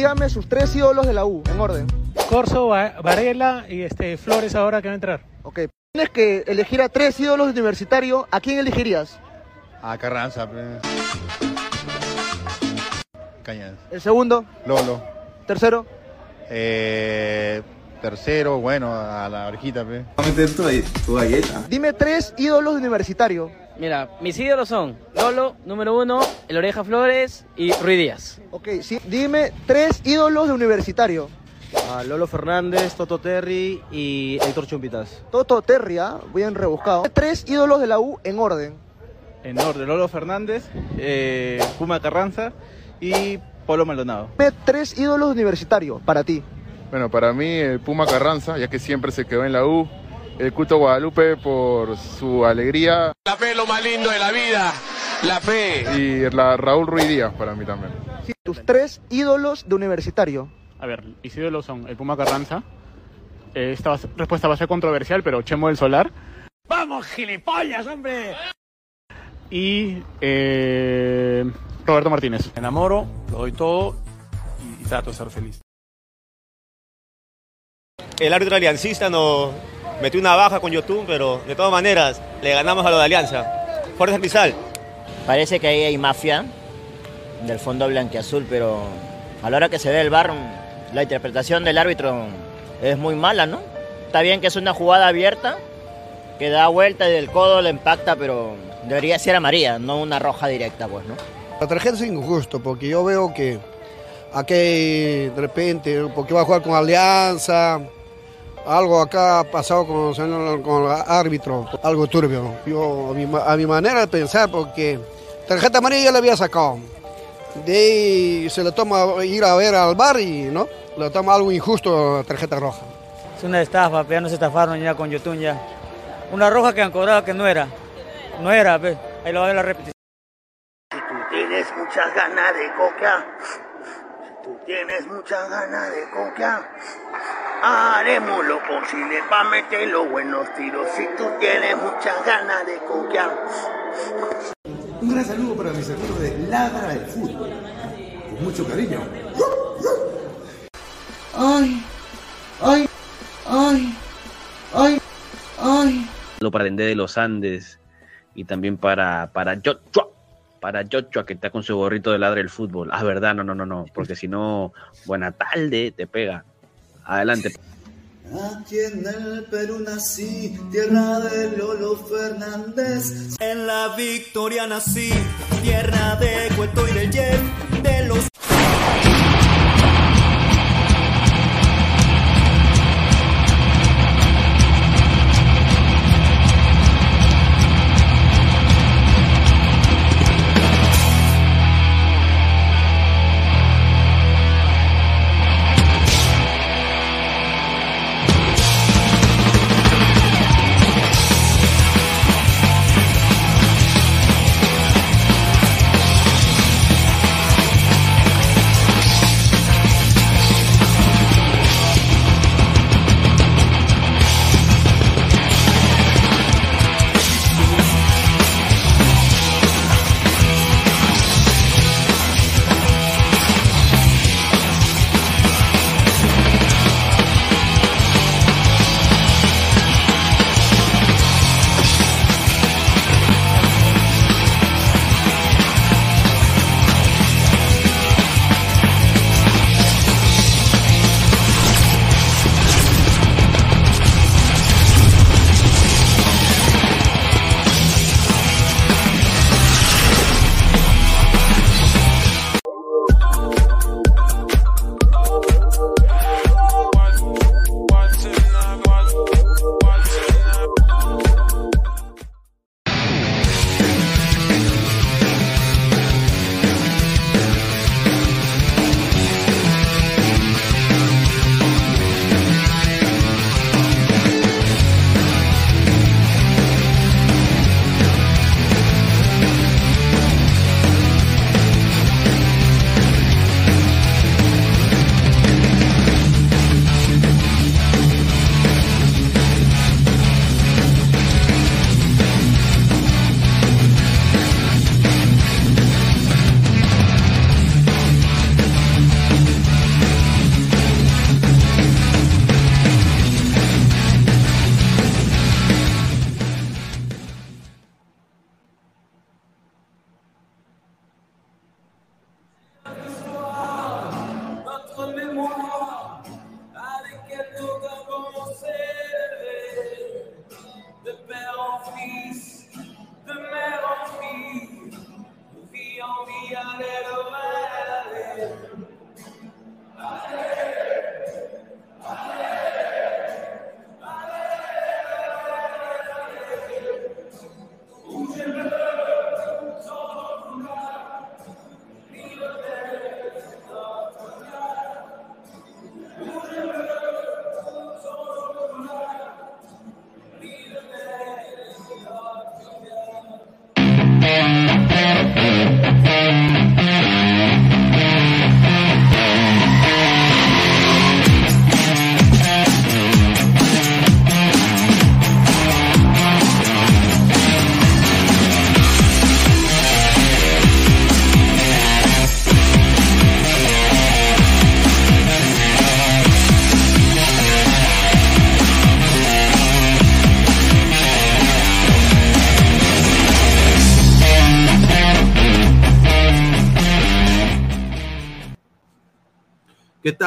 Dígame sus tres ídolos de la U, en orden. Corso, Varela y este Flores ahora que va a entrar. Ok. Tienes que elegir a tres ídolos de universitario, ¿a quién elegirías? A Carranza, pues. Cañas. El segundo, Lolo. tercero, Eh, tercero, bueno, a la orejita, pues. dime tres ídolos de universitario. Mira, mis ídolos son Lolo, número uno, El Oreja Flores y Rui Díaz. Ok, sí, dime tres ídolos de universitario. A Lolo Fernández, Toto Terry y Héctor Chumpitas. Toto Terria, bien rebuscado. Tres ídolos de la U en orden. En orden, Lolo Fernández, eh, Puma Carranza y Polo Maldonado. Dime tres ídolos universitarios para ti. Bueno, para mí el Puma Carranza, ya que siempre se quedó en la U. El Cuto Guadalupe por su alegría. La fe es lo más lindo de la vida. La fe. Y la Raúl Ruiz Díaz para mí también. Sí, tus tres ídolos de universitario. A ver, mis ídolos son el Puma Carranza. Eh, esta respuesta va a ser controversial, pero Chemo del Solar. ¡Vamos, gilipollas, hombre! Y eh, Roberto Martínez. Me enamoro, lo doy todo y, y trato de ser feliz. El árbitro aliancista nos metió una baja con YouTube, pero de todas maneras le ganamos a lo de Alianza. Fuerza Cristal. Parece que ahí hay mafia del fondo blanquiazul, pero a la hora que se ve el bar, la interpretación del árbitro es muy mala, ¿no? Está bien que es una jugada abierta, que da vuelta y del codo le impacta, pero debería ser amarilla, no una roja directa, pues, ¿no? La tarjeta es injusto porque yo veo que aquí de repente, porque va a jugar con Alianza, algo acá ha pasado con, con el árbitro, algo turbio. Yo, a mi, ma- a mi manera de pensar, porque tarjeta amarilla ya le había sacado. De ahí se le toma ir a ver al bar y no, le toma algo injusto la tarjeta roja. Es una estafa, ya nos estafaron ya con YouTube ya. Una roja que han cobrado que no era. No era, ve. Ahí lo va a ver la repetición. Si tú tienes muchas ganas de coca, tienes muchas ganas de coca, haremos lo posible para meter los buenos tiros. Si tú tienes muchas ganas de coca. Un gran saludo para mis amigos de Ladra del Fútbol. Con mucho cariño. Ay, ay, ay, ay, ay. Lo para Dende de los Andes y también para, para Joshua. Para Joshua que está con su gorrito de ladre del fútbol. Ah, verdad, no, no, no, no. Porque si no, buena tarde, te pega. Adelante. Aquí en el Perú nací, tierra de Lolo Fernández. En la victoria nací, tierra de Cueto y del Yen, de los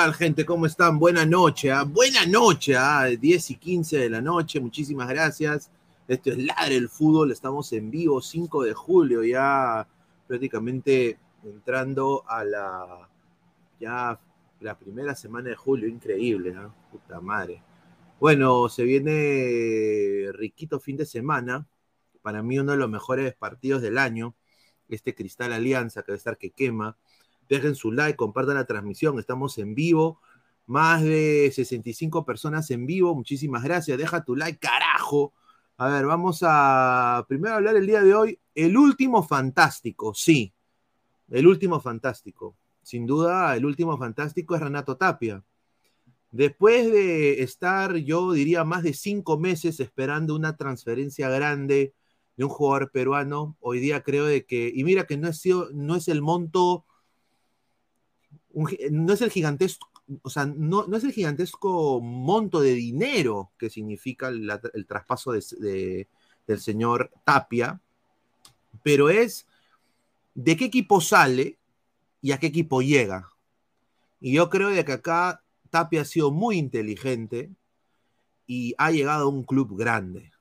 tal, gente? ¿Cómo están? Buena noche, ¿ah? buena noche, ¿ah? 10 y 15 de la noche, muchísimas gracias. Esto es Ladre el Fútbol, estamos en vivo, 5 de julio, ya prácticamente entrando a la, ya la primera semana de julio, increíble. Puta madre. Bueno, se viene riquito fin de semana, para mí uno de los mejores partidos del año, este Cristal Alianza, que va estar que quema. Dejen su like, compartan la transmisión, estamos en vivo. Más de 65 personas en vivo, muchísimas gracias. Deja tu like, carajo. A ver, vamos a primero hablar el día de hoy. El último fantástico, sí. El último fantástico. Sin duda, el último fantástico es Renato Tapia. Después de estar, yo diría, más de cinco meses esperando una transferencia grande de un jugador peruano, hoy día creo de que, y mira que no es, no es el monto no es el gigantesco, es monto de dinero que significa el traspaso del señor Tapia, pero es de qué equipo sale y a qué equipo llega. Y yo creo de que acá Tapia ha sido muy inteligente y ha llegado a un club grande.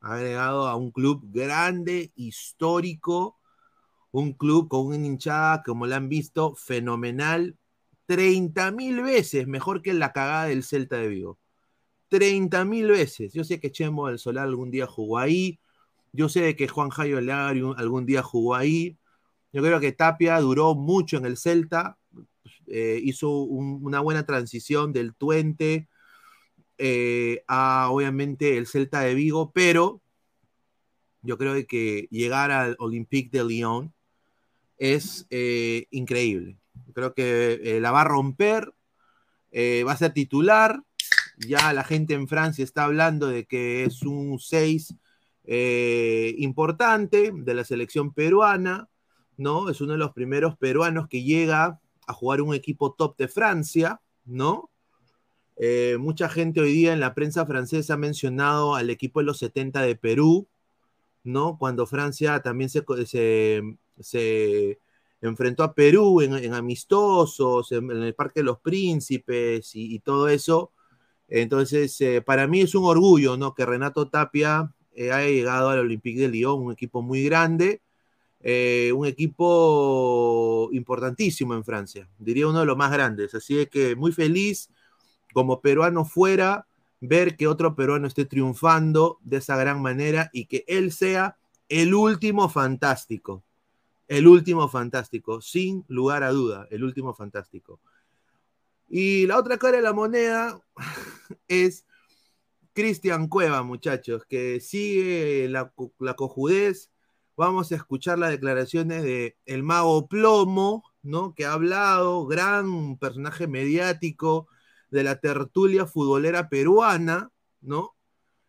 Ha llegado a un club grande, histórico, un club con una hinchada, como la han visto, fenomenal, 30 mil veces mejor que la cagada del Celta de Vigo. 30 mil veces. Yo sé que Chemo del Solar algún día jugó ahí. Yo sé que Juan Jairo Leario algún día jugó ahí. Yo creo que Tapia duró mucho en el Celta. Eh, hizo una buena transición del Tuente eh, a obviamente el Celta de Vigo, pero yo creo que llegar al Olympique de Lyon es eh, increíble. Creo que eh, la va a romper, eh, va a ser titular. Ya la gente en Francia está hablando de que es un 6 importante de la selección peruana, ¿no? Es uno de los primeros peruanos que llega a jugar un equipo top de Francia, ¿no? mucha gente hoy día en la prensa francesa ha mencionado al equipo de los 70 de Perú, ¿no? Cuando Francia también se, se, enfrentó a Perú en, amistosos, en, el Parque de los Príncipes y, todo eso. Entonces, eh, para mí es un orgullo, ¿no? Que Renato Tapia eh, haya llegado al Olympique de Lyon, un equipo muy grande, eh, un equipo importantísimo en Francia, diría uno de los más grandes. Así que muy feliz como peruano fuera ver que otro peruano esté triunfando de esa gran manera y que él sea el último fantástico. El último fantástico, sin lugar a duda, el último fantástico. Y la otra cara de la moneda es Cristian Cueva, muchachos, que sigue la, la, cojudez. Vamos a escuchar las declaraciones de el mago Plomo, ¿no? Que ha hablado, gran personaje mediático, de la tertulia futbolera peruana, ¿no?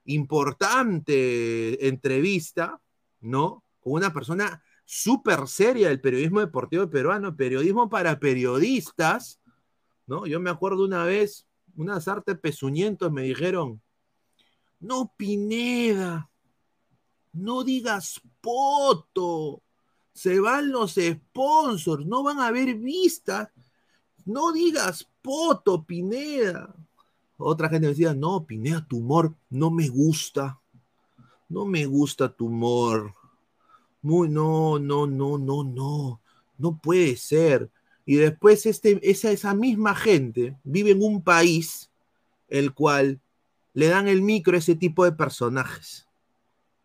Importante entrevista, ¿no? Con una persona súper seria del periodismo deportivo peruano, periodismo para periodistas, ¿no? Yo me acuerdo una vez, unas artes pezuñentos me dijeron, no Pineda, no digas poto, se van los sponsors, no van a haber vistas, no digas poto, Pineda. Otra gente decía, no, Pineda, tu humor no me gusta. No me gusta tu humor. Muy, no, no, no, no, no. No puede ser. Y después este, esa, esa misma gente vive en un país el cual le dan el micro a ese tipo de personajes.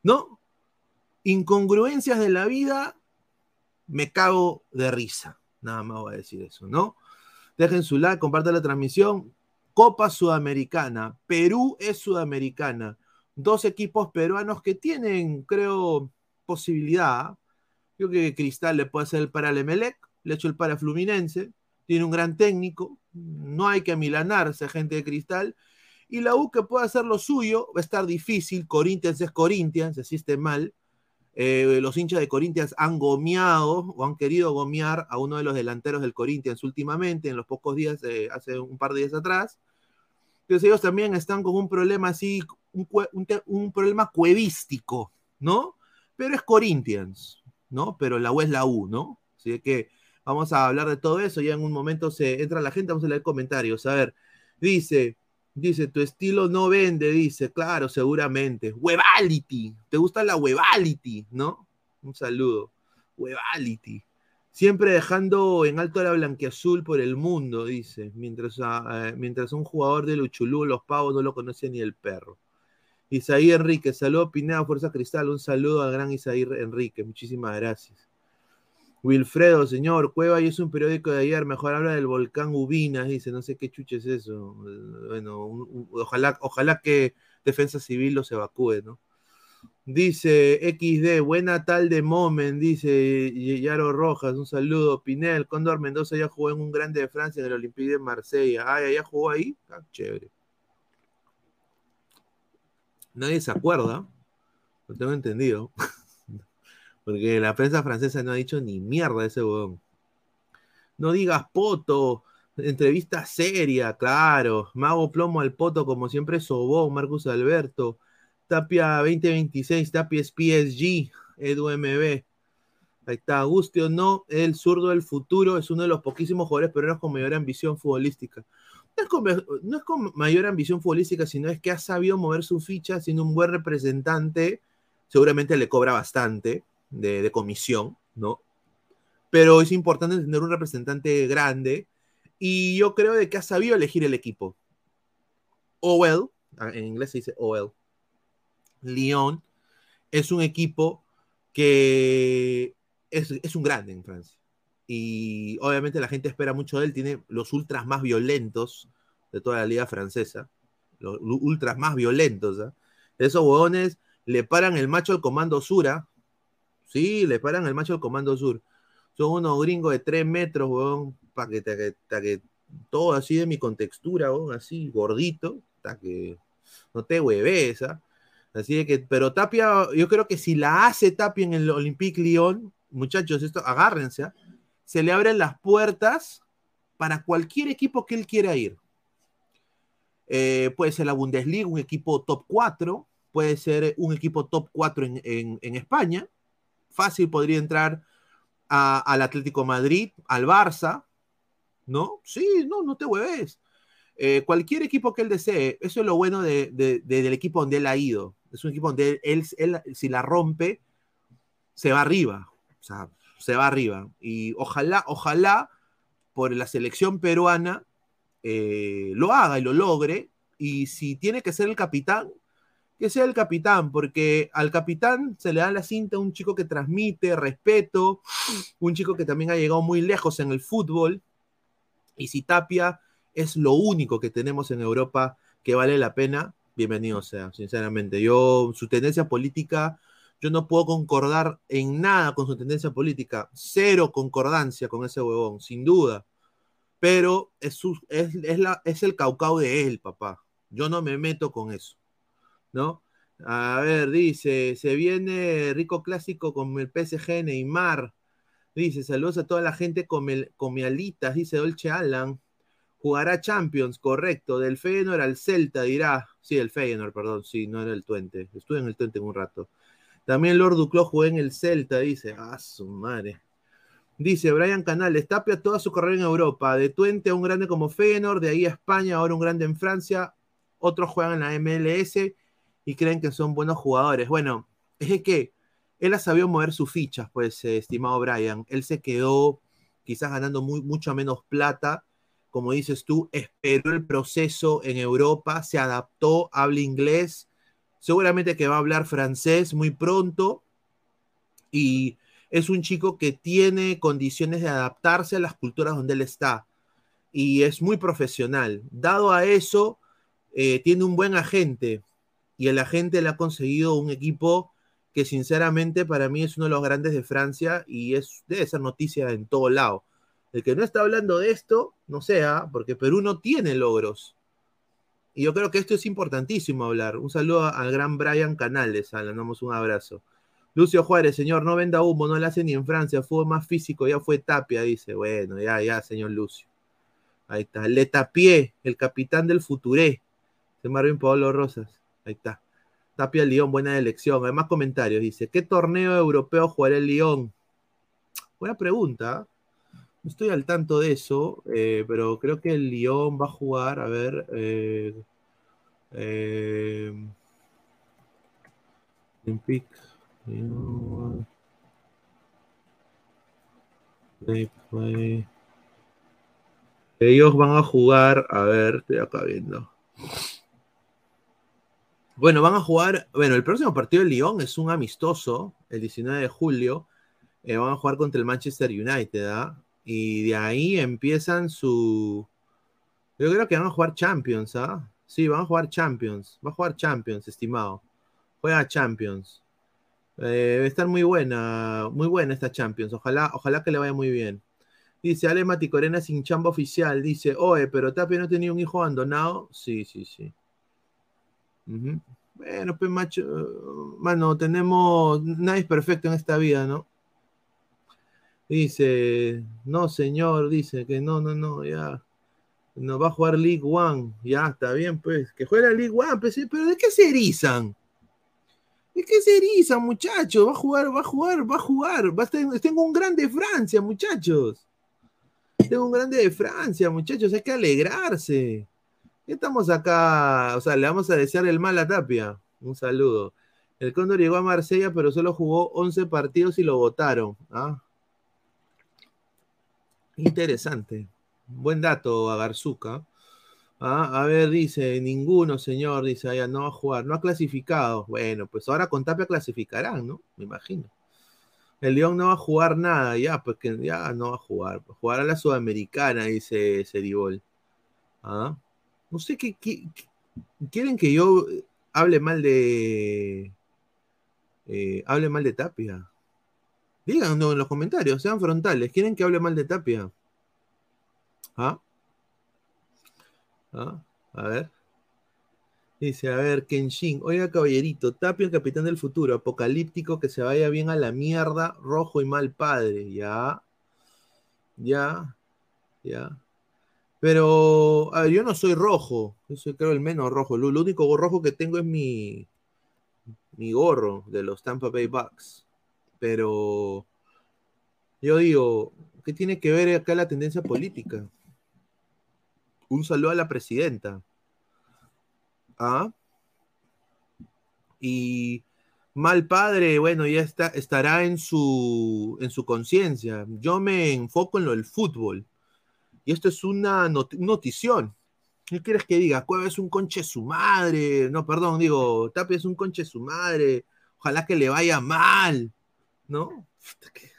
¿No? Incongruencias de la vida, me cago de risa. Nada más voy a decir eso, ¿no? Dejen su like, compartan la transmisión. Copa Sudamericana. Perú es Sudamericana. Dos equipos peruanos que tienen, creo, posibilidad. Yo creo que Cristal le puede hacer el para Lemelec, le ha hecho el para Fluminense. Tiene un gran técnico. No hay que amilanarse, gente de Cristal. Y la U que puede hacer lo suyo, va a estar difícil. Corinthians es Corinthians, esté mal. Eh, los hinchas de Corinthians han gomeado o han querido gomear a uno de los delanteros del Corinthians últimamente, en los pocos días, hace un par de días atrás. Entonces ellos también están con un problema así, un, problema cuevístico, ¿no? Pero es Corinthians, ¿no? Pero la U es la U, ¿no? Así que Vamos a hablar de todo eso. Ya en un momento se entra la gente, vamos a leer comentarios. A ver, dice, dice, tu estilo no vende, dice, claro, seguramente. Webality, ¿te gusta la Webality, no? Un saludo. Webality. Siempre dejando en alto la blanquiazul por el mundo, dice. Mientras, ah, eh, mientras un jugador de Luchulú, los pavos no lo conoce ni el perro. Isaí Enrique, saludo Pineda, Fuerza Cristal, un saludo al gran Isaí Enrique, muchísimas gracias. Wilfredo, señor, Cueva y es un periódico de ayer, mejor habla del volcán Ubinas, dice, no sé qué chuche es eso. Bueno, ojalá, ojalá que Defensa Civil los evacúe, ¿no? Dice XD, buena tal de Momen, dice Yaro Rojas, un saludo. Pinel, Cóndor Mendoza ya jugó en un grande de Francia en el Olympique de Marsella. Ah, ya jugó ahí. Ah, chévere. Nadie se acuerda, lo tengo entendido. Porque la prensa francesa no ha dicho ni mierda de ese huevón. No digas poto, entrevista seria, claro. Mago plomo al poto, como siempre sobó, Marcus Alberto. Tapia 2026, Tapia es PSG, Edu MB. Ahí está, guste o no, el zurdo del futuro es uno de los poquísimos jugadores peruanos con mayor ambición futbolística. No es, con, mayor ambición futbolística, sino es que ha sabido mover su ficha, siendo un buen representante. Seguramente le cobra bastante de, comisión, ¿no? Pero es importante tener un representante grande y yo creo de que ha sabido elegir el equipo. Owell, en inglés se dice Owell, Lyon, es un equipo que es un grande en Francia. Y obviamente la gente espera mucho de él, tiene los ultras más violentos de toda la liga francesa, los ultras más violentos. ¿ah? Esos huevones le paran el macho al comando Sura, sí, le paran el macho al comando Sur. Son unos gringos de 3 metros, huevón, para que, que, que todo así de mi contextura, huevón, así gordito, para que no te hueves, ¿ah? Así de que, pero Tapia, yo creo que si la hace Tapia en el Olympique Lyon, muchachos, esto, agárrense, ¿ah? Se le abren las puertas para cualquier equipo que él quiera ir. Eh, puede ser la Bundesliga, un equipo top 4, puede ser un equipo top 4 en, España. Fácil podría entrar al Atlético Madrid, al Barça, ¿no? Sí, no, no te hueves. Eh, cualquier equipo que él desee, eso es lo bueno de- de- de- del equipo donde él ha ido. Es un equipo donde él, él- él, si la rompe, se va arriba. O sea, se va arriba. Y ojalá, ojalá, por la selección peruana, eh, lo haga y lo logre. Y si tiene que ser el capitán, que sea el capitán, porque al capitán se le da la cinta un chico que transmite respeto, un chico que también ha llegado muy lejos en el fútbol. Y si Tapia es lo único que tenemos en Europa que vale la pena, bienvenido sea, sinceramente. Yo, su tendencia política, yo no puedo concordar en nada con su tendencia política. Cero concordancia con ese huevón, sin duda. Pero es, es, es el caucao de él, papá. Yo no me meto con eso. ¿no? A ver, dice, se viene rico clásico con el PSG Neymar. Dice, saludos a toda la gente con, el, con mi alitas, dice Dolce Alan. Jugará Champions, correcto. Del Feyenoord al Celta, dirá. Sí, el Feyenoord, perdón, sí, no era el Twente. Estuve en el Twente un rato. También Lord Duclos jugó en el Celta, dice. Ah, su madre. Dice Brian Canales, Tapia toda su carrera en Europa, de Twente a un grande como Feyenoord, de ahí a España, ahora un grande en Francia, otros juegan en la MLS y creen que son buenos jugadores. Bueno, es que él ha sabido mover sus fichas, pues, eh, estimado Brian. Él se quedó quizás ganando muy, mucha menos plata, como dices tú, esperó el proceso en Europa, se adaptó, habla inglés, seguramente que va a hablar francés muy pronto y es un chico que tiene condiciones de adaptarse a las culturas donde él está y es muy profesional. Dado a eso, eh, tiene un buen agente y el agente le ha conseguido un equipo que sinceramente para mí es uno de los grandes de Francia y es, debe ser noticia en todo lado. El que no está hablando de esto, no sea, porque Perú no tiene logros. Y yo creo que esto es importantísimo hablar. Un saludo al gran Brian Canales, le damos un abrazo. Lucio Juárez, señor, no venda humo, no le hace ni en Francia, fue más físico, ya fue Tapia, dice. Bueno, ya, ya, señor Lucio. Ahí está. Le tapié, el capitán del Futuré. De Marvin Pablo Rosas. Ahí está. Tapia León, buena elección. Además, comentarios. Dice: ¿Qué torneo europeo jugará el León? Buena pregunta. Estoy al tanto de eso, eh, pero creo que el Lyon va a jugar, a ver. Eh, eh, play. Ellos van a jugar, a ver, estoy acá viendo. Bueno, van a jugar, bueno, el próximo partido de Lyon es un amistoso, el 19 de julio. van a jugar contra el Manchester United, ¿ah? Y de ahí empiezan su... Yo creo que van a jugar Champions, ¿ah? Sí, van a jugar Champions. Va a jugar Champions, estimado. Juega Champions. Eh, estar muy buena, muy buena esta Champions. Ojalá, ojalá que le vaya muy bien. Dice Ale Maticorena sin chamba oficial. Dice, oye, pero Tapia no tenía un hijo abandonado. Sí, sí, sí. Bueno, pues macho, mano, tenemos, nadie es perfecto en esta vida, ¿no? Dice, no, señor, dice que no, no, no, ya. No va a jugar League One. Ya, está bien, pues. Que juegue League One, pues, pero ¿de qué se erizan? ¿De qué se erizan, muchachos? Va a jugar, va a jugar, va a jugar. Va a estar- tengo un grande de Francia, muchachos. Tengo un grande de Francia, muchachos. Hay que alegrarse. Estamos acá, o sea, le vamos a desear el mal a Tapia. Un saludo. El Cóndor llegó a Marsella, pero solo jugó 11 partidos y lo votaron. ¿ah? Interesante. Buen dato, Agarzuca. Ah, a ver, dice, ninguno, señor, dice, allá no va a jugar, no ha clasificado. Bueno, pues ahora con Tapia clasificarán, ¿no? Me imagino. El León no va a jugar nada, ya, pues que ya no va a jugar. Pues jugará la Sudamericana, dice Seribol. ¿Ah? No sé qué- quieren que yo hable mal de. eh, hable mal de Tapia. Díganlo en los comentarios, sean frontales. ¿Quieren que hable mal de Tapia? ¿Ah? ¿Ah? A ver. Dice, a ver, Kenshin. Oiga, caballerito, Tapia, el capitán del futuro, apocalíptico, que se vaya bien a la mierda, rojo y mal padre. Ya. Ya. Ya. Pero, a ver, yo no soy rojo. Yo soy, creo, el menos rojo. Lo, lo único rojo que tengo es mi, mi gorro de los Tampa Bay Bucks. Pero, yo digo, ¿qué tiene que ver acá la tendencia política? Un saludo a la presidenta. ¿Ah? Y mal padre, bueno, ya está, estará en su, en su conciencia. Yo me enfoco en lo del fútbol. Y esto es una not- notición. ¿Qué quieres que diga? Cueva es un conche su madre. No, perdón, digo, Tapia es un conche su madre. Ojalá que le vaya mal. ¿No? Qué-.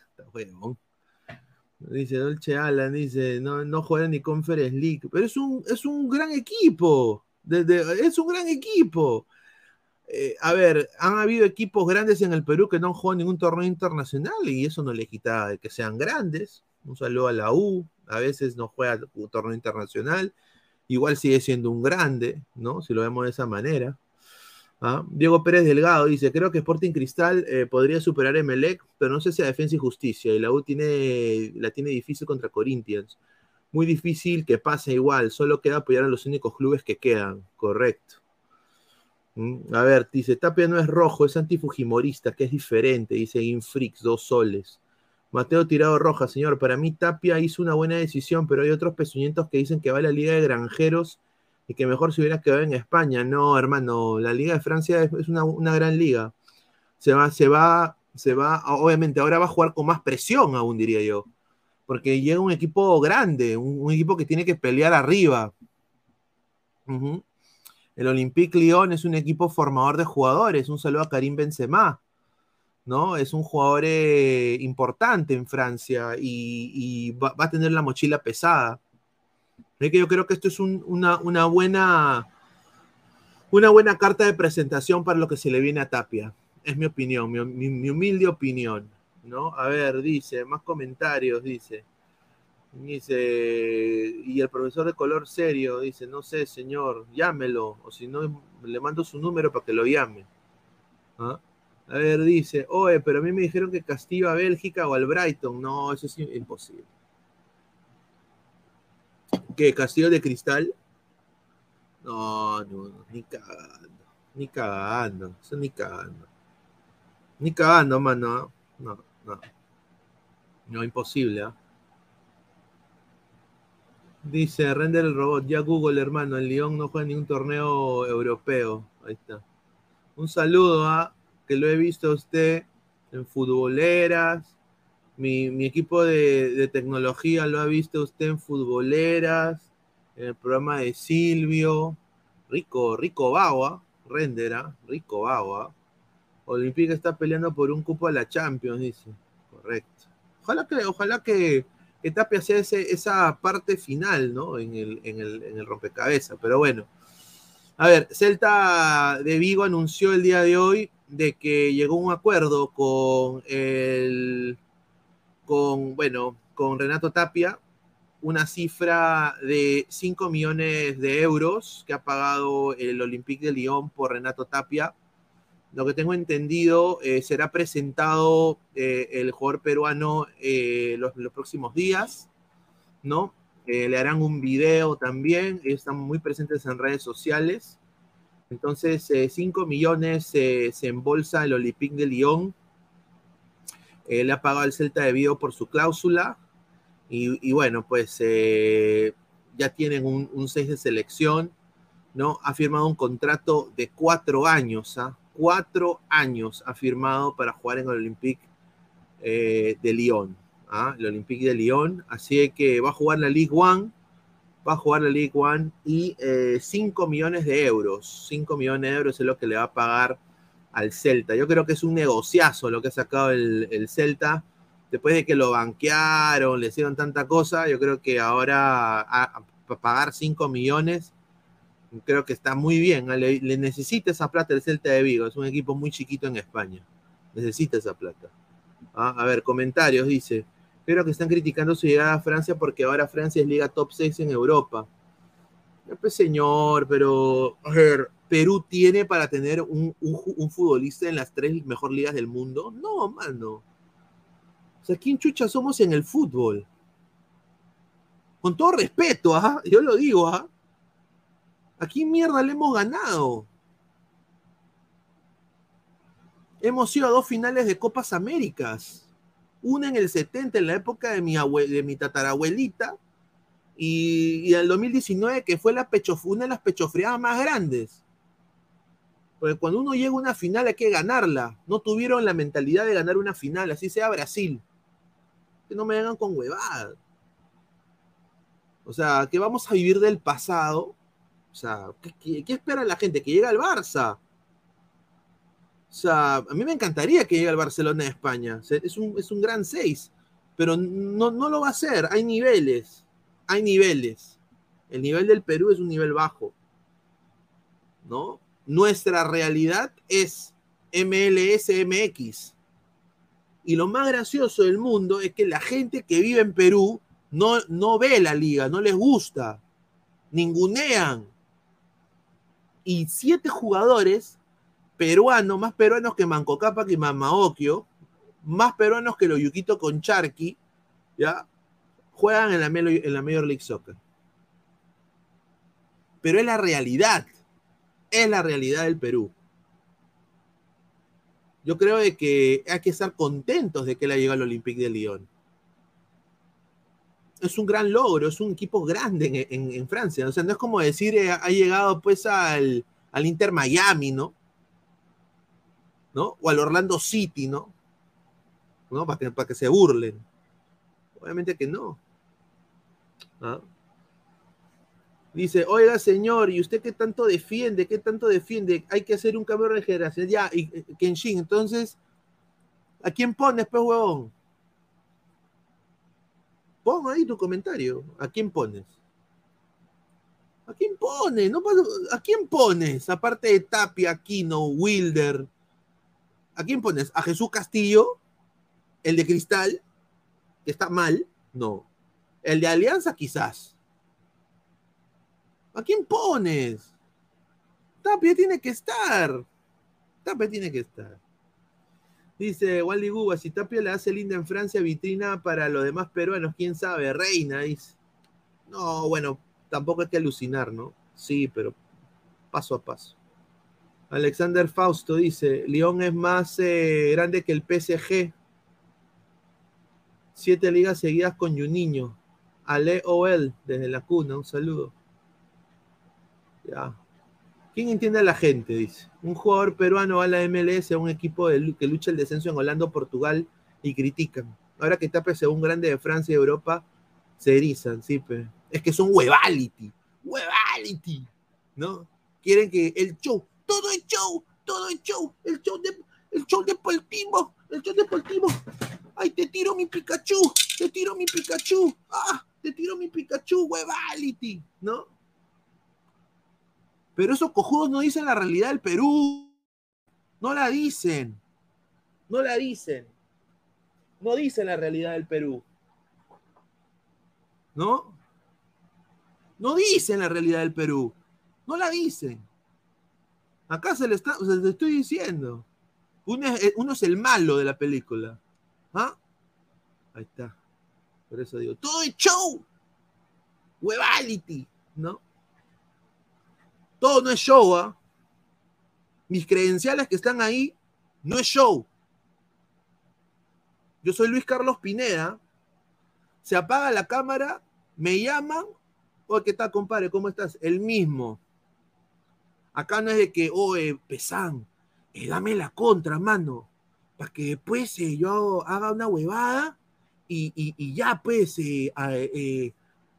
Dice Dolce Alan, dice, no, no juega ni Conference League. Pero es un, es un gran equipo. De- es un gran equipo. Eh, a ver, han habido equipos grandes en el Perú que no han jugado ningún torneo internacional y eso no le quita que sean grandes. Un saludo a la U, a veces no juega un torneo internacional, igual sigue siendo un grande, ¿no? Si lo vemos de esa manera. ¿Ah? Diego Pérez Delgado dice, creo que Sporting Cristal eh, podría superar a Emelec, pero no sé si a Defensa y Justicia, y la U tiene, la tiene difícil contra Corinthians. Muy difícil que pase igual, solo queda apoyar a los únicos clubes que quedan, correcto. Mm, A ver, dice, Tapia no es rojo, es antifujimorista, que es diferente, dice Infrix, dos soles. Mateo Tirado Roja, señor, para mí Tapia hizo una buena decisión, pero hay otros pezuñentos que dicen que va a la Liga de Granjeros y que mejor se hubiera quedado en España. No, hermano, la Liga de Francia es, una, una gran liga. Se va, se va, se va, obviamente ahora va a jugar con más presión aún, diría yo, porque llega un equipo grande, un, equipo que tiene que pelear arriba. El Olympique Lyon es un equipo formador de jugadores. Un saludo a Karim Benzema. ¿no? Es un jugador eh, importante en Francia y, va a tener la mochila pesada. Es que yo creo que esto es un- una, una buena una buena carta de presentación para lo que se le viene a Tapia. Es mi opinión, mi, mi- mi humilde opinión, ¿no? A ver, dice, más comentarios, dice. Dice, y el profesor de color serio dice, no sé, señor, llámelo, o si no, le mando su número para que lo llame. ¿Ah? A ver, dice, oye, pero a mí me dijeron que Castillo a Bélgica o al Brighton. No, eso es imposible. ¿Qué? ¿Castillo de cristal? No, no, no, ni cagando. Ni cagando. Eso ni cagando. Ni cagando, mano. No, no. No, imposible, ¿ah? Dice Render el robot, ya Google, hermano, el León no juega en ningún torneo europeo. Ahí está. Un saludo a que lo he visto a usted en futboleras. Mi, mi equipo de, de tecnología lo ha visto usted en futboleras, en el programa de Silvio. Rico, rico Bagua, Rendera, rico Bagua. Olympique está peleando por un cupo a la Champions, dice. Correcto. Ojalá que, ojalá que, que ese- esa parte final, ¿no? En el, en el, en el rompecabezas. Pero bueno. A ver, Celta de Vigo anunció el día de hoy de que llegó un acuerdo con el con, bueno, con Renato Tapia, una cifra de 5 millones de euros que ha pagado el Olympique de Lyon por Renato Tapia. Lo que tengo entendido, eh, será presentado eh, el jugador peruano eh, los, próximos días, ¿no? Eh, le harán un video también, están muy presentes en redes sociales. Entonces, 5 millones se embolsa el Olympique de Lyon. Eh, le ha pagado al Celta de Vigo por su cláusula. Y, bueno, pues eh, ya tienen un, un 6 de selección, ¿no? Ha firmado un contrato de cuatro años, ¿ah? Cuatro años ha firmado para jugar en el Olympique eh, de Lyon, ¿ah? El Olympique de Lyon. Así que va a jugar la League One, va a jugar la League One y 5 millones de euros. 5 millones de euros es lo que le va a pagar al Celta. Yo creo que es un negociazo lo que ha sacado el, el Celta. Después de que lo banquearon, le hicieron tanta cosa, yo creo que ahora a, a pagar 5 millones, creo que está muy bien. Le, necesita esa plata el Celta de Vigo. Es un equipo muy chiquito en España. Necesita esa plata. Ah, A ver, comentarios, dice. Creo que están criticando su llegada a Francia porque ahora Francia es liga top 6 en Europa. Pues señor, pero a ver, ¿Perú tiene para tener un, un futbolista en las tres mejor ligas del mundo? No, mano. O sea, ¿quién chucha somos en el fútbol? Con todo respeto, ¿ah? yo lo digo, ¿ah? ¿a quién mierda le hemos ganado? Hemos ido a dos finales de Copas Américas. Una en el 70, en la época de mi, de mi tatarabuelita, y, y el 2019, que fue la pecho, una de las pechofriadas más grandes. Porque cuando uno llega a una final hay que ganarla. No tuvieron la mentalidad de ganar una final, así sea Brasil. Que no me vengan con huevadas. O sea, que vamos a vivir del pasado. O sea, ¿qué, qué- espera la gente? Que llegue al Barça. O sea, a mí me encantaría que llegue al Barcelona de España. Es un, es un gran 6. Pero no, no lo va a hacer. Hay niveles. Hay niveles. El nivel del Perú es un nivel bajo. ¿No? Nuestra realidad es MLS MX. Y lo más gracioso del mundo es que la gente que vive en Perú no, no ve la liga, no les gusta, ningunean. Y siete jugadores peruanos, más peruanos que Manco Cápac y Mamaokio, más peruanos que los Yuquito con Charqui, ¿ya? Juegan en la, en la Major League Soccer. Pero es la realidad, es la realidad del Perú. Yo creo de que hay que estar contentos de que él ha llegado al Olympique de Lyon. Es un gran logro, es un equipo grande en, en- Francia. O sea, no es como decir, eh, ha llegado pues al, al Inter Miami, ¿no? ¿No? O al Orlando City, ¿no? ¿No? Para que, para que se burlen. Obviamente que no. ¿Ah? Dice, oiga señor, ¿y usted qué tanto defiende? ¿Qué tanto defiende? Hay que hacer un cambio de generación. Ya, y eh, Kenshin, entonces, ¿a quién pones, pues, huevón? Pon ahí tu comentario. ¿A quién pones? ¿A quién pones? ¿A quién pones? Aparte de Tapia, Aquino, Wilder. ¿A quién pones? ¿A Jesús Castillo? ¿El de Cristal? ¿Que está mal? No. ¿El de Alianza? Quizás. ¿A quién pones? Tapia tiene que estar. Tapia tiene que estar. Dice Wally Guba, si Tapia le hace linda en Francia, vitrina para los demás peruanos, quién sabe, reina, dice. No, bueno, tampoco hay que alucinar, ¿no? Sí, pero paso a paso. Alexander Fausto dice, León es más eh, grande que el PSG. Siete ligas seguidas con Juninho. Ale OL, desde la cuna, un saludo. Ya. ¿Quién entiende a la gente? Dice. Un jugador peruano va a la MLS a un equipo que lucha el descenso en Holanda, Portugal y critican. Ahora que sea un grande de Francia y Europa, se erizan, sí, pe. Es que son huevality. Huevality. ¿No? Quieren que el show, todo es show, todo es show, el show de, el show deportivo, el show deportivo. Ay, te tiro mi Pikachu, te tiro mi Pikachu. Ah, te tiro mi Pikachu, huevality. ¿No? Pero esos cojudos no dicen la realidad del Perú. No la dicen. No la dicen. No dicen la realidad del Perú. ¿No? No dicen la realidad del Perú. No la dicen. Acá se le está, se estoy diciendo. Uno es, uno es el malo de la película. ¿Ah? Ahí está. Por eso digo, todo es show. Huevality, ¿no? Todo no es show, ¿ah? Mis credenciales que están ahí no es show. Yo soy Luis Carlos Pineda. Se apaga la cámara, me llaman. Oye, ¿qué tal, compadre? ¿Cómo estás? El mismo. Acá no es de que, oye, Pesán, eh, dame la contra, mano. Para que después eh, yo haga una huevada y, ya, pues, eh, eh,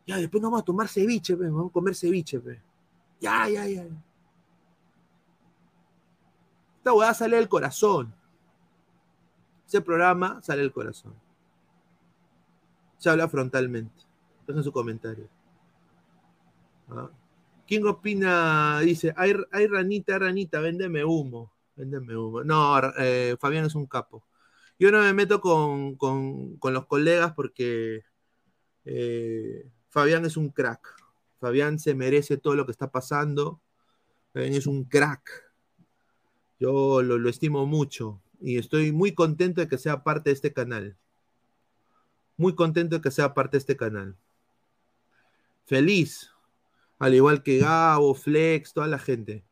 ya después nos vamos a tomar ceviche, pues, vamos a comer ceviche, pues. Ya, ya, ya. Esta huevada sale del corazón. Ese programa sale del corazón. Se habla frontalmente. Dejen su comentario. Ah. ¿Quién opina? Dice, hay, hay ranita, ranita, véndeme humo. Véndeme humo. No, eh, Fabián es un capo. Yo no me meto con, con- con los colegas porque eh, Fabián es un crack. Fabián se merece todo lo que está pasando. Fabián es un crack. Yo lo, lo estimo mucho y estoy muy contento de que sea parte de este canal. Muy contento de que sea parte de este canal. Feliz. Al igual que Gabo, Flex, toda la gente.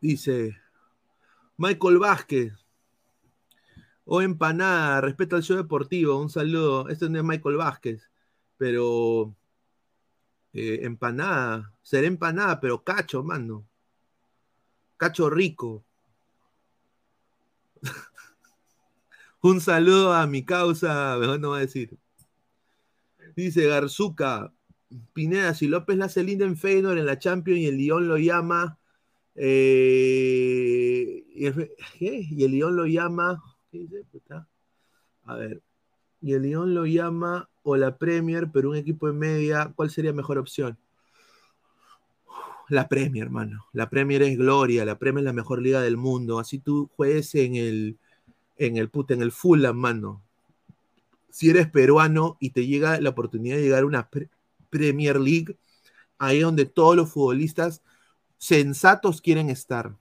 Dice Michael Vázquez. O empanada, respeto al show deportivo. Un saludo. Este no es Michael Vázquez, pero eh, empanada. Será empanada, pero cacho, mano. Cacho rico. Un saludo a mi causa, mejor no va a decir. Dice Garzuca, Pineda, si López la hace linda en Feyenoord en la Champions y el Lyon lo llama, eh, y, el, ¿qué? Lyon lo llama, ¿qué dice? A ver, y el Lyon lo llama o la Premier, pero un equipo de media, ¿cuál sería mejor opción? La Premier, hermano. La Premier es gloria, la Premier es la mejor liga del mundo. Así tú juegues en el, en el puta, en el Fulham, mano. Si eres peruano y te llega la oportunidad de llegar a una pre- Premier League, ahí es donde todos los futbolistas sensatos quieren estar.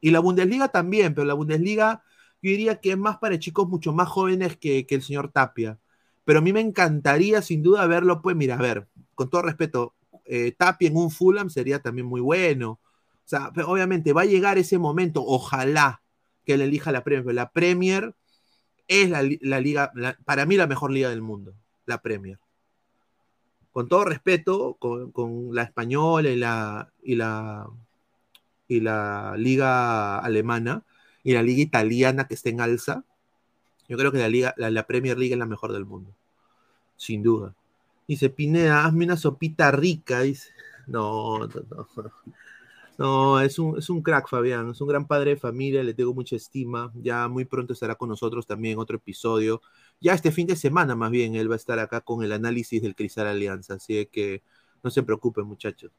Y la Bundesliga también, pero la Bundesliga yo diría que es más para chicos mucho más jóvenes que, que el señor Tapia. Pero a mí me encantaría sin duda verlo, pues mira, a ver, con todo respeto, eh, Tapia en un Fulham sería también muy bueno. O sea, obviamente va a llegar ese momento, ojalá que él elija la Premier. La Premier es la, la liga, para mí la mejor liga del mundo, la Premier. Con todo respeto, con, con la española y la, y la y la liga alemana y la liga italiana que está en alza, yo creo que la liga, la, Premier League es la mejor del mundo, sin duda. Dice Pineda, hazme una sopita rica, dice. No, no, no. No, es un, es un crack, Fabián. Es un gran padre de familia, le tengo mucha estima. Ya muy pronto estará con nosotros también otro episodio. Ya este fin de semana, más bien, él va a estar acá con el análisis del Cristal Alianza. Así que no se preocupen, muchachos.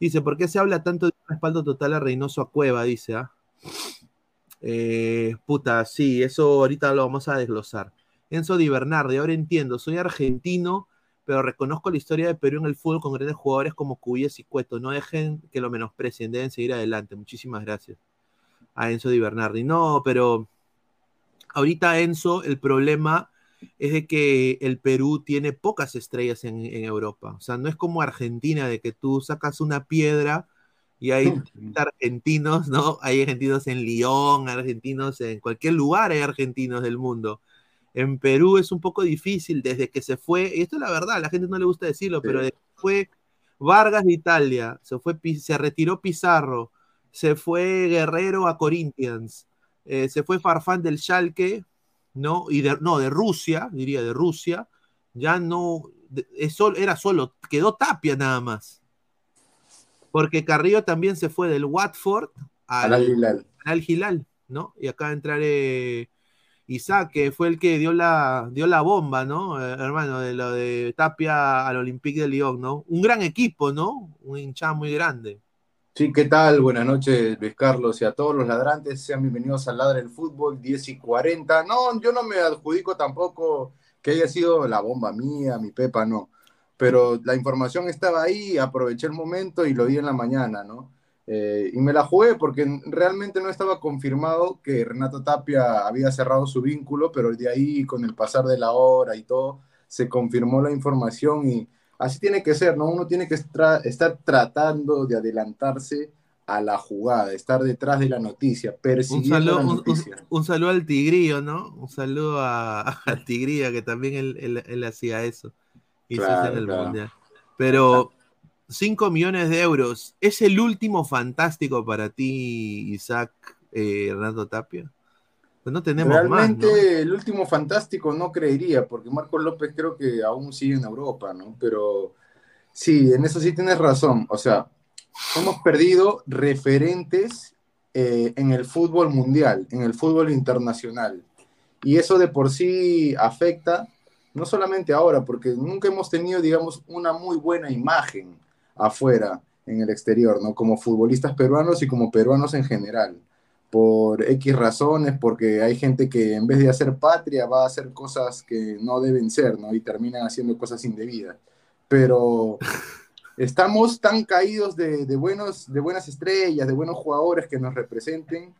Dice, ¿por qué se habla tanto de un respaldo total a Reynoso a Cueva? Dice, ¿ah? Eh, puta, sí, eso ahorita lo vamos a desglosar. Enzo Di Bernardi, ahora entiendo, soy argentino, pero reconozco la historia de Perú en el fútbol con grandes jugadores como Cuyes y Cueto. No dejen que lo menosprecien, deben seguir adelante. Muchísimas gracias a Enzo Di Bernardi. No, pero ahorita Enzo, el problema es de que el Perú tiene pocas estrellas en, en Europa. O sea, no es como Argentina, de que tú sacas una piedra y hay 30 argentinos, ¿no? Hay argentinos en Lyon, argentinos en cualquier lugar, hay argentinos del mundo. en Perú es un poco difícil desde que se fue, y esto es la verdad, a la gente no le gusta decirlo, pero desde que fue Vargas de Italia, se, fue, se retiró Pizarro, se fue Guerrero a Corinthians, eh, se fue Farfán del Schalke, ¿no? Y de, no, de Rusia, diría de Rusia, ya no, de- es era solo, quedó Tapia nada más. Porque Carrillo también se fue del Watford al, Al Hilal, ¿no? Y acá entrar eh, Isaac, que fue el que dio la, dio la bomba, ¿no? Eh, hermano, de lo de Tapia al Olympique de Lyon, ¿no? Un gran equipo, ¿no? Un hinchada muy grande. Sí, ¿qué tal? Buenas noches, Luis Carlos, y a todos los ladrantes. Sean bienvenidos al Ladra del Fútbol 10 y 40. No, yo no me adjudico tampoco que haya sido la bomba mía, mi Pepa, no. Pero la información estaba ahí, aproveché el momento y lo di en la mañana, ¿no? Eh, y me la jugué porque realmente no estaba confirmado que Renato Tapia había cerrado su vínculo, pero de ahí, con el pasar de la hora y todo, se confirmó la información y así tiene que ser, ¿no? Uno tiene que estar tratando de adelantarse a la jugada, estar detrás de la noticia, Un persiguiendo saludo, la un, un- noticia. un saludo al Tigrillo, ¿no? Un saludo a, al Tigrillo, que también él, él- él hacía eso. Hizo eso Claro, en el claro. Mundial. Pero 5 millones de euros, ¿es el último fantástico para ti, Isaac eh, Renato Tapia? Pues no tenemos Realmente más, ¿no? el último fantástico no creería, porque Marcos López creo que aún sigue en Europa, ¿no? Pero sí, en eso sí tienes razón. O sea, hemos perdido referentes eh, en el fútbol mundial, en el fútbol internacional. Y eso de por sí afecta, no solamente ahora, porque nunca hemos tenido, digamos, una muy buena imagen afuera, en el exterior, ¿no? Como futbolistas peruanos y como peruanos en general por X razones, porque hay gente que en vez de hacer patria va a hacer cosas que no deben ser, ¿no? Y terminan haciendo cosas indebidas. Pero estamos tan caídos de, de buenos, de buenas estrellas, de buenos jugadores que nos representen,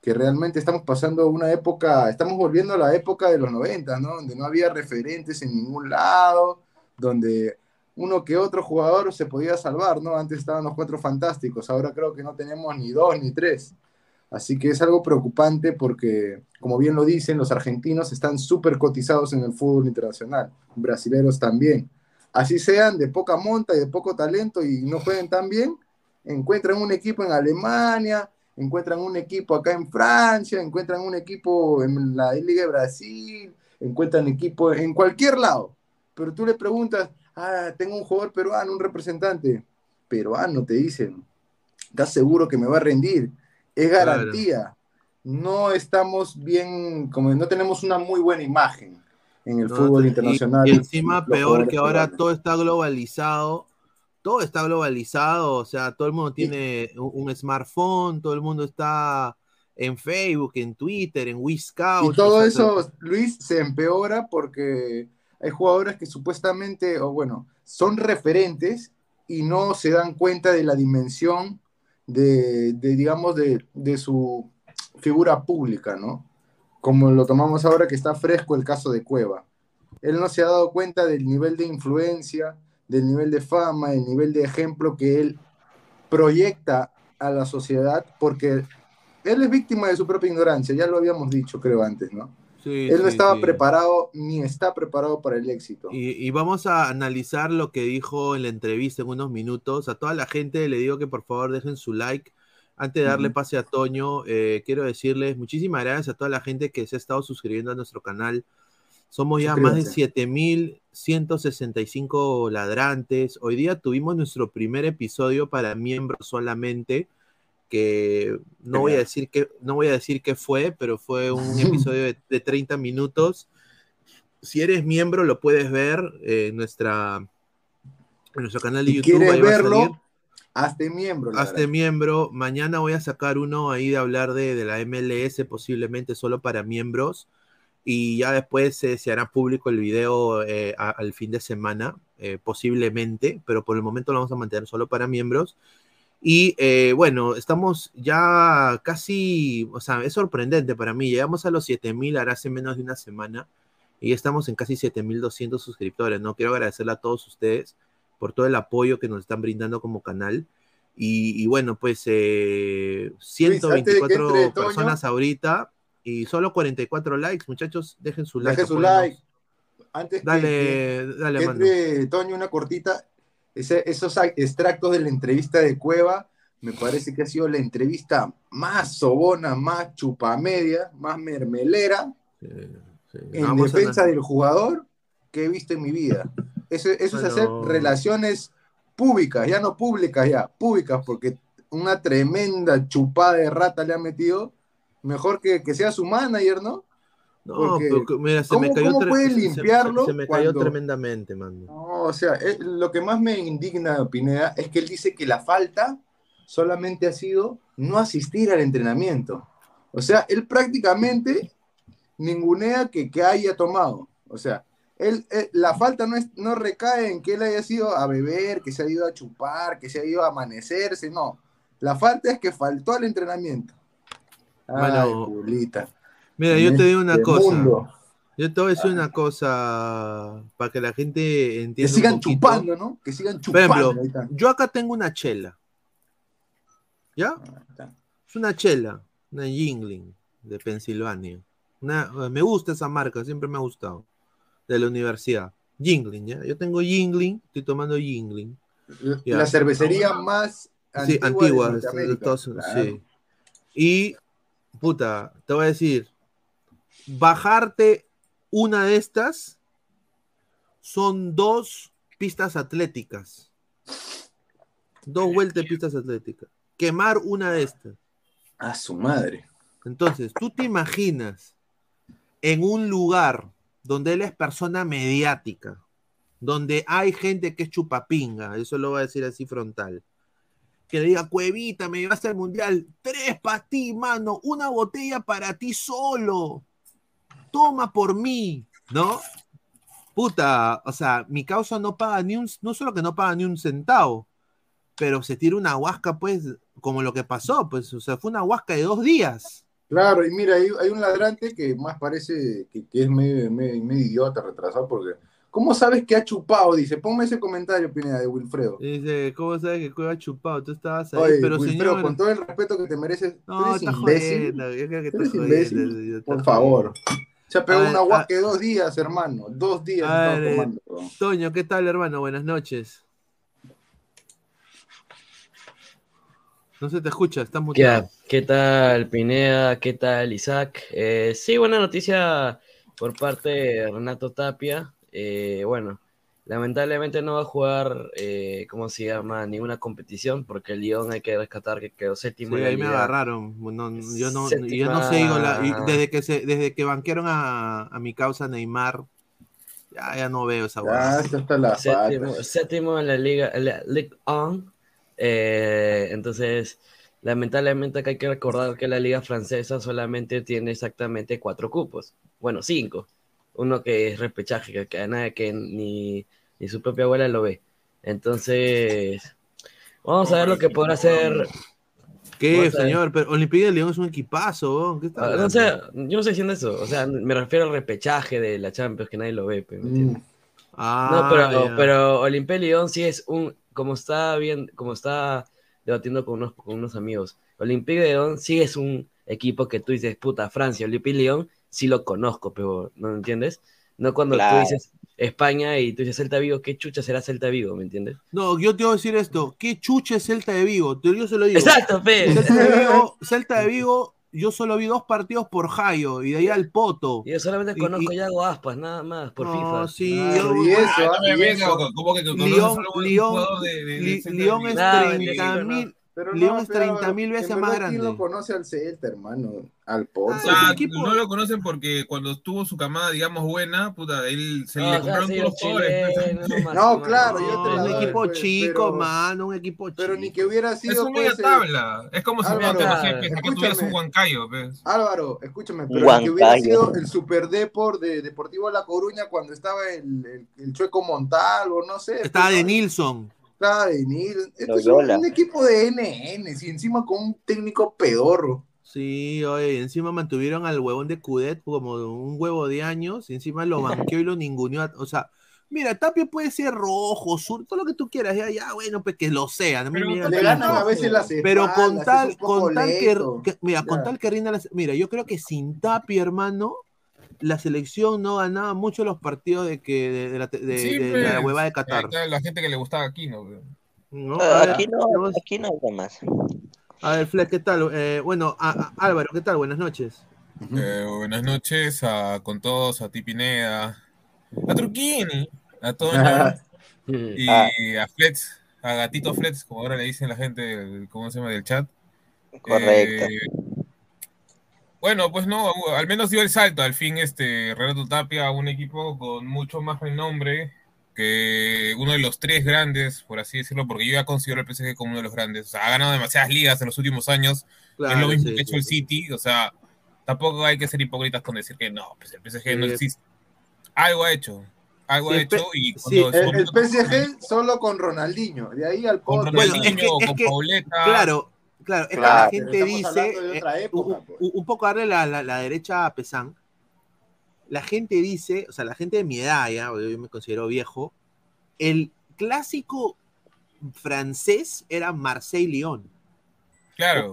que realmente estamos pasando una época, estamos volviendo a la época de los 90, ¿no? Donde no había referentes en ningún lado, donde uno que otro jugador se podía salvar, ¿no? Antes estaban los cuatro fantásticos, ahora creo que no tenemos ni dos ni tres. Así que es algo preocupante porque, como bien lo dicen, los argentinos están súper cotizados en el fútbol internacional, brasileros también. Así sean de poca monta y de poco talento y no jueguen tan bien, encuentran un equipo en Alemania, encuentran un equipo acá en Francia, encuentran un equipo en la Liga de Brasil, encuentran equipo en cualquier lado. Pero tú le preguntas, ah, tengo un jugador peruano, un representante peruano, te dicen, ¿estás seguro que me va a rendir? Es Claro. garantía. No estamos bien, como no tenemos una muy buena imagen en el No, fútbol internacional. Y, encima, peor que ahora peruanos. todo está globalizado. Todo está globalizado, o sea, todo el mundo tiene un, un smartphone, todo el mundo está en Facebook, en Twitter, en Wiscout. Y todo o sea, eso, Luis, se empeora porque hay jugadores que supuestamente, o bueno, son referentes y no se dan cuenta de la dimensión de, de, digamos, de, de su figura pública, ¿no? Como lo tomamos ahora que está fresco el caso de Cueva. Él no se ha dado cuenta del nivel de influencia, del nivel de fama, del nivel de ejemplo que él proyecta a la sociedad, porque él es víctima de su propia ignorancia, ya lo habíamos dicho creo antes, ¿no? Sí, él no estaba preparado ni está preparado para el éxito. Y, vamos a analizar lo que dijo en la entrevista en unos minutos. A toda la gente le digo que por favor dejen su like. Antes de darle pase a Toño, eh, quiero decirles muchísimas gracias a toda la gente que se ha estado suscribiendo a nuestro canal. Somos ya más de 7000 165 ladrantes. Hoy día tuvimos nuestro primer episodio para miembros solamente, que no voy a decir que, no voy a decir qué fue, pero fue un episodio de, 30 minutos. Si eres miembro, lo puedes ver eh, en, nuestra, nuestro canal de si YouTube. ¿Quieres verlo? Hazte miembro. Hazte miembro. Mañana voy a sacar uno ahí de hablar de, de la MLS, posiblemente solo para miembros y ya después se- se hará público el video eh, a- al fin de semana, eh, posiblemente, pero por el momento lo vamos a mantener solo para miembros. Y eh, bueno, estamos ya casi, o sea, es sorprendente para mí. Llegamos a los 7000 ahora hace menos de una semana y estamos en casi 7200 suscriptores, ¿no? Quiero agradecerle a todos ustedes por todo el apoyo que nos están brindando como canal. Y, y bueno, pues eh, antes de que 124 entre Toño- personas ahorita Y solo 44 likes, muchachos. Dejen su like. Deje su like. Antes Dale, que, dale, que entre, Toño, una cortita. Ese- esos extractos de la entrevista de Cueva, me parece que ha sido la entrevista más sobona, más chupamedia, más mermelera en Vamos defensa del jugador que he visto en mi vida. Eso, eso es hacer relaciones públicas, ya no públicas, ya, públicas, porque una tremenda chupada de rata le ha metido. Mejor que, que sea su manager, ¿no? No, Porque, pero, mira, se ¿cómo- me cayó puede se- se- limpiarlo Se, me cayó cuando- tremendamente, mano. No, o sea, eh, lo que más me indigna, Pineda, es que él dice que la falta solamente ha sido no asistir al entrenamiento. O sea, él prácticamente ningunea que, que haya tomado. O sea, él, eh, la falta no, es, no recae en que él haya ido a beber, que se ha ido a chupar, que se ha ido a amanecerse, no. La falta es que faltó al entrenamiento. Bueno, Julita. Mira, yo te digo una cosa. mundo. Yo te voy a decir una cosa para que la gente entienda. Que sigan chupando, ¿no? Que sigan Por chupando. ejemplo, yo acá tengo una chela. ¿Ya? Es una chela, una Yingling de Pensilvania. Una- me gusta esa marca, siempre me ha gustado. De la universidad. Yingling, ¿ya? Yo tengo Yingling, estoy tomando Yingling. Ya. La cervecería más Sí, antigua, antigua. de de Norteamérica. Estados- Claro. sí. Y, puta, te voy a decir, bajarte una de estas son dos pistas atléticas. Dos vueltas de pistas atléticas. Quemar una de estas. A su madre. Entonces, tú te imaginas en un lugar donde él es persona mediática, donde hay gente que es chupapinga, eso lo voy a decir así frontal, que le diga, Cuevita, me llevaste al mundial, tres para ti, mano, una botella para ti solo, toma por mí, ¿no? Puta, o sea, mi causa no paga ni un, no solo que no paga ni un centavo, pero se tira una huasca, pues, como lo que pasó, pues, o sea, fue una huasca de dos días. Claro, y mira, hay, un ladrante que más parece que, que es medio, medio- medio idiota, retrasado, porque ¿cómo sabes que ha chupado? Dice, ponme ese comentario, Pineda, de Wilfredo. Dice, ¿cómo sabes que Cueva ha chupado? Tú estabas ahí, Oye, pero Wilfredo, señor. con todo el respeto que te mereces, tú No, eres está imbécil. jodiendo, yo creo que Tú está eres jodiendo, imbécil, por favor. Se ha pegado A una ver, guasca de dos días, hermano. Dos días A estaba ver, tomando. Toño, ¿qué tal, hermano? Buenas noches. No se te escucha, estás ¿Qué, muteado. ¿Qué tal, Pineda? ¿Qué tal, Isaac? Eh, sí, buena noticia por parte de Renato Tapia. Eh, bueno, lamentablemente no va a jugar, eh, ¿cómo se llama? Ninguna competición porque el Lyon hay que rescatar que quedó séptimo. Sí, la ahí me agarraron. No, yo, no, yo Séptima- no sé, digo, la- desde, que se, desde que banquearon a, a mi causa Neymar, ya, ya no veo esa hueá. séptimo, séptimo en la liga, en la Ligue 1. Eh, entonces, lamentablemente que hay que recordar que la liga francesa solamente tiene exactamente cuatro cupos. Bueno, cinco. Uno que es repechaje, que, que, nada, que ni, ni su propia abuela lo ve. Entonces, vamos a ver lo que podrá hacer. ¿Qué, señor? Pero Olimpia de León es un equipazo. ¿Qué está Ah, No hablando? sé, yo no estoy diciendo eso. O sea, me refiero al repechaje de la Champions, que nadie lo ve. ¿me entiendes? Ah, no, pero, ya. pero Olimpia Lyon sí es un, como está bien, como está debatiendo con unos, con unos amigos, Olimpia Lyon sí es un equipo que tú dices, puta, Francia, Olimpia Lyon, sí lo conozco, pero ¿no entiendes? No cuando Claro. tú dices España y tú dices Celta Vigo, ¿qué chucha será Celta Vigo, ¿me entiendes? No, yo te voy a decir esto. ¿Qué chuche es Celta de Vigo? Te- Yo se lo digo. Exacto, pe. Celta de Vigo, Celta de Vigo, yo solo vi dos partidos por Jayo y de ahí al Poto. Yo solamente Y- conozco y- a Yago Aspas, nada más, por No, FIFA. sí, Claro, yo- y eso, Ah, y eso. ¿Cómo que de- de- Vigo? es Nada, 30 Vigo, mil. Pero Lyon no, es pero 30 mil veces más ¿Quién grande. lo conoce al Celta, hermano? Al Porto. O sea, no lo conocen porque cuando tuvo su camada, digamos, buena, puta, él se No, le o compraron todos los chilenos, pues. No, claro, yo te No, la un equipo pues, chico, pero- mano, un equipo chico. Pero ni que hubiera sido. Es un media pues, eh, tabla. Es como si Álvaro, Ponte, no sé, pues, acá tuvieras un Huancayo. Pues. Álvaro, escúchame, pero ni que hubiera Huancayo. sido el Super Depor de Deportivo La Coruña cuando estaba el, el, el Chueco Montalvo, no sé. Estaba pues, de ¿no? Nilsson. Estaba de Nil. Esto es un, equipo de NN, y encima con un técnico pedorro. Sí, oye, encima mantuvieron al huevón de Cudet como un huevo de años, y encima lo banqueó y lo ninguneó. a- O sea, Mira, Tapia puede ser rojo, sur, todo lo que tú quieras, ya, ya, bueno, pues que lo sea. a mí Pero me le ganan a veces las Pero con tal, con tal que, que- mira, con tal que rinda las, mira, yo creo que sin Tapia, hermano, la selección no ganaba mucho los partidos de que de, de la, de- de- Sí, de pues, la huevada de Qatar. ahí está La gente que le gustaba aquí, ¿no? ¿no? Ah, A ver, aquí no, vamos- aquí no hay más. A ver, Fleck, ¿qué tal? Eh, bueno, a- a- Álvaro, ¿qué tal? Buenas noches. Eh, buenas noches a, con todos, a ti Pineda, a Truquini, a Toño y Ah. a Flex, a Gatito Flex, como ahora le dicen la gente, del- ¿cómo se llama? Del chat. Correcto. Eh, bueno, pues no, al menos dio el salto al fin este Renato Tapia a un equipo con mucho más renombre que uno de los tres grandes, por así decirlo, porque yo ya considero el PSG como uno de los grandes. O sea, ha ganado demasiadas ligas en los últimos años. es lo mismo sí, que ha hecho el City. O sea, tampoco hay que ser hipócritas con decir que no, pues el PSG no existe. Algo ha hecho. Algo Sí, ha hecho y Sí, cuando el, el PSG solo con Ronaldinho, de ahí al Con podio. Bueno, es Ronaldinho, es con que- Pauleta. claro, claro, es que la gente dice, eh, época, un, un- un poco darle la, la- la derecha a Pesán, la gente dice, o sea, la gente de mi edad ya, yo me considero viejo, el clásico francés era Marseille-Lyon, Claro.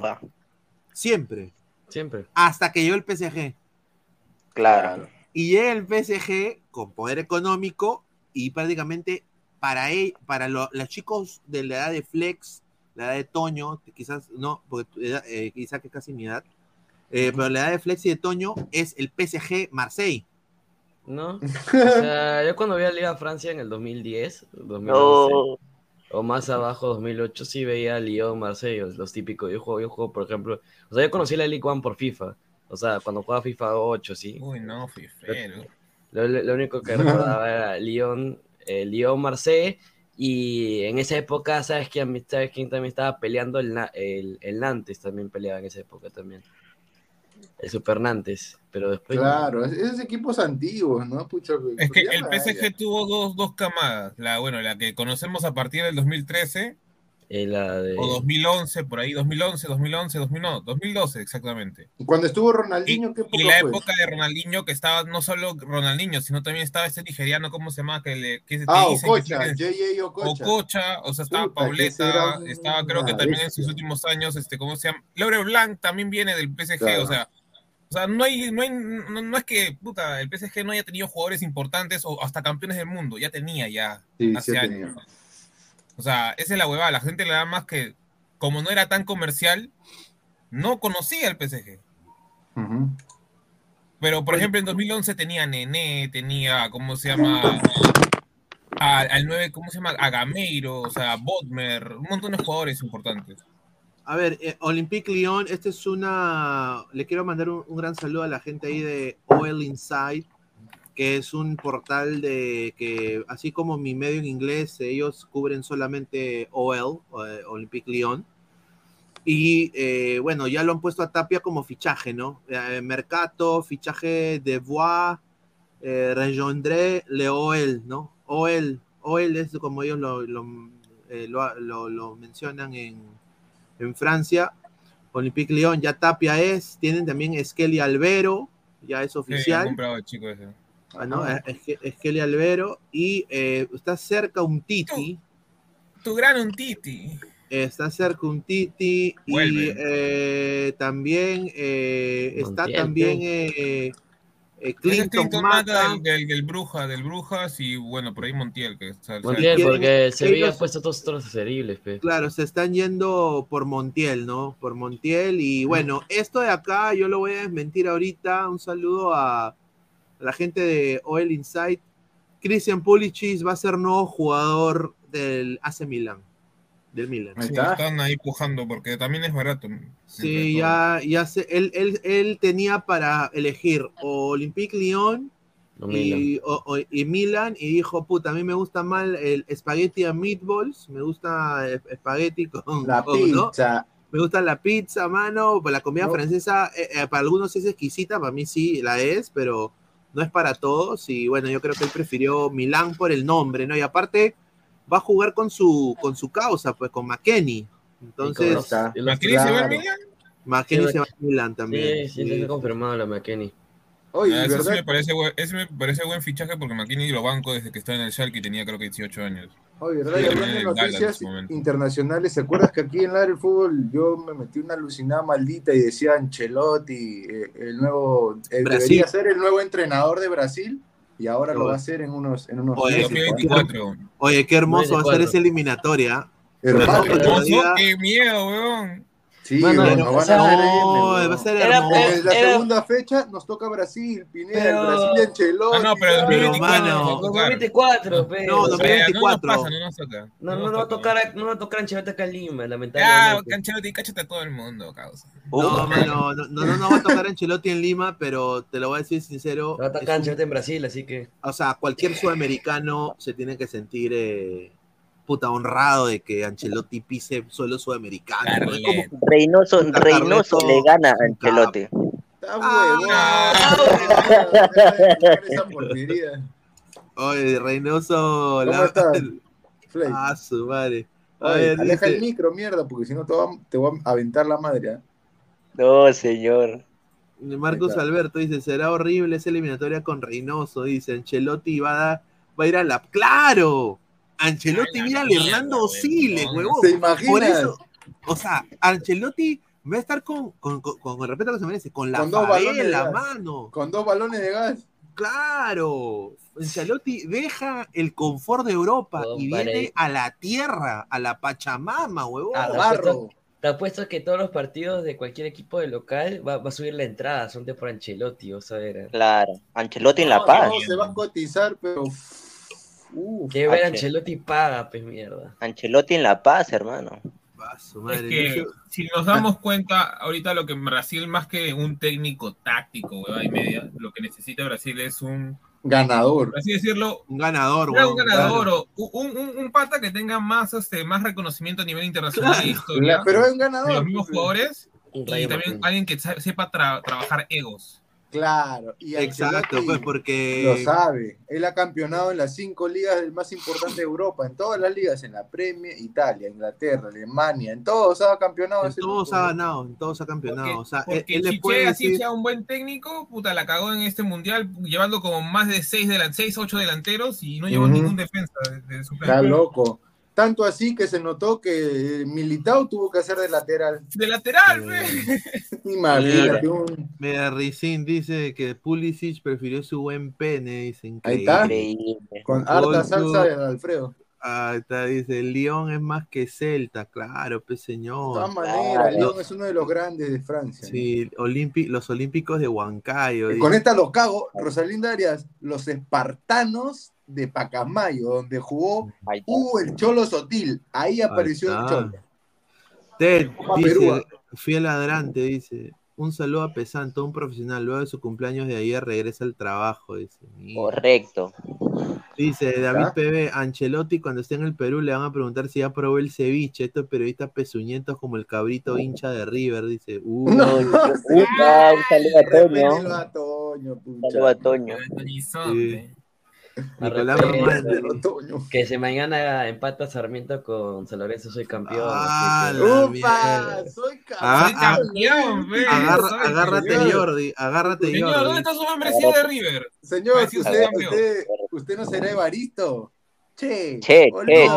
siempre, Siempre. hasta que llegó el PSG. Claro. Y llega el PSG con poder económico y prácticamente para, él, para lo- los chicos de la edad de Flex, la edad de Toño, quizás no, porque eh, quizás que es casi mi edad, eh, pero la edad de Flex y de Toño es el PSG Marseille. ¿No? O sea, yo cuando vi a Liga Francia en el 2010, 2011, No. o más abajo, 2008, sí veía a Lyon, Marsella, los típicos. Yo juego, yo juego, por ejemplo, o sea, yo conocí la League One por FIFA. O sea, cuando jugaba FIFA 8, sí. Uy, no. Lo, lo- lo único que recordaba era Lyon, eh, Lyon, Marseille. Y en esa época, ¿sabes quién, ¿sabes quién también estaba peleando? El, Na- el, el Nantes también peleaba en esa época también. El Super Nantes. Pero después. Claro, es- esos equipos antiguos, ¿no? Pucho, Es que ya el PSG tuvo dos, dos camadas. La, bueno, la que conocemos a partir del 2013 eh, la de... o 2011, por ahí, 2011, 2011, 2009, 2012 exactamente. Cuando estuvo Ronaldinho, ¿qué época Y la fue? época de Ronaldinho, que estaba no solo Ronaldinho, sino también estaba este nigeriano, ¿cómo se llama? Que le, que te Ah, dicen que Okocha, tiene- J.J. Okocha. Ococha, o sea, estaba Puta, Pauleta, un- estaba creo que también en sus últimos años, este, ¿cómo se llama? Laure Blanc también viene del PSG, Claro. o sea, o sea, no hay, no hay, no, no es que, puta, el PSG no haya tenido jugadores importantes o hasta campeones del mundo, ya tenía ya Sí, hace sí años. O sea, esa es la huevada, la gente le da más que, como no era tan comercial, no conocía el PSG. Pero, por ejemplo, en 2011 tenía Nené, tenía, ¿cómo se llama? A- al 9, ¿cómo se llama? A Gameiro, o sea, Bodmer, un montón de jugadores importantes. A ver, eh, Olympique Lyon, este es una. Le quiero mandar un, un gran saludo a la gente ahí de OL Inside, que es un portal de que, así como mi medio en inglés, ellos cubren solamente OL, eh, Olympique Lyon. Y eh, bueno, ya lo han puesto a Tapia como fichaje, ¿no? Eh, Mercato, fichaje de Bois, eh, Regendré, Le OL, ¿no? OL, OL es como ellos lo, lo, eh, lo- mencionan en, en Francia. Olympique Lyon, ya Tapia es. Tienen también Esqueli Albero, ya es Sí, oficial. comprado el chico ese. Ah, ¿no? Es- es- Esqueli Albero. Y eh, está cerca un Titi. Tu gran un Titi. Está cerca un Titi. Y eh, también eh, está Montiel, también eh, eh, Clinton Clinton Mata. Del, del, del Bruja, del Brujas y bueno, por ahí Montiel. Que, o sea, Montiel, porque Sevilla ellos- ha puesto todos otros terribles, pe. Claro, se están yendo por Montiel, ¿no? Por Montiel. Y bueno, esto de acá yo lo voy a desmentir ahorita. Un saludo a la gente de OL Insight. Christian Pulisic va a ser nuevo jugador del AC Milan. Del Milan. Ahí Sí, está. están ahí pujando porque también es barato. Sí, ya, ya sé. Él, él, él tenía para elegir o Olympique Lyon No, y, o- o- y Milan y dijo, puta, a mí me gusta mal el espagueti a meatballs, me gusta el espagueti con, La con, ¿no? pizza. Me gusta la pizza, mano. Pues la comida No. francesa, eh, eh, para algunos es exquisita, para mí sí la es, pero no es para todos. Y bueno, yo creo que él prefirió Milán por el nombre, ¿no? Y aparte, va a jugar con su, con su causa, pues con McKenny. Entonces, los- y los- ¿Macri se va Claro. Milan? McKenny Sí, se va a Milán también. Sí, sí, se ha confirmado la McKenny. Oye, Ah, eso sí me parece, buen, ese me parece buen fichaje porque McKinney lo banco desde que estaba en el Schalke y tenía creo que 18 años. Oye, ¿verdad? Sí, Y hablando de noticias internacionales, ¿se acuerdas que aquí en Ladre el Fútbol yo me metí una alucinada maldita y decía Ancelotti, eh, el nuevo, eh, Brasil. debería ser el nuevo entrenador de Brasil y ahora lo Oye. va a hacer en unos, en unos Oye, meses. 2024. Oye, qué hermoso va a ser 94. esa eliminatoria. Hermano, qué miedo, weón. Sí, bueno, o sea, no, va a ser Era- hermoso. En la Era- segunda fecha nos toca Brasil, Pineda, Pero- Brasil de Ancelotti. Ah, no, pero ya. 2024 mano. nos va a tocar. 2024, pe. No, O sea, 2024. No no nos toca. No, no, no va a toca. tocar, no va a tocar Ancelotti acá en Lima, Ya, lamentablemente. Ancelotti, cáchate a todo el mundo, causa. No, mano, no, no, no, no va a tocar Ancelotti en Lima, pero te lo voy a decir sincero. Va a tocar Ancelotti en Brasil, así que. o sea, cualquier sudamericano se tiene que sentir eh, puta honrado de que Ancelotti pise suelo sudamericano. ¿no? Es como- Reynoso, Puta, Reynoso Carleto, le gana a Ancelotti. Ah. Oye, Reynoso. ¿Cómo la-? Ah, su madre. Oye, ver, aleja dice- el micro, mierda, porque si no te voy a, te voy a aventar la madre. ¿ah? No, señor. Marcos. Alberto dice, será horrible esa eliminatoria con Reynoso, dice, Ancelotti va a, dar- va a ir a la... ¡Claro! Ancelotti mira a Hernando Siles, huevón. ¿Se imaginas? Por eso, o sea, Ancelotti va a estar con, con, con, con el respeto que se merece, con la Con dos balones en la mano. Con dos balones de gas. Claro. Ancelotti deja el confort de Europa y viene a la tierra, a la Pachamama, huevón. Ah, te apuesto, te apuesto que todos los partidos de cualquier equipo de local va, va a subir la entrada, son de por Ancelotti, vos a ver. Claro. Ancelotti en La No, Paz. no, se va a cotizar, pero. Uf, Que ver Ancelotti paga, pues mierda. Ancelotti en La Paz, hermano. Es que si nos damos cuenta, ahorita lo que Brasil, más que un técnico táctico, hueva y media, lo que necesita Brasil es un, ganador. por así decirlo, Un ganador, un ganador claro. o un, un- un pata que tenga más, este, más reconocimiento a nivel internacional historia. Pero es un ganador, de los mismos pues, jugadores y también alguien que sepa tra- trabajar egos. Claro. Y Exacto, pues porque... Lo sabe. Él ha campeonado en las cinco ligas del más importante de Europa, en todas las ligas, en la Premier, Italia, Inglaterra, Alemania, en todos ha campeonado. En todos ha ganado, en todos ha campeonado. o sea, él, Porque él puede Che así sea un buen técnico, puta, la cagó en este mundial llevando como más de seis, delan seis ocho delanteros y no llevó ningún defensa de, de su Está loco. Tanto así que se notó que Militao tuvo que hacer de lateral. De lateral, Eh, Imagínate un. Mira, Rizin dice que Pulisic prefirió su buen pene, dice Ahí está. Increíble. Con harta salsa de Alfredo. Ah, está, dice, el León es más que Celta, claro, pues De señor. todas maneras, Los- León es uno de los grandes de Francia. Sí, Olimpi- los Olímpicos de Huancayo. Y. Con esta los cago, Rosalinda Arias, los espartanos de Pacamayo, donde jugó. Hugo el Cholo Sotil. Ahí apareció el. Cholo. Ted dice, Perú, fiel ladrante, dice, un saludo a Pesanto, un profesional, luego de su cumpleaños de ayer regresa al trabajo, dice. Mira. Correcto. Dice David. PB, Ancelotti cuando esté en el Perú le van a preguntar si ya probó el ceviche, estos periodistas pezuñentos como el cabrito hincha de River, dice. Uh, No, yo- Upa, un saludo a Toño. a Toño, saludo a Toño. sí. Nicolás Arrepiento. Román, Repételo, Toño. Que se mañana empata Sarmiento con San Lorenzo, soy campeón. Ah. Soy Ah, Soy campeón. Agarra- soy agárrate campeón. Jordi, agárrate Señor, Jordi. ¿dónde está su membresía de River? Señor, usted, campeón. usted, usted no será Evaristo. Che, Che, che, che.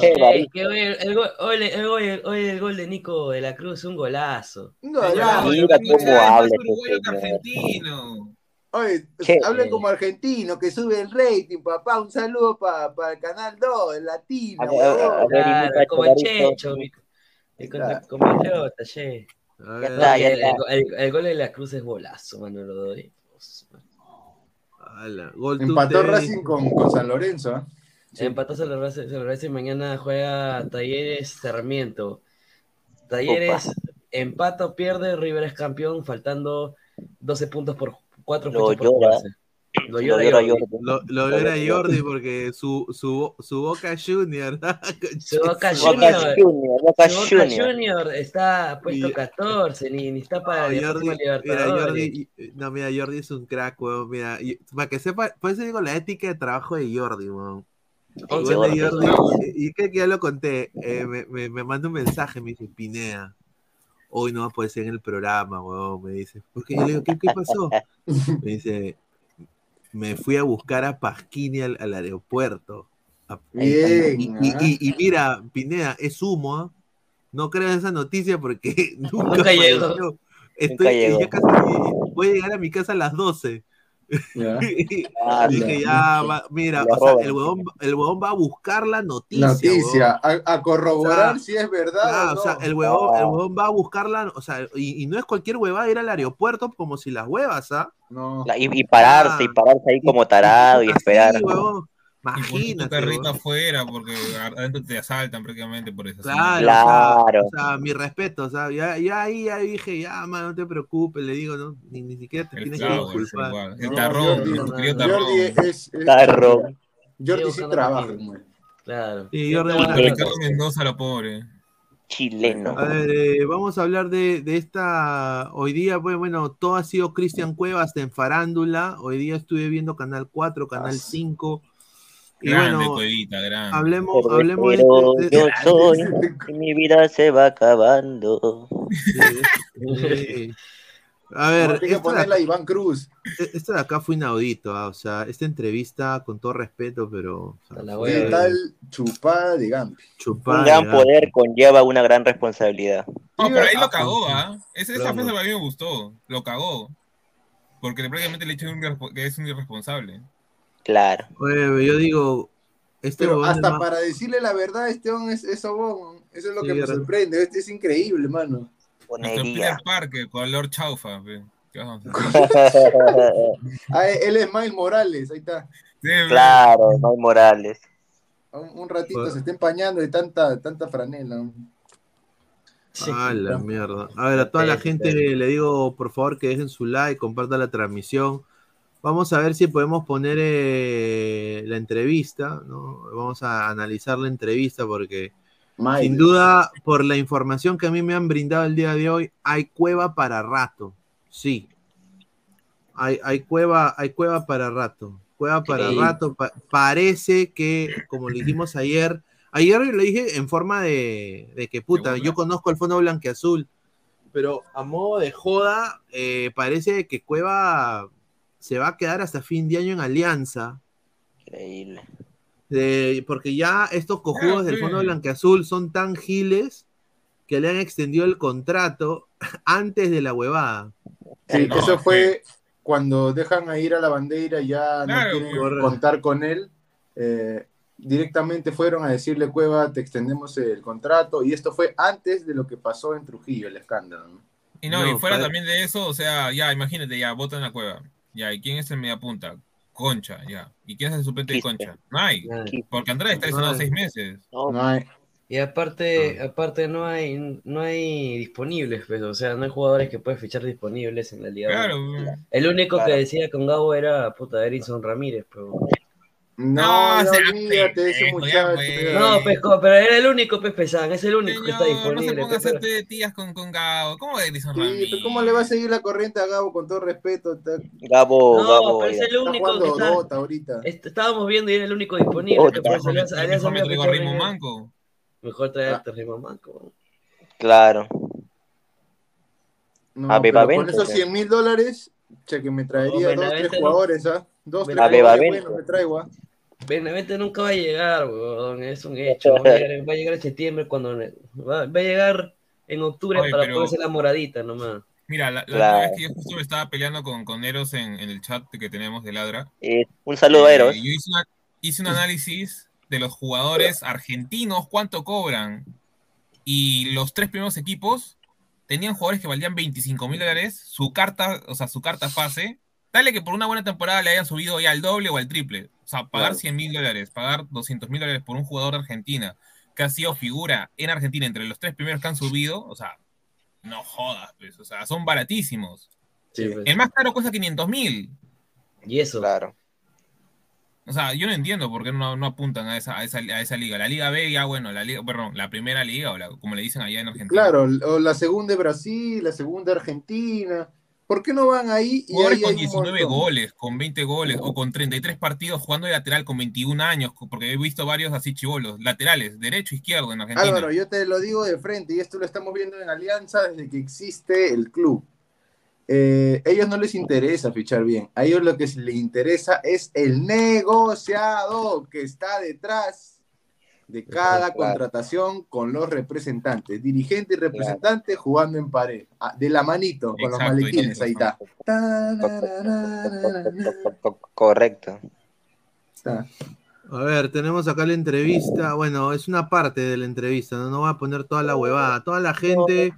Che, que hoy el, el gol, hoy, el- hoy el- hoy el gol de Nico de la Cruz, un golazo. No, Señor, ya. Mira cómo ya es más habla este uruguayo que señor. argentino. Oye, hablen como argentino, que sube el rating, papá. Un saludo para el Canal 2, el latino. A ver, a huevón. ver, Claro, imita como el. Checho, mi, mi Claro. compatriota, che. A Ya ver, está, ya el, está. el- el- el gol de la Cruz es golazo, mano, lo doy. Dios, man. ala, Gol Empató Tute, Racing con, con San Lorenzo. ¿eh? Sí. Empató San Lorenzo, San Lorenzo y mañana juega Talleres Sarmiento. Talleres empata o pierde, River es campeón, faltando 12 puntos por 4 Lo fechas llora. Lo Lo llora llora Jordi. Jordi. Lo, llora Jordi porque su, su, su Boca Junior. Su Boca Boca Junior. Junior, Boca Su Boca Junior. Junior está puesto Y- 14, ni, ni está para No, Jordi, mira. Jordi, no, mira, Jordi es un crack, weón. Mira, y- para que sepa, por eso digo la ética de trabajo de Jordi, weón. Jordi, y creo que ya lo conté, eh, me, me, me manda un mensaje, me dice, Pinea, hoy no va a poder ser en el programa, weón, me dice. Porque yo le digo, ¿qué, qué pasó? Me dice, me fui a buscar a Pasquini al, al aeropuerto. A- Bien, y, y- ah. y- y mira, Pineda, es humo, ¿ah? No creas esa noticia porque nunca, Nunca llegó. Estoy, llegó. ya casi voy a llegar a mi casa a las 12. Ya. Ah, Dije, ya, va- mira, o sea, el huevón, el huevón va a buscar la noticia. A, a corroborar O sea, si es verdad Ah, o no. o sea, el huevón, el huevón va a buscarla, o sea, y, y no es cualquier huevada ir al aeropuerto como si las huevas, ¿ah? No. La- Y, y pararse, y pararse ahí como tarado y Así, esperar. huevón. Y tu Imagínate. carrito huevón. afuera porque adentro te asaltan prácticamente por eso. Claro, Claro. O, sea, o sea, mi respeto, o sea, ya, ya ahí ya dije, ya, mano, no te preocupes, le digo, no, ni, ni siquiera te El tienes que disculpar. el el No, tarrón, Jordi, querido tarrón. Jordi es, es- Tarro. Jordi sí trabaja él. Claro. Sí, Jordi, Ricardo Mendoza, lo pobre. Chileno. A ver, eh, vamos a hablar de, de esta. Hoy día, pues, bueno, todo ha sido Cristian Cuevas en farándula. Hoy día estuve viendo Canal 4, Canal 5. Y Grande, bueno, Cuevita, grande. hablemos, hablemos de, Pero de- de- yo soy, y mi vida se va acabando. Sí. A No, ver, hay que esto de, ponerla a acá, Iván Cruz. esto de acá fue inaudito, ah, o sea, esta entrevista, con todo respeto, pero. o sea, A la fue ¿Qué tal chupada de Gampi? chupada Un de gran poder conlleva una gran responsabilidad. No, pero ahí Ah, lo cagó, ¿ah? Esa, esa Claro. frase a mí me gustó. Lo cagó. Porque prácticamente le echó un irrespo- que es un irresponsable. Claro. Oye, yo digo, este Pero hasta más- para decirle la verdad, Esteban es, es sobón. Eso es lo Sí, que me verdad. sorprende. Este es increíble, mano. Ponería. Parker, color chaufa. Ah, él es Miles Morales, ahí está. Sí, claro, hay Morales. Un, un ratito Bueno. se está empañando de tanta, tanta franela. Ah, la mierda. A ver, a toda la gente le digo, por favor, que dejen su like, compartan la transmisión. Vamos a ver si podemos poner eh, la entrevista, ¿no? Vamos a analizar la entrevista porque, sin duda, por la información que a mí me han brindado el día de hoy, hay cueva para rato. Sí. Hay, hay cueva, hay cueva para rato. Cueva para rato. Pa- parece que, como le dijimos ayer, ayer lo dije en forma de, de que puta, yo conozco el fondo blanqueazul, pero a modo de joda, eh, parece que Cueva se va a quedar hasta fin de año en Alianza. Increíble. de- porque ya estos cojudos Ah, del sí. fondo blanqueazul son tan giles que le han extendido el contrato antes de la huevada. Sí, No, eso sí. fue cuando dejan a ir a la bandera y ya Claro, no quieren contar con él. eh, directamente fueron a decirle, Cueva, te extendemos el contrato. Y esto fue antes de lo que pasó en Trujillo, el escándalo. ¿no? Y no, No, y fuera también de eso, o sea, ya, imagínate, ya, vota en la cueva. Ya, ¿y quién es el mediapunta? Concha, ya. ¿Y quién es el suplente de. Concha? No hay. Porque Andrés está lesionado No seis meses. No, No hay- Y aparte, aparte no hay, no hay disponibles, pues, o sea, no hay jugadores que puedes fichar disponibles en la liga. Claro. El único Claro. que decía con Gabo era puta Erinson Ramírez, pero No, No, olvídate de ese muchacho. no, pesco, pero era el único pez pesán, es el único que está Señor, no se disponible. ponga a pero- hacerte tías con, con Gabo. ¿Cómo Edison Sí, pero ¿Cómo le va a seguir la corriente a Gabo con todo respeto? Está, Gabo, No, Gabo. pero es el está único que jugando está. Dota ahorita. est- Estábamos viendo y era el único disponible. Oh, que por eso Alianza- Mejor Alianza me había traigo a Rimo Manco. Mejor Ah. traerte a Rimo Manco. Claro. No, A pero con esos ya. 100 mil dólares, che, que me traería No, dos, tres no. jugadores, ¿ah? Dos, tres A jugadores buenos me traigo, ¿ah? Benavente nunca va a llegar, weón, es un hecho. Va a llegar, va a llegar en septiembre cuando va, va a llegar en octubre Oye, para pero- ponerse la moradita nomás. Mira, la, la Claro. última vez que yo justo me estaba peleando con, con Eros en, en el chat que tenemos de Ladra. Eh, un saludo a eh, Eros. Yo hice, una- hice un análisis de los jugadores argentinos, cuánto cobran. Y los tres primeros equipos tenían jugadores que valían 25 mil dólares. Su carta, o sea, su carta pase. Dale que por una buena temporada le hayan subido ya al doble o al triple. O sea, pagar Claro. 100 mil dólares, pagar 200 mil dólares por un jugador de Argentina que ha sido figura en Argentina entre los tres primeros que han subido. O sea, no jodas, pues. O sea, son baratísimos. Sí, pues. El más caro cuesta 500 mil. Y eso. Claro. O sea, yo no entiendo por qué no, no apuntan a esa, a, esa, a esa liga. La Liga B, ya bueno, la liga, perdón, la primera liga, o la- como le dicen allá en Argentina. Claro, o la segunda de Brasil, la segunda de Argentina. ¿Por qué no van ahí y ahí con hay un 19 montón? goles, con 20 goles, o con 33 partidos jugando de lateral con 21 años, porque he visto varios así chivolos, laterales, derecho, izquierdo en Argentina. Álvaro, yo te lo digo de frente y esto lo estamos viendo en Alianza desde que existe el club. Eh, ellos no les interesa fichar bien, a ellos lo que les interesa es el negociado que está detrás de cada Claro. contratación con los representantes, dirigente y representante jugando en pared, ah, de la manito, con los Exacto, maletines, ahí está. Correcto. A ver, tenemos acá la entrevista. Bueno, es una parte de la entrevista, no, no voy a poner toda la huevada. Toda la gente,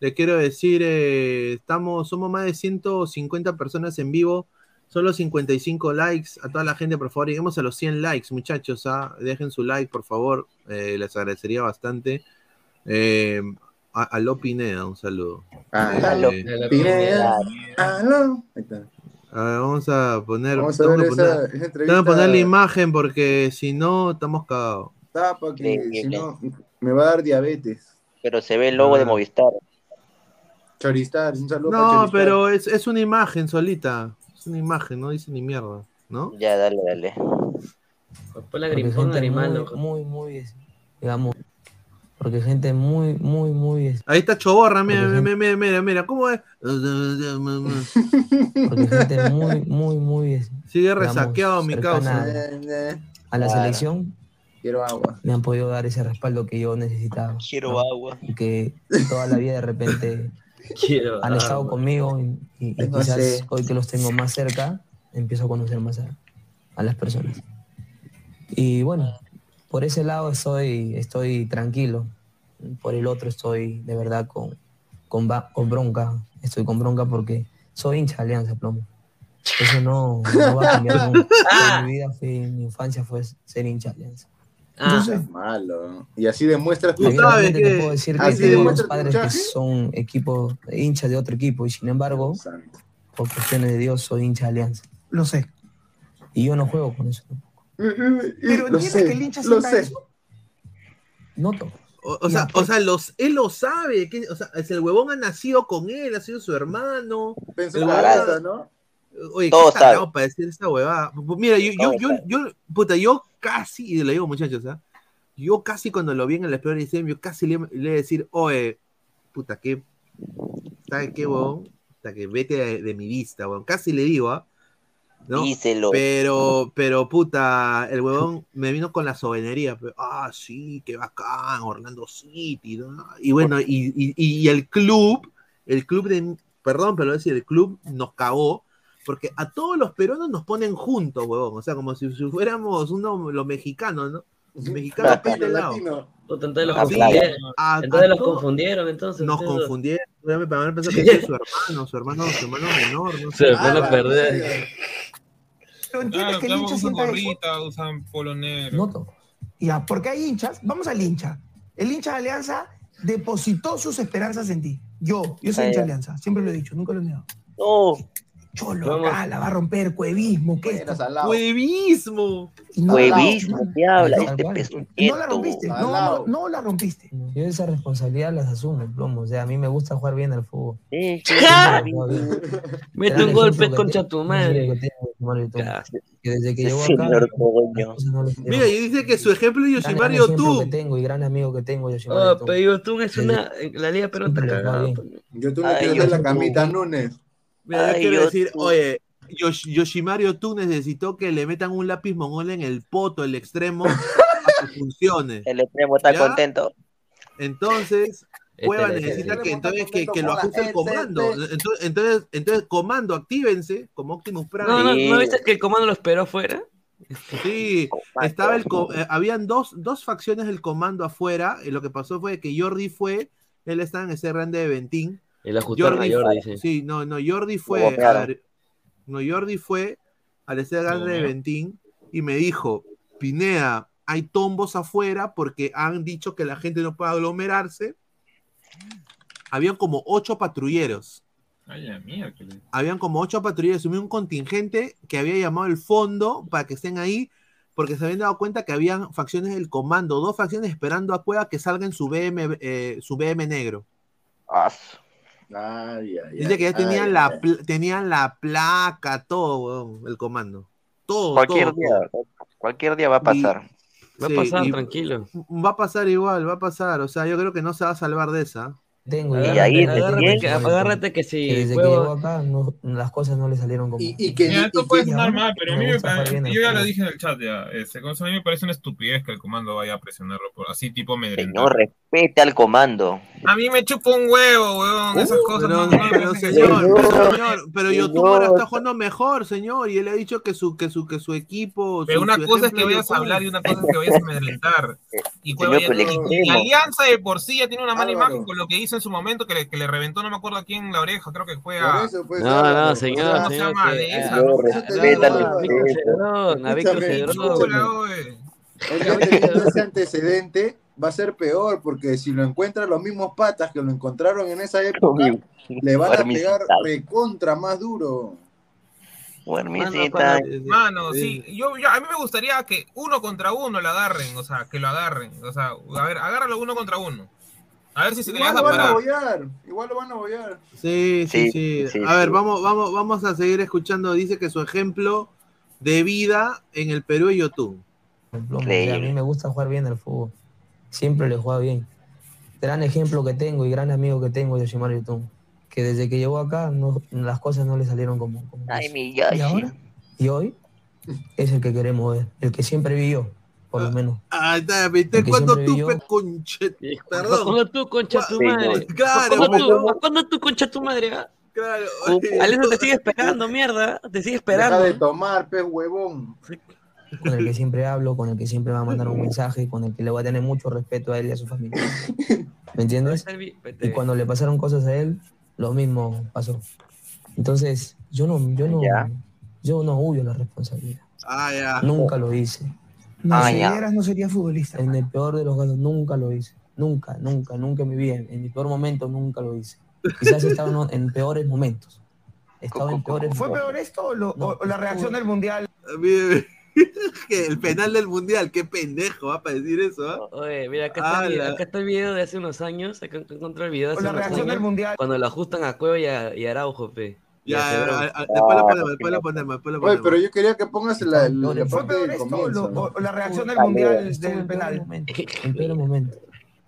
le quiero decir, eh, estamos, somos más de 150 personas en vivo, solo 55 likes. A toda la gente, por favor, lleguemos a los 100 likes, muchachos. ¿ah? Dejen su like, por favor, eh, les agradecería bastante. Eh, a, a Lo Pineda, un saludo. Ah, Eh, eh, Pineda, aló. Ahí está. a ver, vamos a poner, Vamos a tengo ver que esa- poner- esa tengo que entrevista. poner la imagen porque si no, estamos cagados. Tapa que si no me va a dar diabetes. Pero se ve el logo de Ah. Movistar. Choristar, un saludo No, pero es, es una imagen solita. Es una imagen, no dice ni mierda, ¿no? Ya, dale, dale. Pon la grimpón gente animal, muy, muy, muy, digamos, porque gente muy, muy, muy, Ahí está Choborra, mira, mira, mira, mira, mira, ¿cómo es? porque gente muy, muy, muy, Sigue digamos, resaqueado mi causa. a la Claro. selección, Quiero agua. me han podido dar ese respaldo que yo necesitaba. Quiero ¿no? agua. Y que toda la vida de repente Quiero han estado agua. conmigo y, y- y quizás hoy que los tengo más cerca, empiezo a conocer más a, a las personas. Y bueno, por ese lado estoy, estoy tranquilo. Por el otro estoy de verdad con, con, con bronca. Estoy con bronca porque soy hincha de Alianza Plomo. Eso no, no va a cambiar mi vida, fui, mi infancia fue ser hincha de Alianza. Ah, Es malo. Y así demuestras tu Abiertamente te puedo decir que así tengo demuestras unos tu padres que son equipos, hinchas de otro equipo, y sin embargo, por cuestiones de Dios, soy hincha de Alianza. Lo sé. Y yo no juego con eso. Pero Lo entiendes sé, que el hincha lo sé. eso. No todos. O, o sea, o sea los, él lo sabe, que, o sea, es el huevón ha nacido con él, ha sido su hermano. Pensó el la raza, ¿no? Oye, Todo qué tarado sabe. para decir esa huevada. Mira, yo, yo, yo, yo, puta, yo casi, y le digo muchachos, ¿ah? yo casi cuando lo vi en el Explorer yo casi le, le iba a decir, oye, puta, qué, ¿sabes qué, huevón? Puta, que vete de, de mi vista, huevón. Casi le digo, ¿ah? ¿no? Díselo. Pero, pero, puta, el huevón me vino con la soberanía. pero, ah, sí, qué bacán, Orlando City, ¿no? Y bueno, y, y- y el club, el club de, perdón, pero decir, el club nos cagó, porque a todos los peruanos nos ponen juntos, huevón. O sea, como si, si fuéramos uno, los mexicanos, ¿no? Los mexicanos este lado. Puta, entonces los Ah, confundieron. a- Entonces a los todos confundieron, entonces. Nos entonces- confundieron. Para pensado que es su hermano, su hermano, su hermano menor, no Se van a perder. Pero entiendes Claro, que el hincha usan usan polo negro. No todos. Ya, porque hay hinchas. Vamos al hincha. El hincha de Alianza depositó sus esperanzas en ti. Yo, yo soy Ah, hincha de. Alianza. Siempre lo he dicho, nunca lo he negado. No. Cholo, acá la va a romper, cuevismo, ¿qué la Huevismo, rompiste, ¿qué habla este No la rompiste, no, no, la rompiste. Yo esa responsabilidad las asumo, plomo. O sea, a mí me gusta jugar bien al fútbol. Sí. Mete un golpe te- tu madre. que desde que llegó acá. Mira, y dice que su ejemplo es tú. que tengo y gran amigo que tengo, Yoshimaru Oh, Yotun. pero Yotun es una. La liga pero está siempre le hacer la camita Núñez. Mira, yo Ay, quiero yo decir, tú. oye, Yosh- Yoshimario tú necesitó que le metan un lápiz mongol en el poto, el extremo, para que funcione. El extremo está ¿Ya? contento. Entonces, Cueva Este, necesita este. que entonces que, que lo ajuste el comando. Entonces, entonces, entonces, comando, actívense como Optimus Prime. No, no. ¿no viste que el comando lo esperó afuera? Sí, estaba el co- eh, habían dos, dos facciones del comando afuera, y lo que pasó fue que Jordi fue, él estaba en ese grande de Ventín. Y le ajustaron a Jordi, sí. Sí, no, no, Jordi fue, a ver, no, Jordi fue al grande de Ventín y me dijo, Pineda, hay tombos afuera porque han dicho que la gente no puede aglomerarse. Habían como ocho patrulleros. Ay, la mierda. Habían como ocho patrulleros, y un contingente que había llamado el fondo para que estén ahí, porque se habían dado cuenta que habían facciones del comando, dos facciones esperando a Cueva que salga en su BM, eh, su BM negro. Ah, Ay, ay, Dice que ya tenían ay, la, ay. pl- tenían la placa, todo, weón, el comando. Todo, Cualquier todo, día, cualquier día va a pasar. Va a pasar, tranquilo. Va a pasar igual, va a pasar. O sea, yo creo que no se va a salvar de esa. Tengo Y agárrate, ahí agárrate, que- agárrate que si que desde que juego- llegó acá no- las cosas no le salieron como. Y, y que, Mira, y esto que- puede y sonar mal, pero a me mí me, al yo ya lo dije en el chat ya. Este, a mí me parece una estupidez que el comando vaya a presionarlo por así tipo amedrentar. Señor, respete al comando. A mí me chupa un huevo, weón, esas cosas. Pero, no, no me pero, que señor, pero, señor, pero Señor. YouTube ahora está jugando mejor, señor, y él ha dicho que su, que su, que su equipo. Pero su- una su cosa es que vayas a hablar y una cosa es que vayas a amedrentar. Y, Señor, vaya- y-. Alianza de por sí ya tiene una mala Álvaro. imagen con lo que hizo en su momento, que le, que le reventó, no me acuerdo a quién la oreja, creo que fue a. eso, pues, No, no, o señor, sea, ¿Cómo se señor. llama? que- De esa, ¿no? A Víctor Cedrón. Ese antecedente va a ser peor, porque si lo encuentran los mismos patas que lo encontraron en esa época, le van a pegar recontra más duro. Guarmisita. Mano, sí, yo, yo- a mí me gustaría que uno contra uno lo agarren, o sea, que lo agarren, o sea, a ver, agárralo uno contra uno. A ver si se Igual lo a van a bollar, igual lo van a bollar. Sí, sí, Sí, sí. sí, a ver, sí. vamos, vamos, vamos a seguir escuchando. Dice que su ejemplo de vida en el Perú es YouTube. a mí me gusta jugar bien al fútbol. Siempre le juega bien. Gran ejemplo que tengo y gran amigo que tengo es Yoshimar Yotun. Que desde que llegó acá no, las cosas no le salieron como. Ay, y ahora, y hoy, es el que queremos ver. El que siempre vivió, por lo menos. Ah, está, viste cuando tú, yo- conche, perdón. Cuando tú, concha tu madre. Claro, Cuando tú, cuando tú, concha tu madre. ah? claro. Alianza te sigue esperando, mierda. Te sigue Deja esperando. de tomar, pez huevón. Con el que siempre hablo, con el que siempre va a mandar un mensaje, con el que le voy a tener mucho respeto a él y a su familia. ¿Me entiendes? Y cuando le pasaron cosas a él, lo mismo pasó. Entonces, yo no, yo no, Ya. yo no huyo la responsabilidad. Ah, ya. Nunca lo hice. No, Ah, si ya. vieras, no sería futbolista. En el peor de los casos, nunca lo hice. Nunca, nunca, nunca en mi vida. En mi peor momento, nunca lo hice. Quizás he estado en- peores momentos. En peores ¿Fue peor esto o, lo- No. o- o la reacción del mundial? Que el penal del mundial, qué pendejo va para decir eso, ¿ah? Oye, mira, acá está, el, video- acá está el video de hace unos años. Acá encontré el video de O hace la unos reacción del años. mundial. Cuando lo ajustan a Cueva y a, y a Araujo, pe. Ya, Cedrón. a- a- después lo ponemos, después lo ponemos, después Oye, ponemos. pero yo quería que pongas la, la, la ¿Fue parte peor del esto o, comienzo. lo- o la reacción del mundial del en peores penal? momentos. En peores momentos.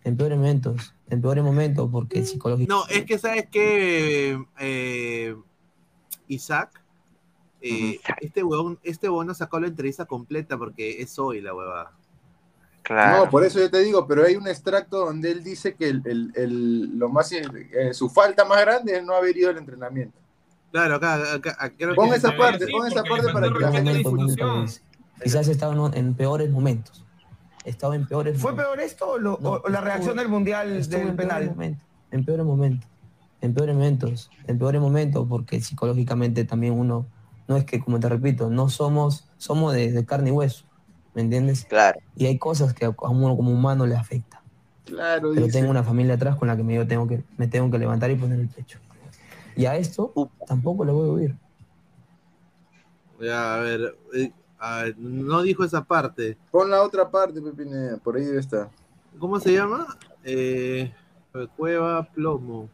En peores momentos. En peores momentos, porque psicológicamente. No, es que sabes que Isaac, eh, Isaac. este huevón, este huevón no sacó la entrevista completa porque es hoy la huevada. Claro. No, por eso yo te digo, pero hay un extracto donde él dice que el, el- el- lo más, eh, su falta más grande es no haber ido al entrenamiento. Claro, acá, acá, Pon esa parte, pon esa parte para que la hice. Quizás he estado en, peores momentos. He estado en peores ¿Fue momentos. peor esto o, lo- No, o la reacción del mundial del en penal? En peores momentos. En peores momentos. En peores momentos, porque psicológicamente también uno. No es que, como te repito, no somos. Somos de, de carne y hueso. ¿Me entiendes? Claro. Y hay cosas que a uno como humano le afecta. Claro, Pero dice. tengo una familia atrás con la que me, yo tengo que, me tengo que levantar y poner el pecho. Y a esto tampoco le voy a huir. Ya, a ver, eh, a ver, no dijo esa parte. Pon la otra parte, Pepine, por ahí debe estar. ¿Cómo se llama? Eh, cueva Plomo,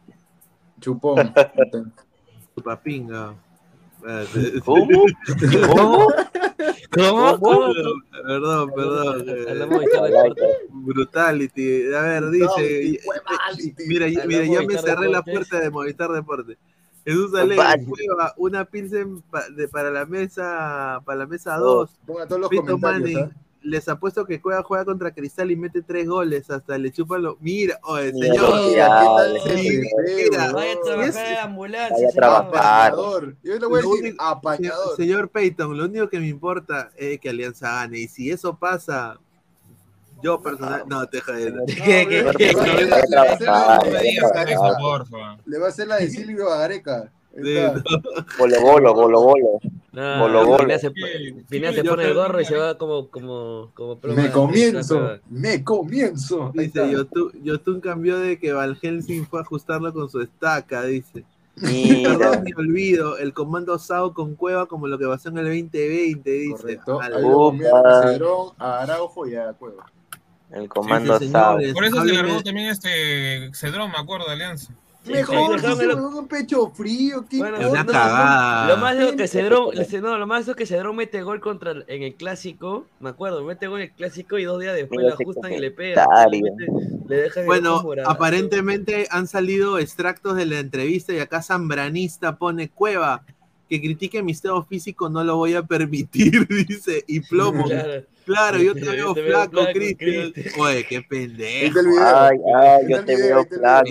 Chupón. Chupapinga. ¿Cómo? ¿Cómo? ¿Cómo? ¿Cómo? Perdón, perdón. eh. Brutality. A ver, dice. Mira, mira, ya me cerré la puerta de Movistar Deporte. Jesús Alegre. Cueva, una pilsen pa- de- para la mesa, para la mesa 2. Ponga todos los Pito. Manning, ¿ah? Les apuesto que Cueva juega contra Cristal y mete tres goles, hasta le chupan los. Mira, oye, Mira, señor. Mira, ¿qué tal Sí, ese Pepe, mira, Vaya a trabajar en ambulancia, señor. Yo le voy a Lo decir único- apañador. Señor Peyton, lo único que me importa es que Alianza gane. Y si eso pasa, yo personal. No, te jodes. ¿Qué, qué, No, qué? le va a hacer- la- de Silvio Agareca. Bolo, bolo, bolo, bolo. No, Bolo, bolo. Pineda se, Pineda se Yo pone el gorro y se va como, como, como Me comienzo, me comienzo. Dice, Yotun, Yotun cambió de que Val Helsing fue a ajustarlo con su estaca, dice. Perdón, me olvido, el comando SAO con Cueva como lo que pasó en el 2020, dice. Correcto. Al- a Araujo y a Cueva. El comando Sí, SAO. Por eso se largó también este Cedrón, me acuerdo, de Alianza. Mejor ese el- huevón en pecho frío, qué Bueno, no, no, Lo más es que Cedrón, no, lo más es que Cedrón mete gol contra el- en el clásico, me acuerdo, mete gol en el clásico y dos días después lo ajustan y le pegan. Le, dejan Bueno, aparentemente han salido extractos de la entrevista y acá Zambranista pone cueva. Que critique mi estado físico no lo voy a permitir, dice. Y plomo. Claro. Claro, yo te Yo veo te veo flaco, flaco, Cristian. Oye, qué pendejo. Ay, ay, yo te veo flaco.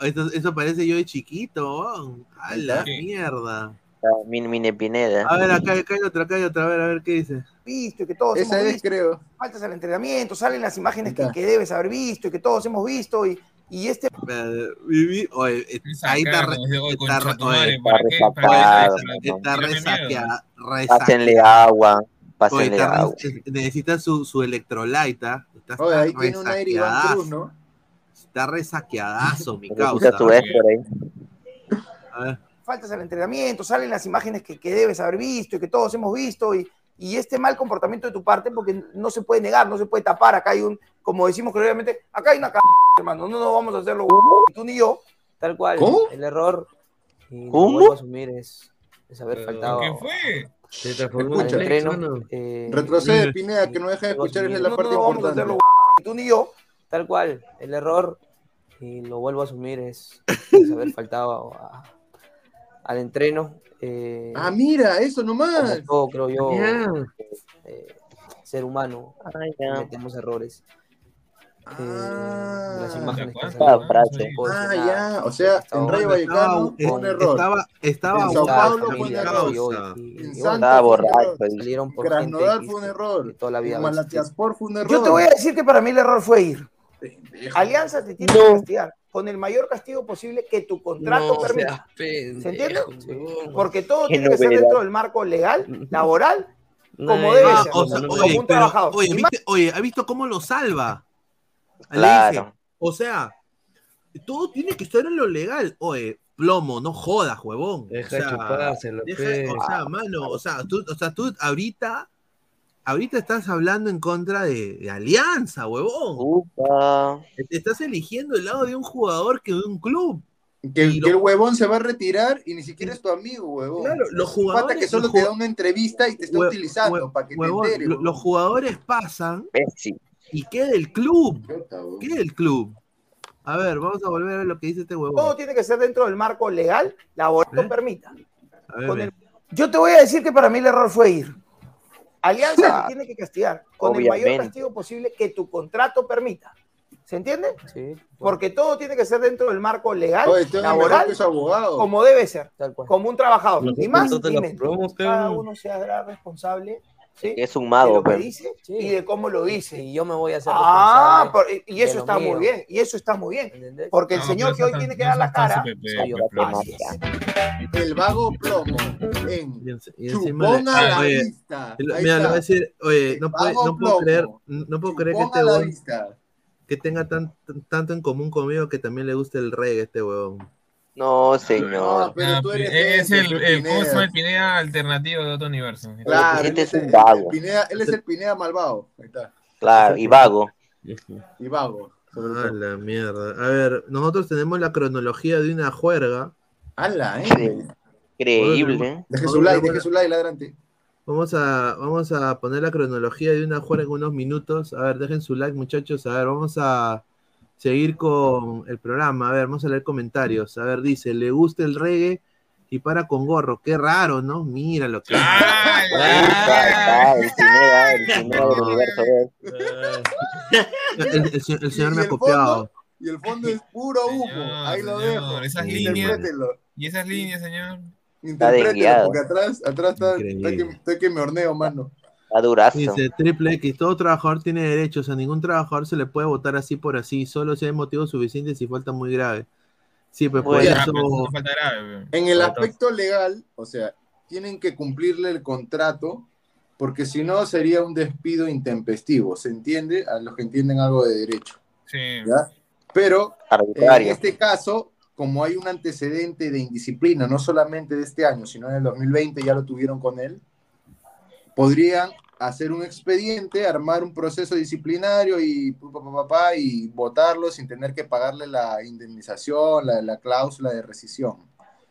Eso, eso parece yo de chiquito. A la mierda. Ah, Pineda. A ver, acá, acá hay otra, acá hay otra. A ver, a ver qué dice. visto y que todos Esa hemos es, visto. creo. Faltas al entrenamiento, salen las imágenes que, que debes haber visto y que todos hemos visto y, y este Vivi, oye, ahí está, oye, está, oye, madre, ¿para qué? ¿Para qué resacado, le- ¿no? está Tírame resaqueada. Pásenle agua. Oye, Pásenle está agua. necesita su, su electrolyte. ¿ah? Está, Oye, ahí tiene un aire Iván resaqueadazo. Cruz, ¿no? Está resaqueadazo, mi causa. ahí. A ver. faltas al entrenamiento, salen las imágenes que, que debes haber visto y que todos hemos visto y, y este mal comportamiento de tu parte porque no se puede negar, no se puede tapar, acá hay un, como decimos claramente, acá hay una c hermano, no nos vamos a hacerlo tú ni yo, Tal cual, ¿Cómo? el error, y ¿Cómo? a asumir, es, es haber ¿Pero faltado ¿Qué fue? Se transformó Escucha. en entreno. eh, Retrocede, Pineda, que no deja de escuchar, es la no, parte no vamos a importante. tú ni yo, Tal cual, el error, y lo vuelvo a asumir, es, es haber faltado a- al entreno. eh, Ah, mira, eso nomás. todo, creo yo, Ya. eh, ser humano, Ay, errores. Eh, las Ah, imágenes Ah, frase. decir Ah, ya. O sea, en Rayo Vallecano fue un error. estaba, estaba En Sao Paulo fue un error. Y hoy- y- En Santos Estaba fue un error. borracho. dice. salieron por Krasnodar fue un error. toda la vida. Malatyaspor fue un error. yo te voy a decir que para mí el error fue ir. Pendejo. Alianza te tiene No. que castigar con el mayor castigo posible que tu contrato No permita. pendejo, ¿Se entiende? Porque todo Qué tiene que ser dentro del marco legal, laboral, como debe ser, o sea, como oye, un pero, trabajador. oye, Y más- ¿viste, oye, ¿ha visto cómo lo salva? Le dice, Claro. o sea, todo tiene que estar en lo legal. Oye, plomo, no jodas, huevón. Deja o sea, chupárselo, deja- pe. o sea, mano, o sea, tú, o sea, tú ahorita, ahorita estás hablando en contra de, de Alianza, huevón. Upa. Te estás eligiendo el lado de un jugador que de un club. Que, Y que lo- el huevón se va a retirar y ni siquiera es tu amigo, huevón. Claro, los Es un pata jugadores- que solo los te da una entrevista y te está Hue- utilizando hue- para que huevón, te enteres. lo- los jugadores pasan Messi. y queda el club. ¿Qué el club? A ver, vamos a volver a ver lo que dice este huevón. todo tiene que ser dentro del marco legal, laboral, ¿Eh? permita. A ver, Con el- Yo te voy a decir que para mí el error fue ir. Alianza te tiene que castigar con el mayor castigo posible que tu contrato permita. ¿Se entiende? Sí, Porque todo tiene que ser dentro del marco legal, Oye, mejor laboral, como debe ser, tal cual. como un trabajador. Ni más ni menos. Cada uno. uno se hará responsable ¿sí? Es un de mago, lo que pero. dice Sí. y de cómo lo dice. Y yo me voy a hacer Ah, por- y eso de está mío. muy bien, y eso está muy bien. ¿entendés? Porque el No, señor pero que hoy no tiene que no dar la cara, pues. El vago plomo en Y, en- y encima a la oye, vista. mira, le voy a decir, oye, no, puede- no puedo plomo. creer, no puedo creer que este vista. que tenga tan, tan- tanto en común conmigo que también le gusta el reggae este huevón. No, No, señor. pero tú eres es ese, el, pe, el. Pineda. el Pineda alternativo de otro universo. Claro, Este él es es, un el- vago. el Pineda- él es el Pineda malvado. Ahí está. Claro, y vago. Y vago. Ah, la mierda. A ver, nosotros tenemos la cronología de una juerga. ¡Hala, eh! Increíble. Deje su like, deje su like, ladrante. Vamos a, vamos a poner la cronología de una juerga en unos minutos. A ver, dejen su like, muchachos. A ver, vamos a seguir con el programa. A ver, vamos a leer comentarios. A ver, dice, le gusta el reggae y para con gorro. Qué raro, ¿no? Mira lo que... El señor me ha copiado. fondo, Y el fondo es puro humo. Señor, Ahí lo señor, dejo. esas Interprétenlo. Y esas líneas, señor. Interprétenlo, desviado. porque atrás, atrás está, está que, está que me horneo, mano. Está durazo. Dice Triple X, todo trabajador tiene derechos, a ningún trabajador se le puede votar así por así, solo si hay motivos suficientes y falta muy grave. Sí, pues por eso... falta grave. En el aspecto legal, o sea, tienen que cumplirle el contrato, porque si no sería un despido intempestivo, ¿se entiende? A los que entienden algo de derecho. Sí. ¿ya? Pero en Arbitrario. este caso, como hay un antecedente de indisciplina, no solamente de este año, sino en el 2020 ya lo tuvieron con él, podrían hacer un expediente, armar un proceso disciplinario y pu- pa, pa, pa, pa, y votarlo sin tener que pagarle la indemnización, la, la cláusula de rescisión.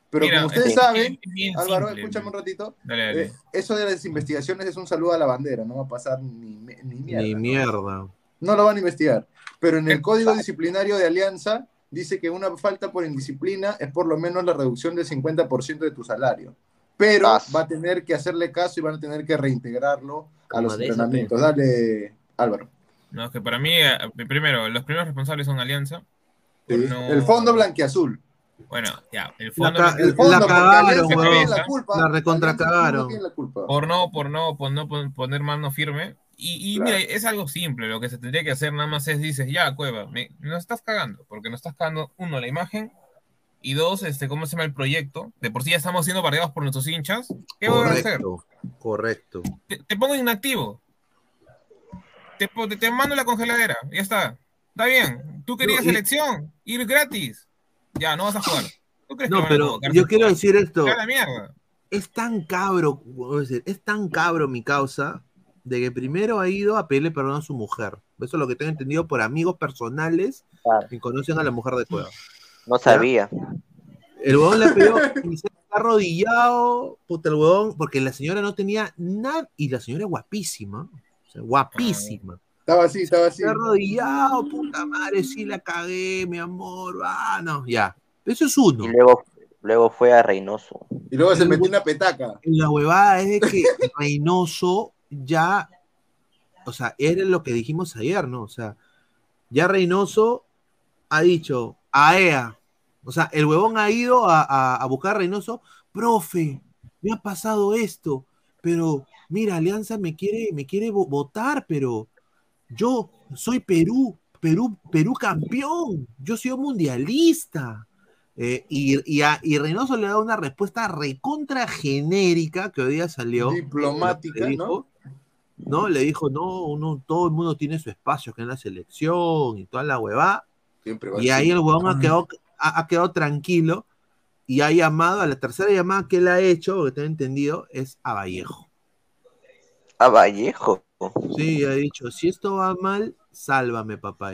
Pero Mira, como ustedes es- saben, es Álvaro, simple, escúchame un ratito, Dale, dale. eh, eso de las investigaciones es un saludo a la bandera, no va a pasar ni, ni mierda. Ni ¿no? mierda. No lo van a investigar. Pero en el código disciplinario de Alianza dice que una falta por indisciplina es por lo menos la reducción del 50% de tu salario. Pero va a tener que hacerle caso y van a tener que reintegrarlo a los entrenamientos. Dale, Álvaro. No, es que para mí, eh, primero, los primeros responsables son Alianza. Sí. No- El fondo blanqueazul. Bueno, ya, el La, fondo. el la fondo, porque cagaron, la culpa. La recontra cagaron. Por no, por no, por no pon- poner mano firme. Y, y mira, es algo simple. Lo que se tendría que hacer nada más es, dices, ya, Cueva, me, nos estás cagando. Porque nos estás cagando, uno, la imagen. Y dos, este, ¿cómo se llama el proyecto? De por sí ya estamos siendo bardeados por nuestros hinchas. ¿Qué voy a hacer? Correcto, correcto. Te, te pongo inactivo. Te, te, te mando la congeladera. Ya está. Está bien. Tú querías No, y- selección. Ir gratis. Ya, no vas a jugar. ¿Tú crees que No, van a pero yo quiero decir esto. Ya la mierda. Es tan cabro, decir, es tan cabro mi causa de que primero ha ido a pedirle perdón a su mujer. Eso es lo que tengo entendido por amigos personales que conocen a la mujer de Cueva. No sabía. El huevón le pidió y se está arrodillado, puta el huevón, porque la señora no tenía nada, y la señora es guapísima, o sea, guapísima. Estaba así, estaba así. Se ha arrodillado, puta madre, sí la cagué, mi amor, ah, no, ya. Eso es uno. Y luego, luego fue a Reynoso. Y luego se metió una petaca. La huevada es de que Reynoso ya, o sea, era lo que dijimos ayer, ¿no? O sea, ya Reynoso ha dicho, AEA, o sea, el huevón ha ido a, a- a buscar a Reynoso, profe, me ha pasado esto, pero mira, Alianza me quiere, me quiere vo- votar, pero yo soy Perú, Perú, Perú campeón, yo soy mundialista. Eh, y, y, a- y Reynoso le da una respuesta recontra genérica que hoy día salió. Diplomática, Le dijo, ¿no? Le dijo, no, uno, todo el mundo tiene su espacio que en la selección y toda la huevada. Siempre va Y ahí el huevón ha quedado, ha, ha quedado tranquilo y ha llamado, a la tercera llamada que él ha hecho, porque tengo entendido, es a Vallejo. A Vallejo. Sí, ha dicho, si esto va mal, sálvame, papá.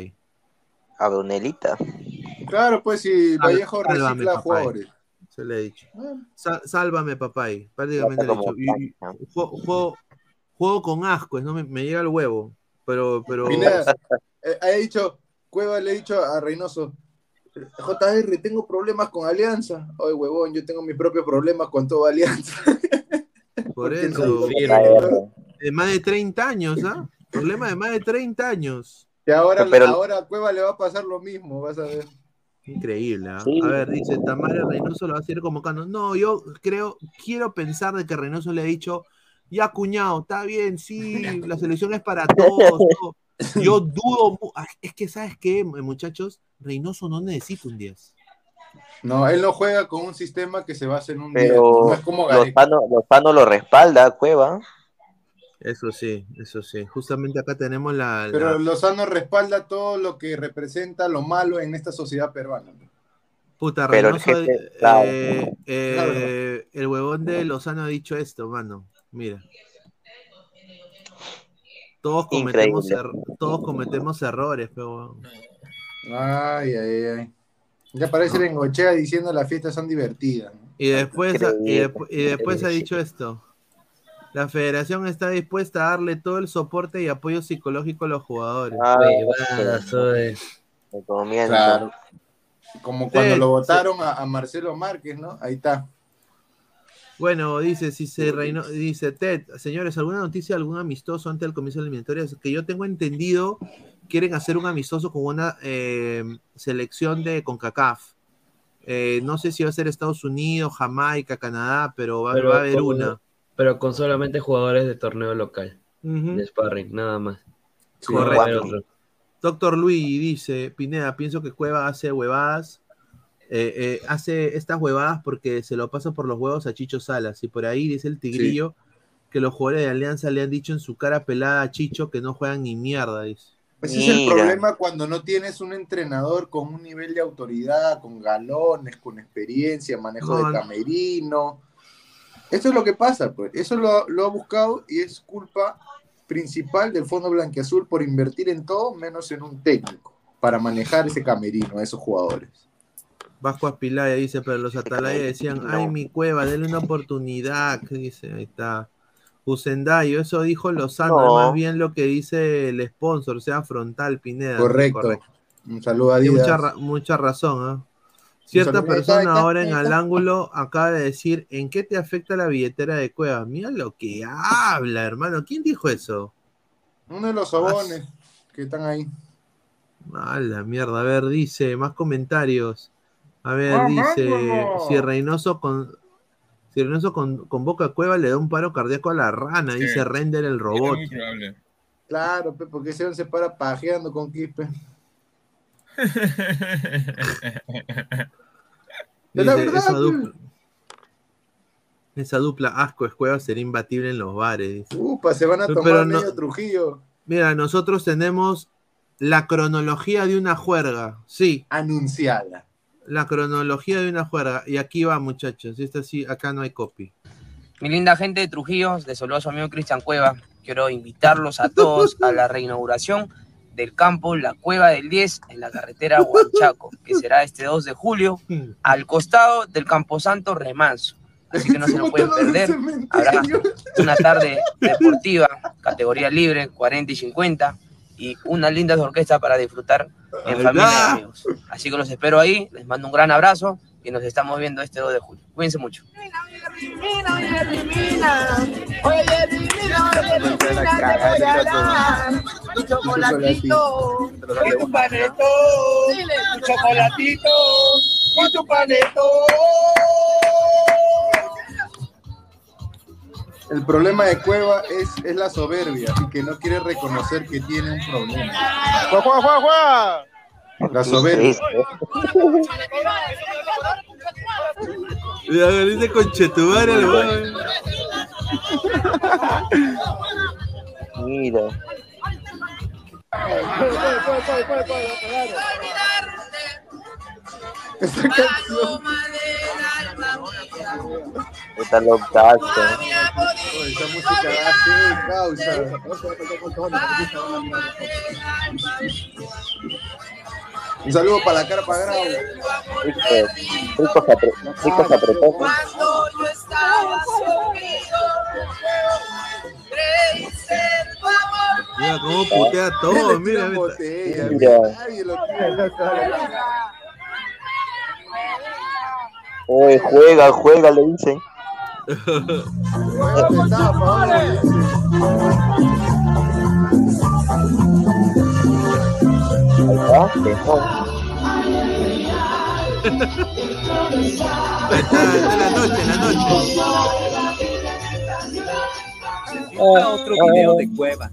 A Brunelita. Claro, pues si Sal- Vallejo sálvame, recicla papá. jugadores. Se le ha dicho. Sa- sálvame, papá. Prácticamente le ha Como dicho. Y- y- juego, juego- juego con asco, no me, me llega el huevo. Pero, pero. Pineda, eh, ha dicho, Cueva le ha dicho a Reynoso, JR, tengo problemas con Alianza. Oye, huevón, yo tengo mis propios problemas con toda Alianza. Por eso. De más de 30 años, ¿ah? Problema de más de 30 años. Que ahora, Pero- ahora a Cueva le va a pasar lo mismo, vas a ver. Increíble, ¿ah? Sí. A ver, dice, Tamara Reynoso lo va a seguir convocando. No, yo creo, quiero pensar de que Reynoso le ha dicho, ya cuñado, está bien, sí, la selección es para todos. no". Yo dudo, es que, ¿sabes qué, muchachos? Reynoso no necesita un 10. No, él no juega con un sistema que se basa en un día. Pero No es como Gareca. Lozano, Lozano lo respalda, Cueva. Eso sí, eso sí. Justamente acá tenemos la... Pero la- Lozano respalda todo lo que representa lo malo en esta sociedad peruana. Puta, Pero el Reynoso, jefe, claro. eh, eh, el huevón de Lozano ha dicho esto, mano. Mira. Todos cometemos, er- todos cometemos errores, pero Ay, ay, ay. Ya parece Bengochea diciendo las fiestas son divertidas. ¿no? Y después, y, despu- y después ha dicho esto. La federación está dispuesta a darle todo el soporte y apoyo psicológico a los jugadores. Huevadas, oye. Me. Claro. Como cuando Sí, lo sí. votaron a, a Marcelo Márquez, ¿no? Ahí está. Bueno, dice, si se reinó, dice Ted, señores, ¿alguna noticia, algún amistoso antes del comienzo de la eliminatoria? Que yo tengo entendido, quieren hacer un amistoso con una eh, selección de CONCACAF. Eh, no sé si va a ser Estados Unidos, Jamaica, Canadá, pero va, Pero va a haber con- una. Pero con solamente jugadores de torneo local. De sparring, nada más. Correcto. Doctor Luis dice, Pineda, pienso que Cueva hace huevadas, eh, eh, hace estas huevadas porque se lo pasa por los huevos a Chicho Salas. Y por ahí dice el tigrillo que los jugadores de Alianza le han dicho en su cara pelada a Chicho que no juegan ni mierda, dice. Ese es el problema cuando no tienes un entrenador con un nivel de autoridad, con galones, con experiencia, manejo No, de no. camerino. Eso es lo que pasa, pues. Eso lo, lo ha buscado y es culpa principal del Fondo Blanquiazul por invertir en todo menos en un técnico para manejar ese camerino, a esos jugadores. Vasco Aspilaya dice, pero los atalayas decían, ay, mi cueva, denle una oportunidad. que Dice, ahí está. Usendayo, eso dijo Lozano, No. más bien lo que dice el sponsor, sea frontal, Pineda. Correcto. Un saludo a Adidas. mucha, ra- mucha razón, ¿ah? Cierta persona ahora en al ángulo acaba de decir, ¿en qué te afecta la billetera de Cueva? Mira lo que habla, hermano. ¿Quién dijo eso? Uno de los sobones que están ahí. A la mierda. A ver, dice, más comentarios. A ver, Ah, dice, si Reynoso con si Reynoso con, convoca a Cueva le da un paro cardíaco a la rana, dice Render el robot. muy. Claro, pe, porque ese se para pajeando con Quispe. La verdad, esa, dupla, esa dupla asco es Cueva sería imbatible en los bares. Upa, se van a Pero tomar no- medio Trujillo. Mira, nosotros tenemos la cronología de una juerga. Sí. Anunciada. La cronología de una juerga. Y aquí va, muchachos. Esta sí, acá no hay copy. Mi linda gente de Trujillo, de saludo a su amigo Cristian Cueva. Quiero invitarlos a todos a la reinauguración del campo La Cueva del 10 en la carretera Huanchaco, que será este 2 de julio, al costado del Camposanto Remanso. Así que no se lo pueden perder. Habrá una tarde deportiva, categoría libre, 40 y 50, y unas lindas orquestas para disfrutar en familia y amigos. Así que los espero ahí, les mando un gran abrazo y nos estamos viendo este 2 de julio. Cuídense mucho. Tu chocolatito, tu chocolatito, tu. El problema de Cueva es, es la soberbia y que no quiere reconocer que tiene un problema. ¡Juega, juega, juega, juega! La soberbia. Mira, dice conchetumare el weón. Mira. Canción. Está locazo. Oh, esa música hace causa. Un saludo para la cara para Grau. Rico, ricos, apre, ricos apretones. Cuando yo estaba sumido, creíste en tu amor. Mira cómo putea todo. Mira, mira. Mira. Oye, juega, juega, le dicen. La noche, la noche. otro video de Cueva.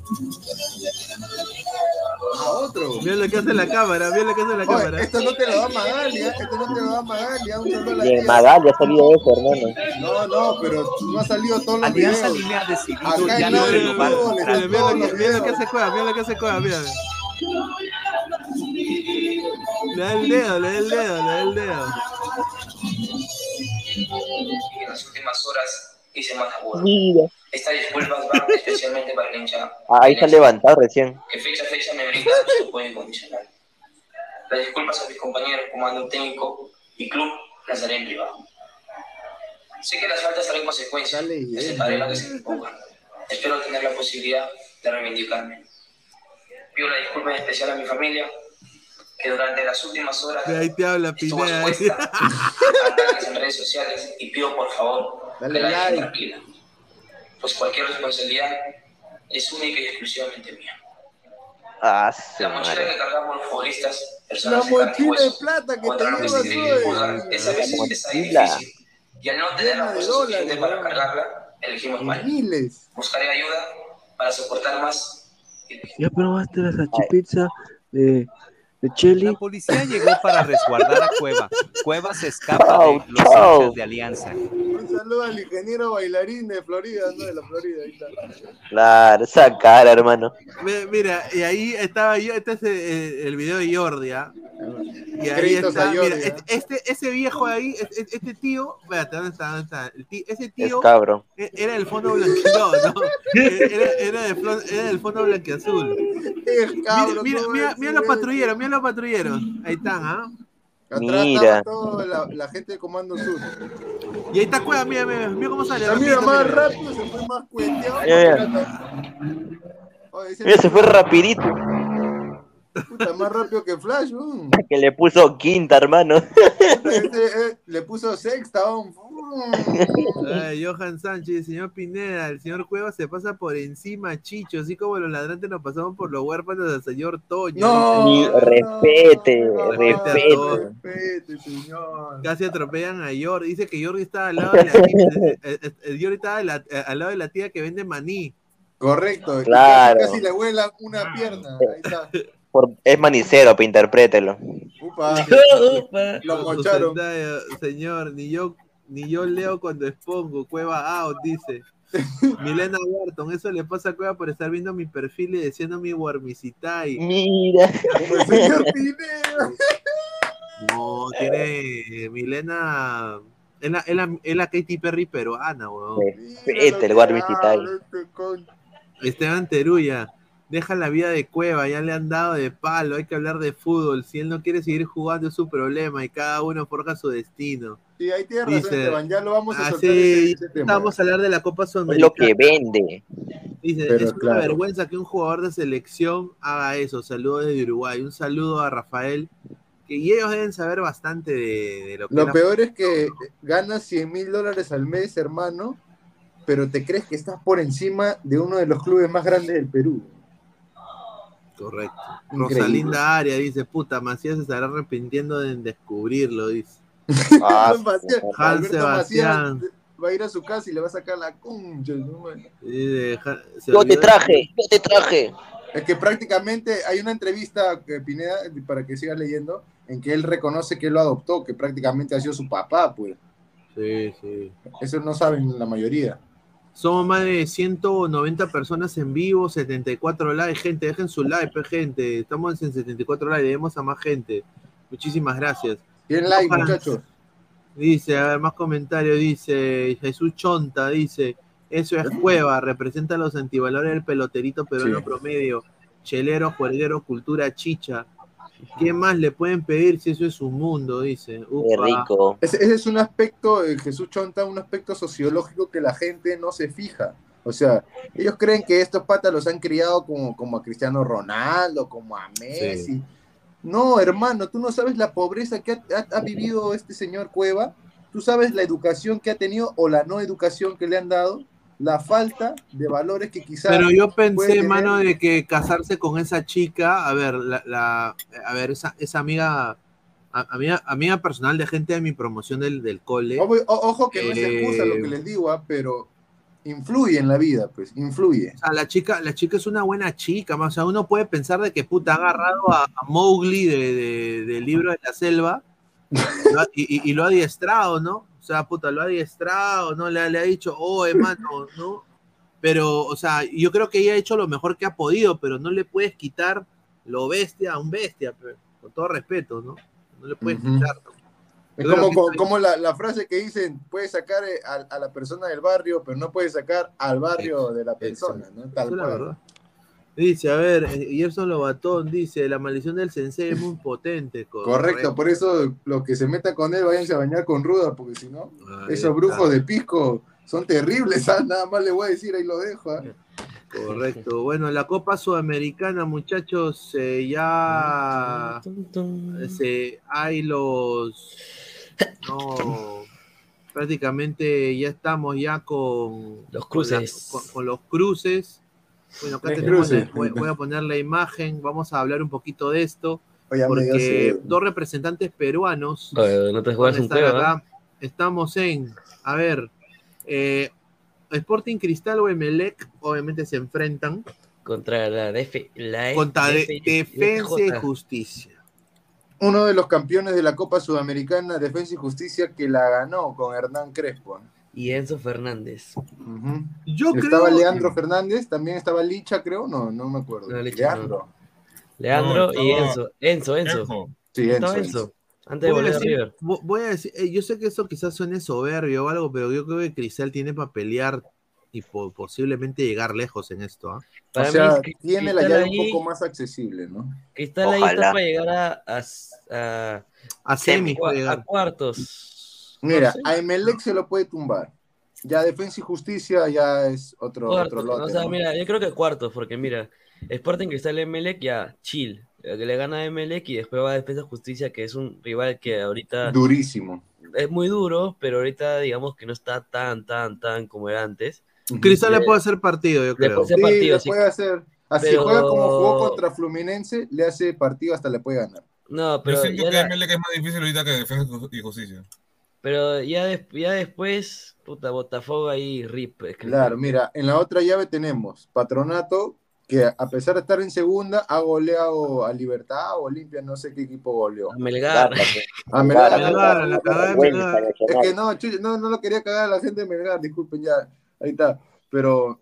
A otro. Mira lo que hace la cámara, mira lo que hace la Oye, cámara. esto no te lo da Magalia, esto no te lo da Magalia. Un saludo a la Bien, tía. Magali ha salido eso, hermano. No, no, pero no ha salido todos los Alianza videos. Lima ha decidido Acá ya no renovar Mira, mira lo que hace Cueva, mira lo que hace Cueva, mira. Le da el dedo, le da el dedo, le da el dedo. En las últimas horas hice más agudo. Mira. Estas disculpas van especialmente para el hincha. Ah, ahí se ha levantado recién. que fecha a fecha me brinda su apoyo incondicional. Las disculpas a mis compañeros, comando técnico y club las haré en privado. Sé que las faltas traen consecuencias, aceptaré lo que se me. Espero tener la posibilidad de reivindicarme. Pido la disculpa en especial a mi familia, que durante las últimas horas Ahí te habla estuvo expuesta a ataques en redes sociales y pido por favor Dale que la dejen like. tranquila, pues cualquier responsabilidad es única y exclusivamente mía. Ah, su La mochila madre. que cargamos los futbolistas, La personas en carne y mochila de hueso, plata que contra lo que se hoy. juzgar, es a veces pesada y mochila. difícil. Y al no tener la fuerza suficiente para cargarla, elegimos mal. Miles. Buscaré ayuda para soportar más. ¿Ya probaste la salchipizza de, de? La policía llegó para resguardar a Cueva. Cueva se escapa de los hinchas de Alianza. saludo al ingeniero bailarín de Florida, no de la Florida, ahí está. Claro, esa cara, hermano. Mi- Mira, y ahí estaba yo, este es el, el video de Jordi, ¿ah? Y ahí está, mira, Jordi, este, este- ese viejo ahí, este, este tío, espérate, ¿dónde está? ¿Dónde está? El tí- ese Es tío cabro. e- era del fondo blanqueazul, no, era, era, de flo- era del fondo blanqueazul. Mira, mira, mira, mira los patrulleros, mira los patrulleros, ahí están, ¿ah? Atrás Mira. estaba toda la, la gente de Comando Sur. Y ahí está Cueva, mira, mira, mira cómo sale. Ya mira, rapidito, más mira. rápido, se fue más cuenteado. Mira, mira. Mira, se fue rapidito. Puta, más rápido que Flash. Que le puso quinta, hermano. Ese, eh, le puso sexta, ¿no? Ay, Johan Sánchez, señor Pineda, el señor Cueva se pasa por encima, Chicho, así como los ladrantes nos pasamos por los huérfanos del señor Toño. No, Ni respete, Respete a respete. señor. Casi atropellan a Jordi. Dice que Jordi estaba al lado de la tía, eh, eh, eh, Jordi estaba la- eh, al lado de la tía que vende maní. Correcto. Claro. Casi, casi le vuela una pierna. Ahí está. Por- es manicero, pa, interprételo. Upa. Lo mocharon. sentalla, Señor, ni yo, ni yo leo cuando expongo. Cueva out, dice. Milena Barton, eso le pasa a Cueva por estar viendo mi perfil y diciendo mi Warmicitai. Mira. No, tiene eh, Milena. Es la, es la, es la Katy Perry peruana, weón. Respete el Guarmicitai. Esteban Teruya, deja la vida de cueva, ya le han dado de palo, hay que hablar de fútbol. Si él no quiere seguir jugando es su problema y cada uno forja su destino. Sí, ahí tiene razón, Dice, Esteban. Ya lo vamos a Ah, soltar sí, ese, ese tema. vamos a hablar de la Copa Es lo Sudamericana. que vende. Dice, Pero es una claro. vergüenza que un jugador de selección haga eso. Saludos desde Uruguay. Un saludo a Rafael. Que y ellos deben saber bastante de, de lo que Lo la- peor es que ganas 100 mil dólares al mes, hermano, pero te crees que estás por encima de uno de los clubes más grandes del Perú. Correcto. Increíble. Rosalinda Aria dice, puta, Macías se estará arrepintiendo de descubrirlo, dice. Ah, Alberto Sebastián. Macías va a ir a su casa y le va a sacar la concha. Yo te traje, yo te traje. Es que prácticamente hay una entrevista que Pineda, para que sigas leyendo, en que él reconoce que él lo adoptó, que prácticamente ha sido su papá, pues. Sí, sí. Eso no saben la mayoría. Somos más de 190 personas en vivo, 74 likes. Gente, dejen su like, gente. Estamos en 74 likes, debemos a más gente. Muchísimas gracias. Bien like, Ojalá- muchachos. Dice, a ver, más comentarios. Dice Jesús Chonta, dice, eso es cueva, representa los antivalores del peloterito peruano Sí. promedio. Chelero, juerguero, cultura chicha. ¿Qué más le pueden pedir si eso es un mundo? Dice. Qué rico. Ese, ese es un aspecto, eh, Jesús Chonta, un aspecto sociológico que la gente no se fija. O sea, ellos creen que estos patas los han criado como, como a Cristiano Ronaldo, como a Messi. No, hermano, tú no sabes la pobreza que ha, ha- ha vivido este señor Cueva. Tú sabes la educación que ha tenido o la no educación que le han dado, la falta de valores que quizás. Pero yo pensé, mano, de que casarse con esa chica, a ver, la, la- a ver, esa, esa amiga, a- amiga, amiga personal de gente de mi promoción del, del cole. Ojo, o- ojo que no es Eh, excusa lo que les digo, ah, pero influye en la vida, pues, influye. O sea, la chica, la chica es una buena chica, ma, o sea, uno puede pensar de que puta ha agarrado a, a Mowgli de, de- del libro de la selva y, y- y lo ha adiestrado, ¿no? O sea, puta, lo ha adiestrado, ¿no? Le, ha- le ha dicho, oh, hermano, ¿no? Pero, o sea, yo creo que ella ha hecho lo mejor que ha podido, pero no le puedes quitar lo bestia a un bestia, con todo respeto, ¿no? No le puedes Ujú. quitar. Es como, como, la, la frase que dicen, puedes sacar eh, a, a la persona del barrio, pero no puedes sacar al barrio de la persona, ¿no? Tal es la cual. verdad. Dice, a ver, eh, Gerson Lobatón dice, la maldición del sensei es muy potente. Correcto, por eso los que se metan con él, váyanse a bañar con ruda, porque si no, Ahí esos está. brujos de pisco son terribles, ¿ah? nada más le voy a decir, ahí lo dejo. ¿ah? Correcto. Bueno, la Copa Sudamericana, muchachos, eh, ya se, hay los... No, prácticamente ya estamos ya con Los con la- cruces. Con, con los cruces. Bueno, acá tenemos, voy, voy a poner la imagen, vamos a hablar un poquito de esto, Oye, me dio porque dos representantes peruanos Oye, no te juegas van a un estar juego, acá. Estamos en, a ver, eh, Sporting Cristal o Emelec, obviamente se enfrentan Contra la, contra Defensa y. Justicia. Uno de los campeones de la Copa Sudamericana, Defensa y Justicia, que la ganó con Hernán Crespo. Y Enzo Fernández. Yo estaba creo- Leandro Fernández, también estaba Licha, creo, no, no me acuerdo. No, Licha no. Leandro. Leandro No, y estaba- Enzo. Enzo, Enzo. Enzo. Sí, Estaba Enzo, Enzo. Enzo. Antes de Voy a volver a decir- River. voy a decir, eh, yo sé que eso quizás suene soberbio o algo, pero yo creo que Cristal tiene para pelear y po- posiblemente llegar lejos en esto. ¿ah? O sea, tiene la llave un poco más accesible, ¿no? Cristal ahí está para llegar a, a, a, a semis a cuartos. Mira, No sé. a Emelec se lo puede tumbar. Ya Defensa y Justicia ya es otro, Cuartos, otro lote. o sea, ¿no? mira, yo creo que cuartos, porque mira, Sporting Cristal Emelec ya chill. Que le gana a Emelec y después va a Defensa Justicia, que es un rival que ahorita Durísimo. es muy duro, pero ahorita digamos que no está tan, tan, tan como era antes. Cristal le Eh, puede hacer partido, yo le creo. puede hacer Sí, le sí. puede hacer. Así Pero- juega como jugó contra Fluminense, le hace partido hasta le puede ganar. No, Yo pero siento ya que la- Emelec es más difícil ahorita que Defensa y Justicia. Pero ya, des- ya después, puta, Botafogo ahí, rip. es que- Claro, mira, en la otra llave tenemos Patronato, que a pesar de estar en segunda, ha goleado a Libertad o Olimpia, no sé qué equipo goleó. A Melgar. A Melgar. Melgar, la cagada de Melgar. Es que no, chucha, no, no lo quería cagar a la gente de Melgar, disculpen ya, ahí está. Pero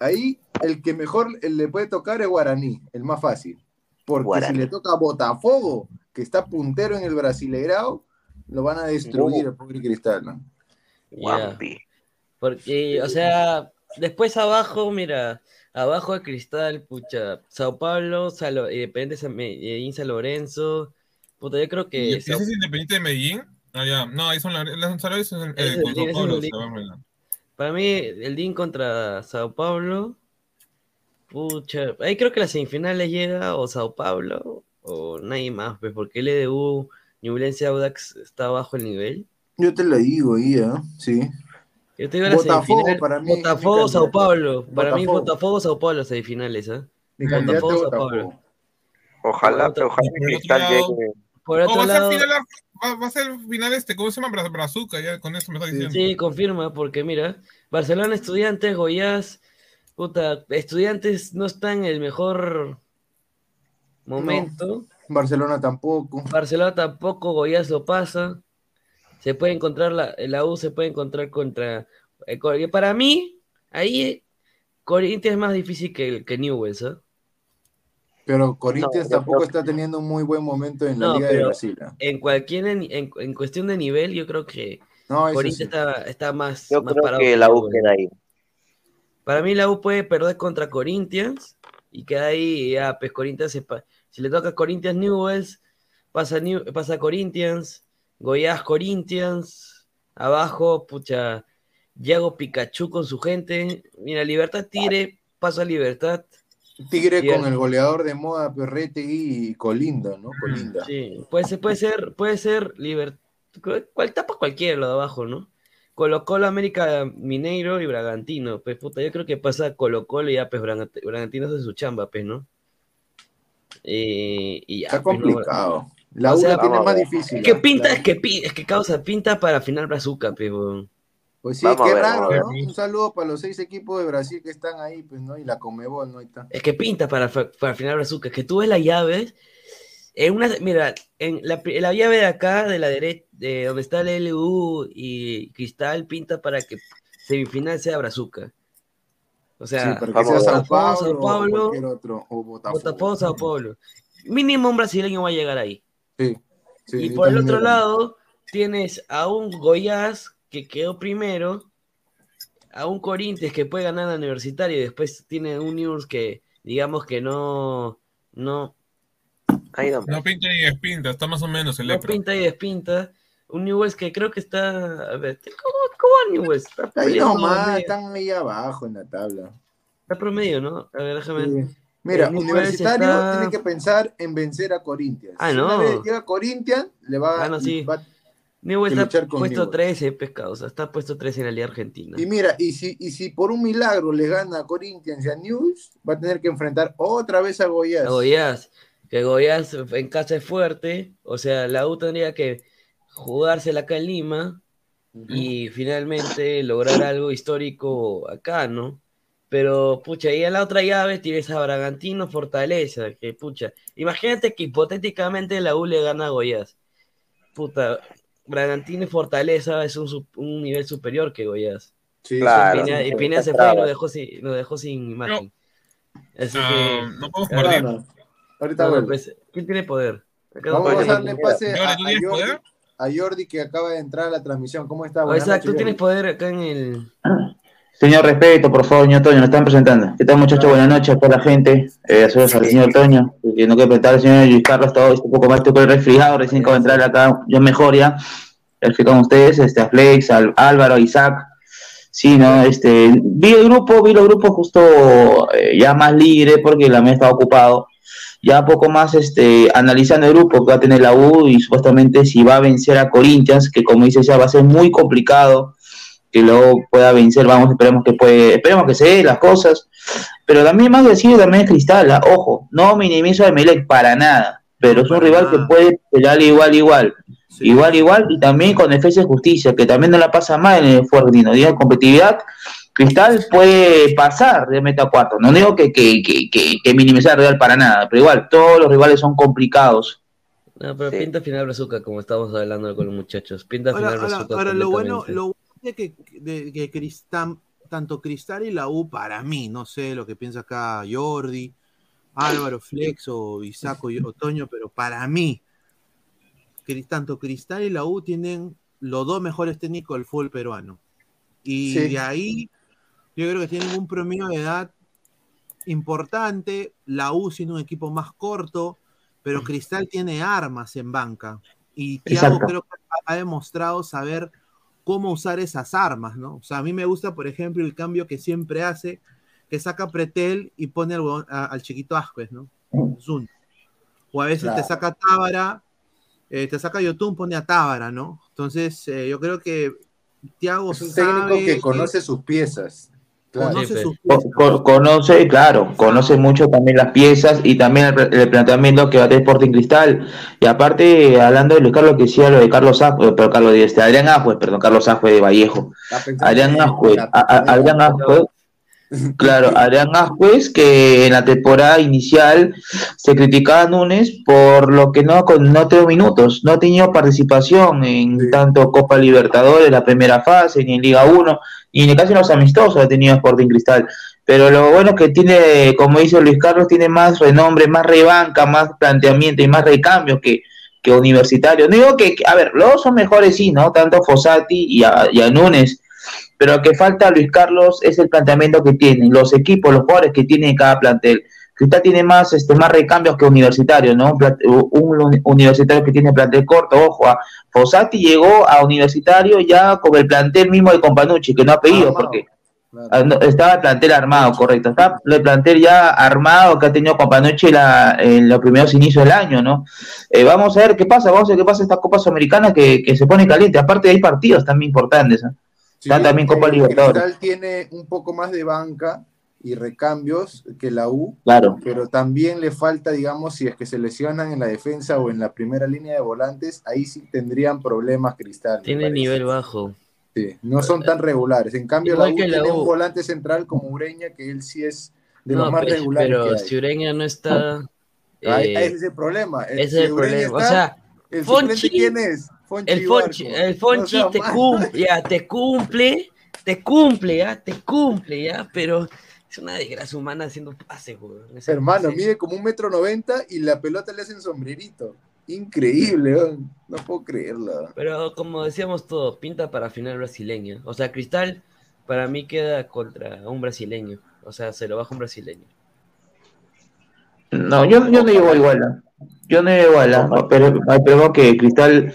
ahí el que mejor le puede tocar es Guaraní, el más fácil. Porque Guaraní. si le toca a Botafogo, que está puntero en el Brasileirao, lo van a destruir el pobre Cristal, ¿no? Ya. Porque, o sea, después abajo, mira, abajo de Cristal, pucha, Sao Paulo, Salo, Independiente San Medellín, San Lorenzo. Puta, yo creo ¿Y que. ese es Independiente de Medellín? Ah, ya. No, ahí son las las San es eh, el Sao Paulo, el se. Para mí, el DIN contra Sao Paulo. Pucha, ahí creo que las semifinales llega o Sao Paulo o nadie más, pues, porque el EDU, Ñublense Audax está bajo el nivel. Yo te lo digo ahí, ¿eh? Sí. Yo te digo las Botafogo, para mí, Botafogo, Sao. Paulo. Para mí, Botafogo. Botafogo, Sao Paulo, semifinales, ¿ah? Candidato Botafogo, Sao Botafogo. Paulo. Ojalá, otro- ojalá por que otro Cristal lado- llegue. Por otro va, a ser lado, final, va, va a ser final este, ¿cómo se llama? Bra- Brazuca, ya con eso me está diciendo. sí, confirma, porque mira, Barcelona Estudiantes, Goiás, puta, Estudiantes no está en el mejor momento. Barcelona tampoco. Barcelona tampoco, Goiás lo pasa. Se puede encontrar, la, la U se puede encontrar contra. eh, para mí, ahí Corinthians es más difícil que, que Newell's, ¿ah? Pero Corinthians tampoco está teniendo un muy buen momento en la No, Liga de Brasil. ¿eh? en cualquier en, en- en cuestión de nivel, yo creo que No, Corinthians sí. está, está más, Yo más creo parado que la U queda ahí. Para mí la U puede perder contra Corinthians y queda ahí, ya, pues Corinthians, se si le toca Corinthians Newells, pasa, New- pasa Corinthians, Goiás Corinthians, abajo, pucha, Yago Pikachu con su gente, mira, Libertad Tigre, pasa Libertad. Tigre con el goleador de moda Perretegui y Colinda, ¿no? Colinda. Sí, puede ser, puede ser, puede ser Libertad, cual tapa cualquiera lo de abajo, ¿no? Colo Colo, América Mineiro y Bragantino, pues puta, yo creo que pasa Colo Colo y ya, pues Bragant- Bragantino hace su chamba, pues, ¿no? Eh, y ya, Está pues, no, complicado. La o U sea, tiene más difícil. Es que pinta, es que, pi- es que causa pinta para final Brazuca, pues, weón. Pues sí, Vamos qué ver, raro, ¿no? Un saludo para los seis equipos de Brasil que están ahí, pues, ¿no? Y la Comebol, ¿no? Ahí está. Es que pinta para, para final Brazuca. Es que tú ves las llaves. En una, mira, en la, la llave de acá, de la derecha, de donde está el LU y Cristal, pinta para que semifinal sea Brazuca. O sea, sí, sea Sao Botafogo, Paulo, Sao o Paulo, cualquier otro, o Botafogo. Botafogo, Sao Paulo. Mínimo un brasileño va a llegar ahí. Sí, sí, y por el otro lado, tienes a un Goiás que quedó primero, a un Corinthians que puede ganar al universitario, y después tiene un News que, digamos que no, no, No pinta ni despinta, está más o menos el no Lepro. pinta y despinta. Un Newell's que creo que está. A ver, ¿cómo, cómo va Newell's? Está Ahí nomás, medio- están ahí abajo en la tabla. Está promedio, ¿no? A ver, déjame. Sí. Mira, El Newell's Universitario está- tiene que pensar en vencer a Corinthians. Ah, Si no. una vez llega Corinthians, le va, Ah, no, sí. va- Newell's que está puesto Newell's. 13, pescado. O sea, está puesto 13 en la Liga Argentina. Y mira, y si, y si por un milagro le gana a Corinthians y a News, va a tener que enfrentar otra vez a Goiás. A Goiás, que Goiás en casa es fuerte, o sea, la U tendría que jugársela acá en Lima y finalmente lograr algo histórico acá, ¿no? Pero, pucha, ahí en la otra llave tienes a Bragantino Fortaleza, que pucha, imagínate que hipotéticamente la U le gana a Goiás. Puta, Bragantino y Fortaleza es un, nivel superior que Goiás. Sí, Claro. Y Pineda, y se fue y lo dejó sin, lo dejó sin imagen. Así que. no podemos perder. Ahorita no, pues, ¿Quién tiene poder? Vamos a darle pase a, ¿tú a tienes Jordi, poder? A Jordi que acaba de entrar a la transmisión. ¿Cómo está? O Buenas tú noches, tienes Jordi. poder acá en el. Señor Respeto, por favor, señor Toño, nos están presentando. ¿Qué tal, muchachos? Buenas noches a toda la gente. Eh, saludos al señor Toño, que no quiero presentar al señor Luis Carlos, todo un poco más, estoy con el resfriado, recién acabo de entrar acá, yo mejor ya. Estoy con ustedes, este, a Flex, al Álvaro, a Isaac. Sí, no, este, vi el grupo, vi los grupos justo eh, ya más libre porque la mesa estaba ocupado. Ya poco más este, analizando el grupo que va a tener la U y supuestamente si va a vencer a Corinthians, que como dice ya va a ser muy complicado que luego pueda vencer, vamos, esperemos que puede, esperemos que se dé las cosas, pero también más decir también es Cristal, ¿ah? ojo, no minimizo a Emelec para nada, pero es un rival que puede pelear igual, igual, igual, igual, y también con defensa y justicia, que también no la pasa mal en el Fuertino, diga competitividad, Cristal puede pasar de meta 4, no digo que, que, que, que, que minimizar al Real para nada, pero igual, todos los rivales son complicados. No, pero pinta final brazuca, como estábamos hablando con los muchachos. Pinta Ahora, final ahora, brazuca. ahora, lo bueno, completamente. lo bueno de que, de que Cristal, tanto Cristal y la U, para mí, no sé lo que piensa acá Jordi, Álvaro, Flex o Isaac o yo- Otoño, pero para mí, tanto Cristal y la U tienen los dos mejores técnicos del fútbol peruano. Y Sí. de ahí, yo creo que tienen un promedio de edad importante, la U siendo un equipo más corto, pero Cristal tiene armas en banca. Y Thiago Exacto. creo que ha- demostrado saber cómo usar esas armas, ¿no? O sea, a mí me gusta, por ejemplo, el cambio que siempre hace, que saca Pretel y pone al, huevón- a- al chiquito Ascuez, ¿no? Zun. O a veces te saca Tábara, eh, te saca Yotun, pone a Tábara, ¿no? Entonces, eh, yo creo que Thiago Es un técnico sabe que conoce sus piezas. Claro. conoce sus conoce, claro, conoce mucho también las piezas y también el, el planteamiento que va a tener Sporting Cristal. Y aparte, hablando de Luis Carlos, que decía lo de Carlos Ajuez, pero Carlos, este, Adrián Ajuez, perdón, Carlos Ajuez de Vallejo. Adrián Ajuez, a- a- Adrián Ajuez, claro, Adrián Ajuez, que en la temporada inicial se criticaba a Núñez por lo que no, con, no tuvo minutos, no ha tenido participación en tanto Copa Libertadores, la primera fase, ni en Liga 1, ni en el los amistosos ha tenido Sporting Cristal. Pero lo bueno es que tiene, como dice Luis Carlos, tiene más renombre, más rebanca, más planteamiento y más recambios que, que Universitario. No digo que, a ver, los dos son mejores, sí, ¿no? Tanto Fossati y a, y Núñez. Pero lo que falta Luis Carlos es el planteamiento que tienen, los equipos, los jugadores que tiene cada plantel. Cristal tiene más, este, más recambios que Universitario, ¿no? Un, universitario que tiene plantel corto, ojo, a Fossati llegó a Universitario ya con el plantel mismo de Companucci, que no ha pedido, porque Ah, estaba el plantel armado, correcto. Está el plantel ya armado que ha tenido Companucci la, en los primeros inicios del año, ¿no? Eh, vamos a ver qué pasa, vamos a ver qué pasa esta Copa Sudamericana que, que se pone caliente. Aparte hay partidos también importantes, ¿eh? Está también Copa Eh, Libertadores. Cristal tiene un poco más de banca y recambios que la U, Claro. pero también le falta, digamos, si es que se lesionan en la defensa o en la primera línea de volantes, ahí sí tendrían problemas Cristal. Tiene nivel bajo. Sí, no son tan regulares. En cambio, la U que la tiene U. un volante central como Ureña, que él sí es de No, los más pe- regulares. pero si Ureña no está. Ahí- eh, ese es el problema. ese es Si el Ureña problema. O sea, ¿el Fonchi- quién es? Fonchi el Fonchi, el Fonchi No sea te cumple, ya, te cumple, te cumple, ya, te cumple, ya, pero es una desgracia humana haciendo pases, güey. Hermano, ese- mide como un metro noventa y la pelota le hacen sombrerito. Increíble, weón. no puedo creerlo. Pero como decíamos todo, pinta para final brasileña. O sea, Cristal para mí queda contra un brasileño. O sea, se lo baja un brasileño. No, yo, yo no digo igual. ¿eh? Yo no digo igual, ¿eh? No, pero esperemos que Cristal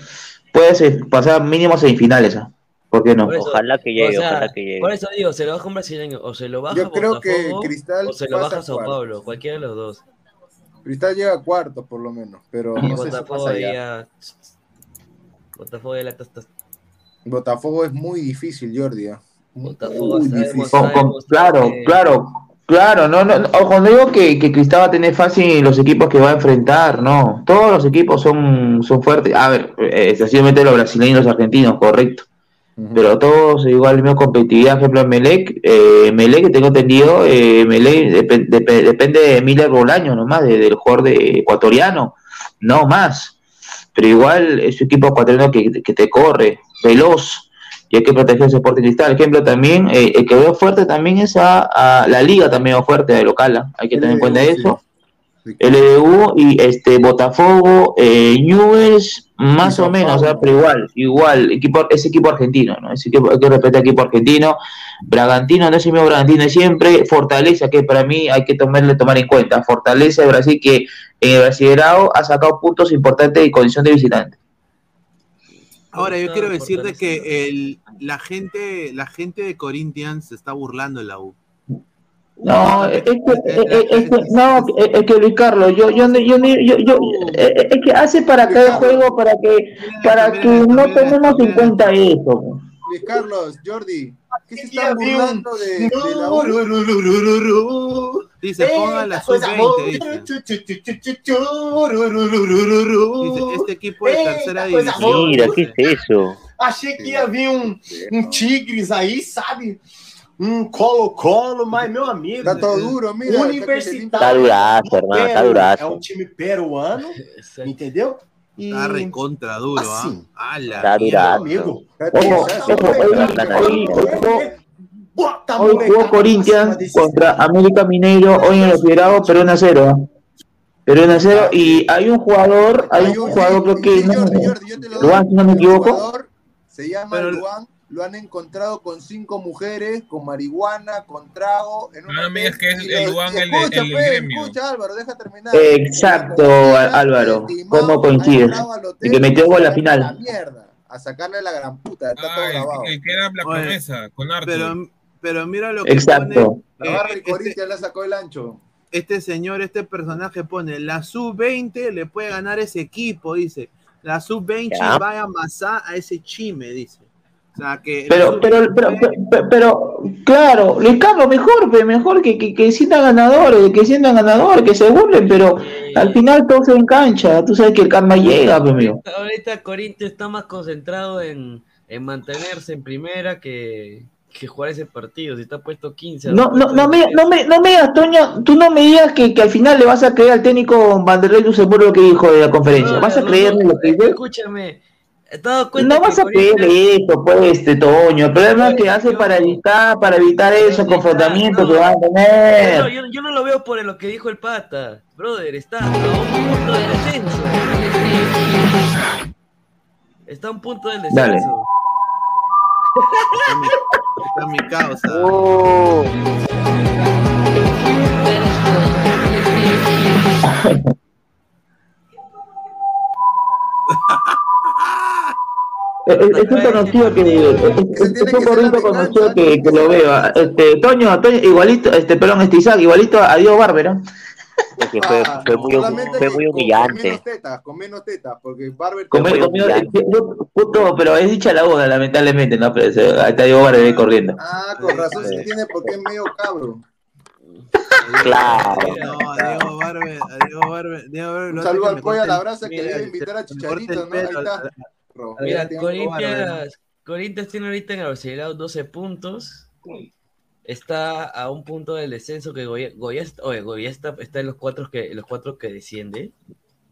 pueda ser- pasar mínimo a semifinales. ¿eh? ¿Por qué no? Por eso- Ojalá que llegue, o sea, ojalá que llegue. Por eso digo, se lo baja un brasileño. O se lo baja Yo creo que Botafogo, Cristal o se lo baja Sao cuartos. Paulo. Cualquiera de los dos. Cristal llega a cuartos, por lo menos, pero Y no sé si Botafogo pasa allá. ya. Botafogo ya la. Botafogo es muy difícil, Jordi. ¿ah? Botafogo Muy difícil. demostrando- Con- con- claro, claro, claro, no, no, no, ojo, no digo que, que Cristal va a tener fácil los equipos que va a enfrentar, no, todos los equipos son, son fuertes, a ver, eh, excesivamente los brasileños y los argentinos, correcto, pero todos igual mismo competitividad, por ejemplo, Melec, eh, Melec, que tengo entendido, eh, Melec dep- dep- depende de Miller Bolaño nomás, de- del jugador de ecuatoriano, no más. pero igual es un equipo ecuatoriano que, que te corre, veloz, y hay que proteger ese Sporting Cristal. Ejemplo también, eh, el que veo fuerte también es a, a la liga también veo fuerte de local, ¿ah? hay que tener en cuenta eso. LDU y este Botafogo, eh, Newell's, más o menos, o sea, pero igual, igual, equipo, es equipo argentino, ¿no? Ese equipo, hay que respetar equipo argentino, Bragantino, no es el mismo Bragantino de siempre, Fortaleza, que para mí hay que tomarle tomar en cuenta, Fortaleza de Brasil, que en el Brasileirao ha sacado puntos importantes y condición de visitante. Ahora, yo quiero decirte que el, la gente, la gente de Corinthians se está burlando de la U. No, es que, es, es que- no, es es que Luis Carlos, yo, yo, yo, yo, yo, yo- eh, es que hace para cada juego, para que, para que no tenemos en cuenta eso. Luis Carlos, Jordi, ¿qué se están burlando de, de la? Dice, pongan la sub-20, dice. Dice, este equipo de tercera división. Mira, ¿qué es eso? Achei que ia vir um, um Tigres aí, sabe? Um Colo-Colo, mas, meu amigo. Tá todo duro, mira, Universitário. Tá duraço, hermano, tá duraço. É um time peruano, entendeu? E Está recontra duro, ¿ah? A la Está mierda. durazo. Ojo, ojo, hoy, hoy, hoy, hoy jugó Corinthians contra América Mineiro, hoy en el Federado, pero 1 a 0. ¿ah? Pero 1 a 0, y hay un jugador, hay un jugador, creo que, no, Luan, si no me equivoco, Se llama Luan, lo han encontrado con cinco mujeres, con marihuana, con trago. En No me digas que es el y el de- escucha, el del pues, gremio. escucha, Álvaro, deja terminar. exacto, Álvaro, cómo coincides, y que metió gol a la final. Mierda, a sacarle la gran puta, está todo Ah, grabado. el, el que era la Oye, promesa, con Arthur. Pero, pero mira lo que Exacto. pone. La barra y este- Corinthians le sacó el ancho. este señor, este personaje pone, la sub-20 le puede ganar ese equipo, dice. La sub-20 Ya. va a amasar a ese chime, dice. O sea, que... la Pero, pero, pero, pero, pero, claro, Luis Carlos, mejor, mejor que, que, que sientan ganadores, que sientan ganadores, que se burlen, pero al final todo se engancha, tú sabes que el karma llega, amigo. Ahorita Corinthians está más concentrado en, en mantenerse en primera que, que jugar ese partido. Si está puesto 15. a No, no, no, me, no, me, no me digas, Toño, tú no me digas que, que al final le vas a creer al técnico Vanderlei Luxemburgo lo que dijo de la conferencia. ¿Vas a creerle no, lo que dijo? Escúchame, ¿te has dado cuenta No vas a creerle eso, pues, este Toño. El problema es que hace para evitar, para evitar esos confrontamientos que van a Yo no, tener. yo, yo no lo veo por lo que dijo el pata. Brother, está a un punto del descenso. Está a un punto del descenso. Dale. Está mi causa. Oh. Es, es- es un conocido que es, es- es un gordito conocido que, que lo veo. ah, Este, Toño, Toño, igualito, este, perdón, este Isaac, igualito a Diego Bárbara. Es que fue, Ah, fue muy, solamente fue muy con- Con humillante. menos tetas, con menos tetas, porque Barber... Humillante. yo- puto, pero es dicha la boda, lamentablemente, ¿no? Pero se- ahí está Diego ahí corriendo. Ah, con razón se tiene porque es medio cabro. Claro. No, Diego Barber, Diego Barber, Diego Barber, Un saludo al pollo a la brasa que le iba a invitar a Chicharito, ¿no? Ahí está. Mira. Corinthians, Corinthians tiene ahorita en el Brasileirao 12 puntos. Está a un punto del descenso que Goya, Goya, oye, Goya está, está en los cuatro que, los cuatro que desciende.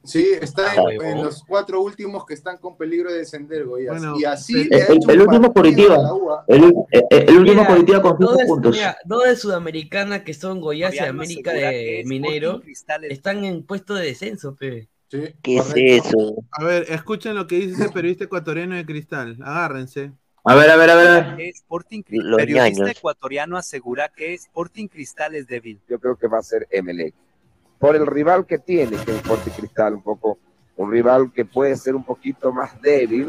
Sí, está Ah, en, los cuatro últimos que están con peligro de descender, Goyas. Bueno, y así El, le ha el- hecho el un último Curitiba, UA. el, el- el último Mira, Curitiba con dos 5 de, puntos. mira, dos de Sudamericana que son Goiás y América de Mineiro están en puesto de descenso, pe. Sí, ¿Qué es correcto. eso? A ver, escuchen lo que dice ese periodista ecuatoriano de Cristal. Agárrense. A ver, a ver, a ver. Sporting Los periodista ñaños. ecuatoriano asegura que Sporting Cristal es débil. yo creo que va a ser Emelec. Por el rival que tiene, que es Sporting Cristal, un poco, un rival que puede ser un poquito más débil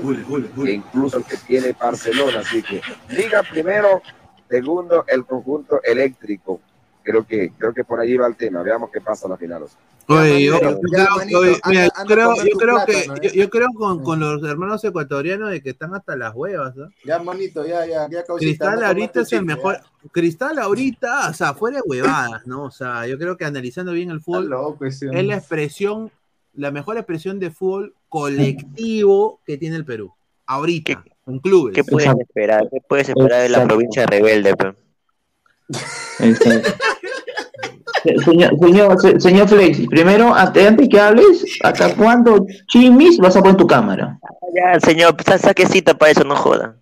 que incluso el que tiene Barcelona. Así que Liga primero, segundo el conjunto eléctrico. Creo que, creo que por ahí va el tema. Veamos qué pasa a la final. Oye, yo, creo, yo creo, que, yo, yo creo con, con los hermanos ecuatorianos de que están hasta las huevas, ¿no? Ya, manito, ya, ya, ya, Cristal ahorita es el mejor. Cristal ahorita, o sea, fuera de huevadas, ¿no? O sea, yo creo que analizando bien el fútbol, loco es la expresión, la mejor expresión de fútbol colectivo que tiene el Perú. Ahorita, en clubes. ¿Qué puedes esperar? ¿Qué puedes esperar de la provincia rebelde? pe? Se- Señor, señor, se- señor Flex, primero, ante- antes que hables, ¿hasta cuándo chimis vas a poner tu cámara? Ya, señor, sa- saque cita para eso, no joda.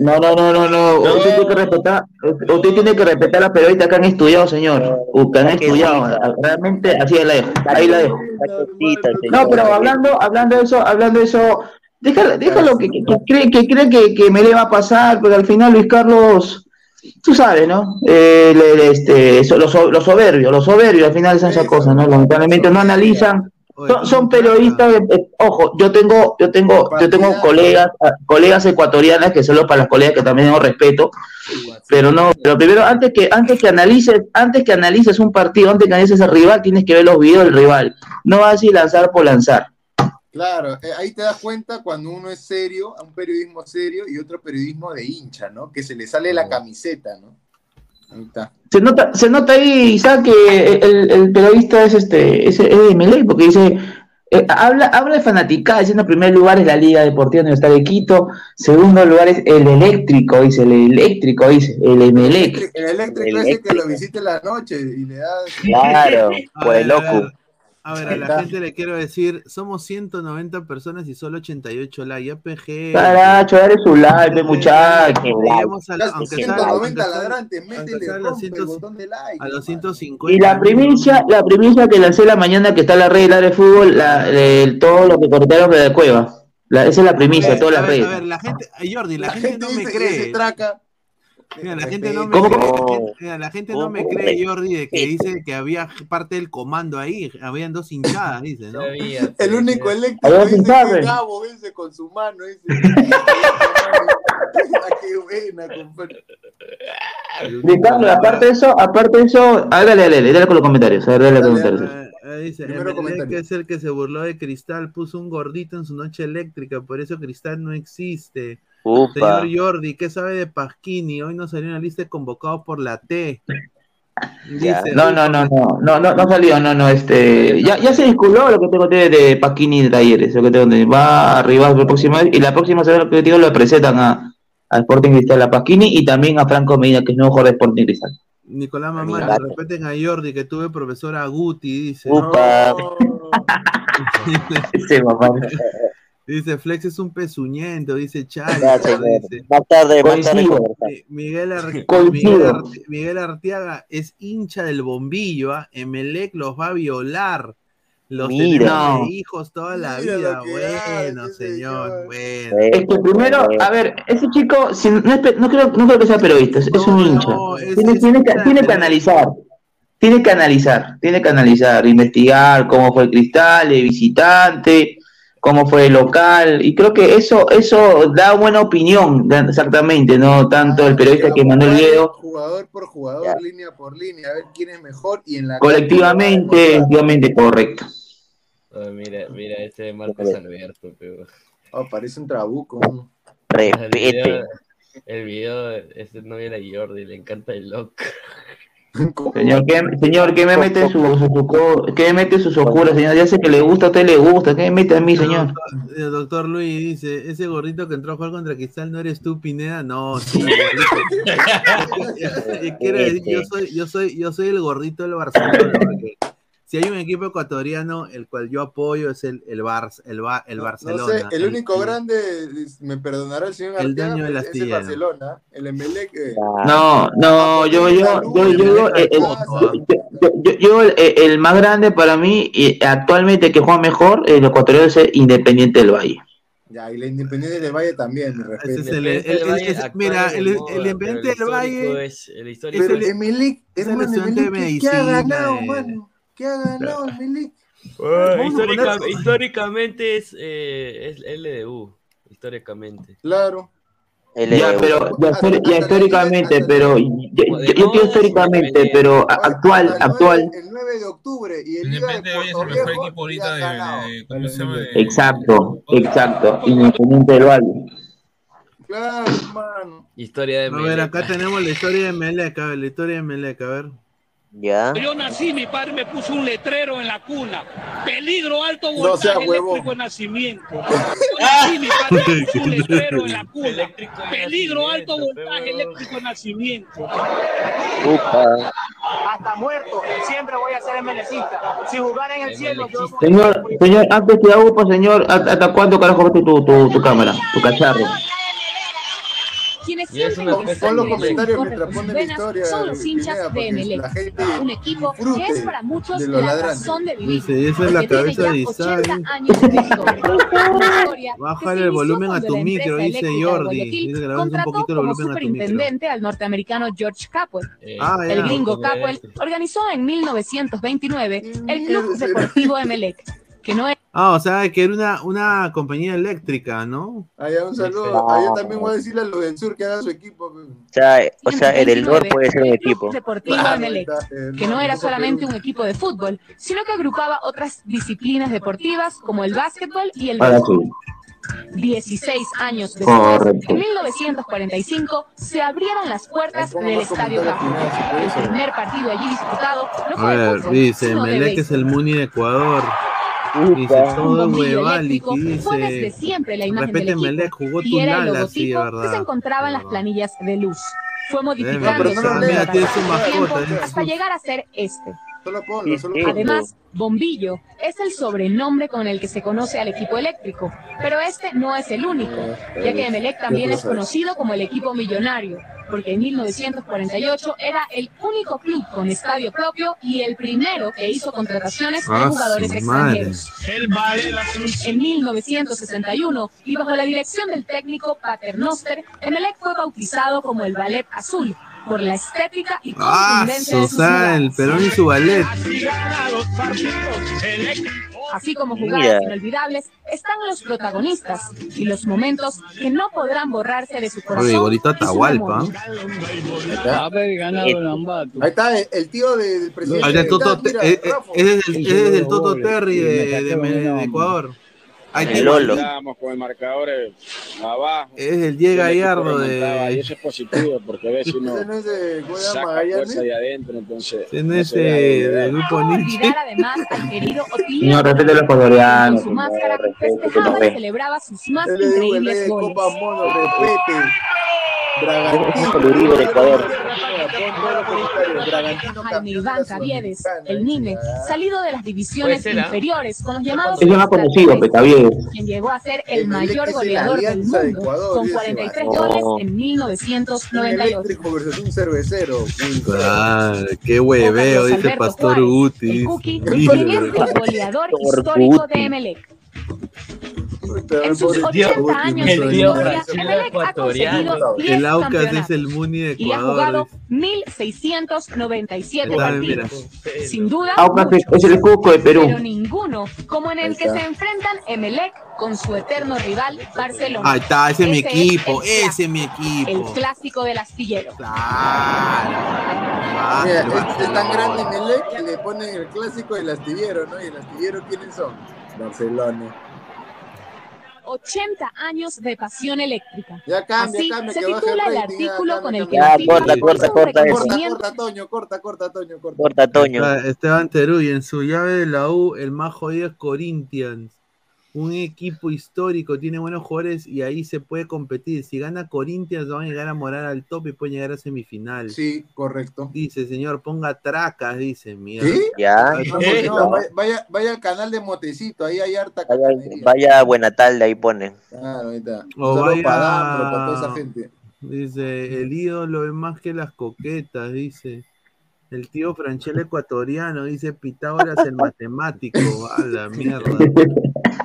No, no, no, no, no. Usted tiene que respetar, usted tiene que respetar a las periodistas que han estudiado, señor. Que han estudiado. Realmente, así la dejo. Ahí la dejo. No, pero hablando, hablando de eso, hablando de eso, déjalo, déjalo que, que, que cree, que cree que, que me le va a pasar, porque al final Luis Carlos, tú sabes, ¿no? Eh, este, los, los soberbios, los soberbios al final son esas cosas, ¿no? Lamentablemente no analizan. Son, son periodistas, eh, eh, ojo, yo tengo, yo tengo, yo tengo colegas, ah, colegas ecuatorianas que solo para las colegas que también tengo respeto, pero no, pero primero antes que, antes que analices, antes que analices un partido, antes que analices al rival, tienes que ver los videos del rival. No vas a ir lanzar por lanzar. Claro, eh, ahí te das cuenta cuando uno es serio, un periodismo serio y otro periodismo de hincha, ¿no? Que se le sale la camiseta, ¿no? Ahí está. Se nota, se nota ahí, Isaac, que el, el periodista es este, es, es de Melec, porque dice, eh, habla, habla de fanaticada, diciendo en primer lugar es la Liga Deportiva Universitaria de Quito, segundo lugar es el eléctrico, dice, el eléctrico, dice, el Emelec. El eléctrico ese que lo visite en la noche y le da... Claro, por el loco. A ver, a la gente le quiero decir, somos 190 personas y solo 88 likes. APG. Caracho, dale su like, pe, muchacho. Lleguemos a, la- Las aunque 190 sea- ladrantes, métele, el 100 botón de like. a los 150. Y la primicia, la primicia que lancé la mañana que está en la red de fútbol, la, el- todo lo que cortaron de la cueva. La- esa es la primicia, todas las redes. a ver, la gente, eh, Jordi, la, La gente, gente no me cree. traca. Mira, la gente no me ¿Cómo, cree. cómo? la gente- mira, la gente no me cree, Jordi, de que dice que había parte del comando ahí. Habían dos hinchadas, dice, ¿no? El único A eléctrico dice que Gabo, dice con su mano, dice. Qué buena, compadre. Ricardo, aparte de eso, aparte de eso, ah, dale, dale, con los comentarios, a ver, dale Dale, comentarios. Eh, dice, Primero comentario. es el que se burló de Cristal, puso un gordito en su noche eléctrica, por eso Cristal no existe. Upa. Señor Jordi, ¿qué sabe de Pasquini? Hoy no salió en la lista de convocados por la T. Dice, No, no, no, no, no, no, no salió, no, no, este, ya, ya se disculó lo que tengo de, de Pasquini de Talleres, lo que tengo de, va a arribar la próxima vez, y la próxima semana lo que digo lo presentan a, a Sporting Cristal, a Pasquini y también a Franco Medina, que es nuevo jugador de Sporting Cristal. Nicolás Mamá, le repiten a Jordi que tuve profesor a Guti, dice. Upa. Ese mamá. Dice, Flex es un pezuñento, dice dice. Más tarde, más tarde. Mi- Miguel, Ar- Coincido. Miguel, Miguel Arteaga es hincha del bombillo, ¿ah? Emelec los va a violar. Los Mira. hijos toda la Mira vida. Bueno, señor, señor. bueno. Es que primero, a ver, ese chico, si no, es pe- no creo, no creo que sea periodista, es, un hincha. no, es- tiene, es tiene que, tiene analizar, tiene que analizar, tiene que analizar, investigar cómo fue el cristal, de visitante, cómo fue el local, y creo que eso, eso da buena opinión, exactamente, no tanto el periodista que mandó el video, Jugador por jugador, línea por línea, a ver quién es mejor y en la colectivamente, efectivamente correcto. Oh, mira, mira, este de Marcos Alberto, pero. Oh, parece un trabuco. ¿no? El Respete. video, el video, este no viene a Jordi, le encanta el loco. Señor, ¿qué, señor, ¿qué me mete su, su, su qué me mete sus oscuras, señor? Ya sé que le gusta, a usted le gusta, ¿qué me mete a mí, señor? El doctor Luis dice, ese gordito que entró a jugar contra Cristal no eres tú, Pineda. No, sí, quiero decir, yo soy, yo soy, yo soy el gordito del Barcelona. porque si hay un equipo ecuatoriano el cual yo apoyo es el, el, Bar, el, Ba- el No Barcelona. sé, el único grande, me perdonará el señor el del es el astillero. Barcelona, el Emelec. eh, No, no, yo, yo, yo, yo, yo, el- el- yo- yo- yo, el, el más grande para mí, y actualmente que juega mejor, el ecuatoriano es el Independiente del Valle. Ya, y la Independiente del Valle también, mi respeto. Ese es el- el- el- el- ese- mira, el, el Independiente del Valle Es, el histórico Pero el- Emelec, es el estudiante de ¿qué- ¿qué ha medicina, ganado, eh. mano? ¿Qué ha ganado? Oh, Vamos a histórica- históricamente es, eh, es LDU, históricamente. Claro. Ya, pero ya, ya históricamente, pero yo, digo históricamente, pero actual, actual, El 9 de octubre y el Liga de Independiente Valle es Puerto el mejor Viejo de, ganado. de- ¿cómo se llama? De- exacto, exacto, Independiente del Valle. Claro, hermano. Historia de A ver, Melec. acá tenemos la historia de Melec, a ver, la historia de Melec, a ver. Ya. Yo nací, mi padre me puso un letrero en la cuna. Peligro alto No sea voltaje eléctrico en nacimiento. Yo nací, mi padre me puso un letrero en la cuna. Peligro alto voltaje eléctrico en nacimiento. Upa. Hasta muerto, siempre voy a ser MLCista. Si jugara en el cielo, yo Señor, señor, antes que hago, pues, señor, ¿hasta cuándo carajo ves tu, tu, tu cámara, tu cacharro? Quienes Y es sienten una- que pon los comentarios mientras ponen la venas historia, son los hinchas de Emelec, un equipo que es para muchos la razón de vivir. Dice, esa es la cabeza de 80 Isaac. Bájale el volumen a tu micro, dice Jordi. Contrató poquito el como volumen a tu micro. superintendente al norteamericano George Capwell. Ah, ya. el gringo Joder. Capwell organizó en 1929 el Club Deportivo Emelec, que no era Ah, o sea, que era una, una compañía eléctrica, ¿no? Allá un saludo. Allá también voy a decirle a los del sur que hagan su equipo. pues. O sea, o sea, el del norte puede ser un equipo. Deportivo Claro, eh, que no era solamente un equipo de fútbol, sino que agrupaba otras disciplinas deportivas como el básquetbol y el béisbol. sí. 16 años después, Correcto. en 1945, se abrieron las puertas del Estadio puede El primer partido allí disputado no A ver, fútbol, dice, Melec es el. Muni de Ecuador. Dice, Upa. todo Un bombillo huevali, eléctrico fue desde dice. siempre la imagen del repente equipo jugó y era el Tunala, sí, logotipo verdad. que se encontraba en las planillas de luz. Fue modificando no del dice. hasta llegar a ser este. Solo ponlo, solo Sí, ponlo. Además, Bombillo es el sobrenombre con el que se conoce al equipo eléctrico, pero este no es el único, ya que Emelec también es conocido como el equipo millonario, porque en 1948 era el único club con estadio propio y el primero que hizo contrataciones de Ah, jugadores extranjeros. En 1961, y bajo la dirección del técnico Paternoster, Emelec fue bautizado como el Ballet Azul, por la estética y Ah, contundencia el. Perón y su ballet. Así como jugadas inolvidables, están los protagonistas y los momentos que no podrán borrarse de su corazón. Oye, Gorito Atahualpa. memoria. Ahí está el, tío de- del presidente. Ahí está el Toto, Mira, Rafa. ese es el, ese es el Toto Terry de, de- de Ecuador. Ahí El Lolo. Estábamos con el marcador eh, abajo. Es el Diego Gallardo de- Y eso es positivo porque si uno no saca Magallanes. fuerza de adentro, entonces. Tiene no ese se da del de grupo ¿Cómo Nietzsche. olvidar además al querido Otilio? Señor, respete a los Con ecuatorianos. su máscara señor, respete, que festejaba nos y ve. celebraba sus más Él es el rey increíbles de goles. Copa Mono, respete. Es Bragantino. el Uribe de Ecuador. Jaime Iván Caviedes, el Nime, salido de las divisiones inferiores con los llamados es más conocido, quien llegó a ser el mayor goleador del mundo, Ecuador, con dice 43 Vázquez. goles No. en Un 1998. eléctrico versus un cervecero. Ah, qué hueveo, dice Pastor Guti. El goleador histórico de Emelec. En sus pobre 80 Guti, años soy tío historia, Brasil Emelec ha ecuatoriano. conseguido 10 El Aucas es el Muni de y ha Ecuador. jugado dice. 1.697 Está bien, mira. partidos. Sin duda, Aucas es- el Cusco de pero Perú. ninguno como en el que se enfrentan Emelec con su eterno rival Barcelona. Ahí está, ese es mi equipo, el ese es mi El equipo. clásico del astillero. Claro. Ah, el es, es tan grande Melec que le ponen el clásico del astillero, ¿no? Y el astillero, ¿quiénes son? Barcelona. 80 años de pasión eléctrica. Ya cambia, Así cambia, se titula el rating, artículo con el que Ya, corta, hizo corta, corta eso. Corta, corta, Toño, corta, corta, Toño, corta. Corta, Toño. Esteban Teruy en su llave de la U, el más jodido es Corinthians. Un equipo histórico, tiene buenos jugadores y ahí se puede competir. Si gana Corinthians, van a llegar a morar al top y pueden llegar a semifinal. Sí, correcto. Dice, señor, ponga tracas, dice, mierda. ¿Sí? Ya. No, vaya, vaya, al canal de Motecito, ahí hay harta Vaya, vaya a Buenatalde, ahí pone. Claro, ahí está. O Un saludo vaya- para Dambro, para toda esa gente. Dice, el ídolo es más que las coquetas, dice. El tío Franchel ecuatoriano, dice Pitágoras el matemático. A la mierda.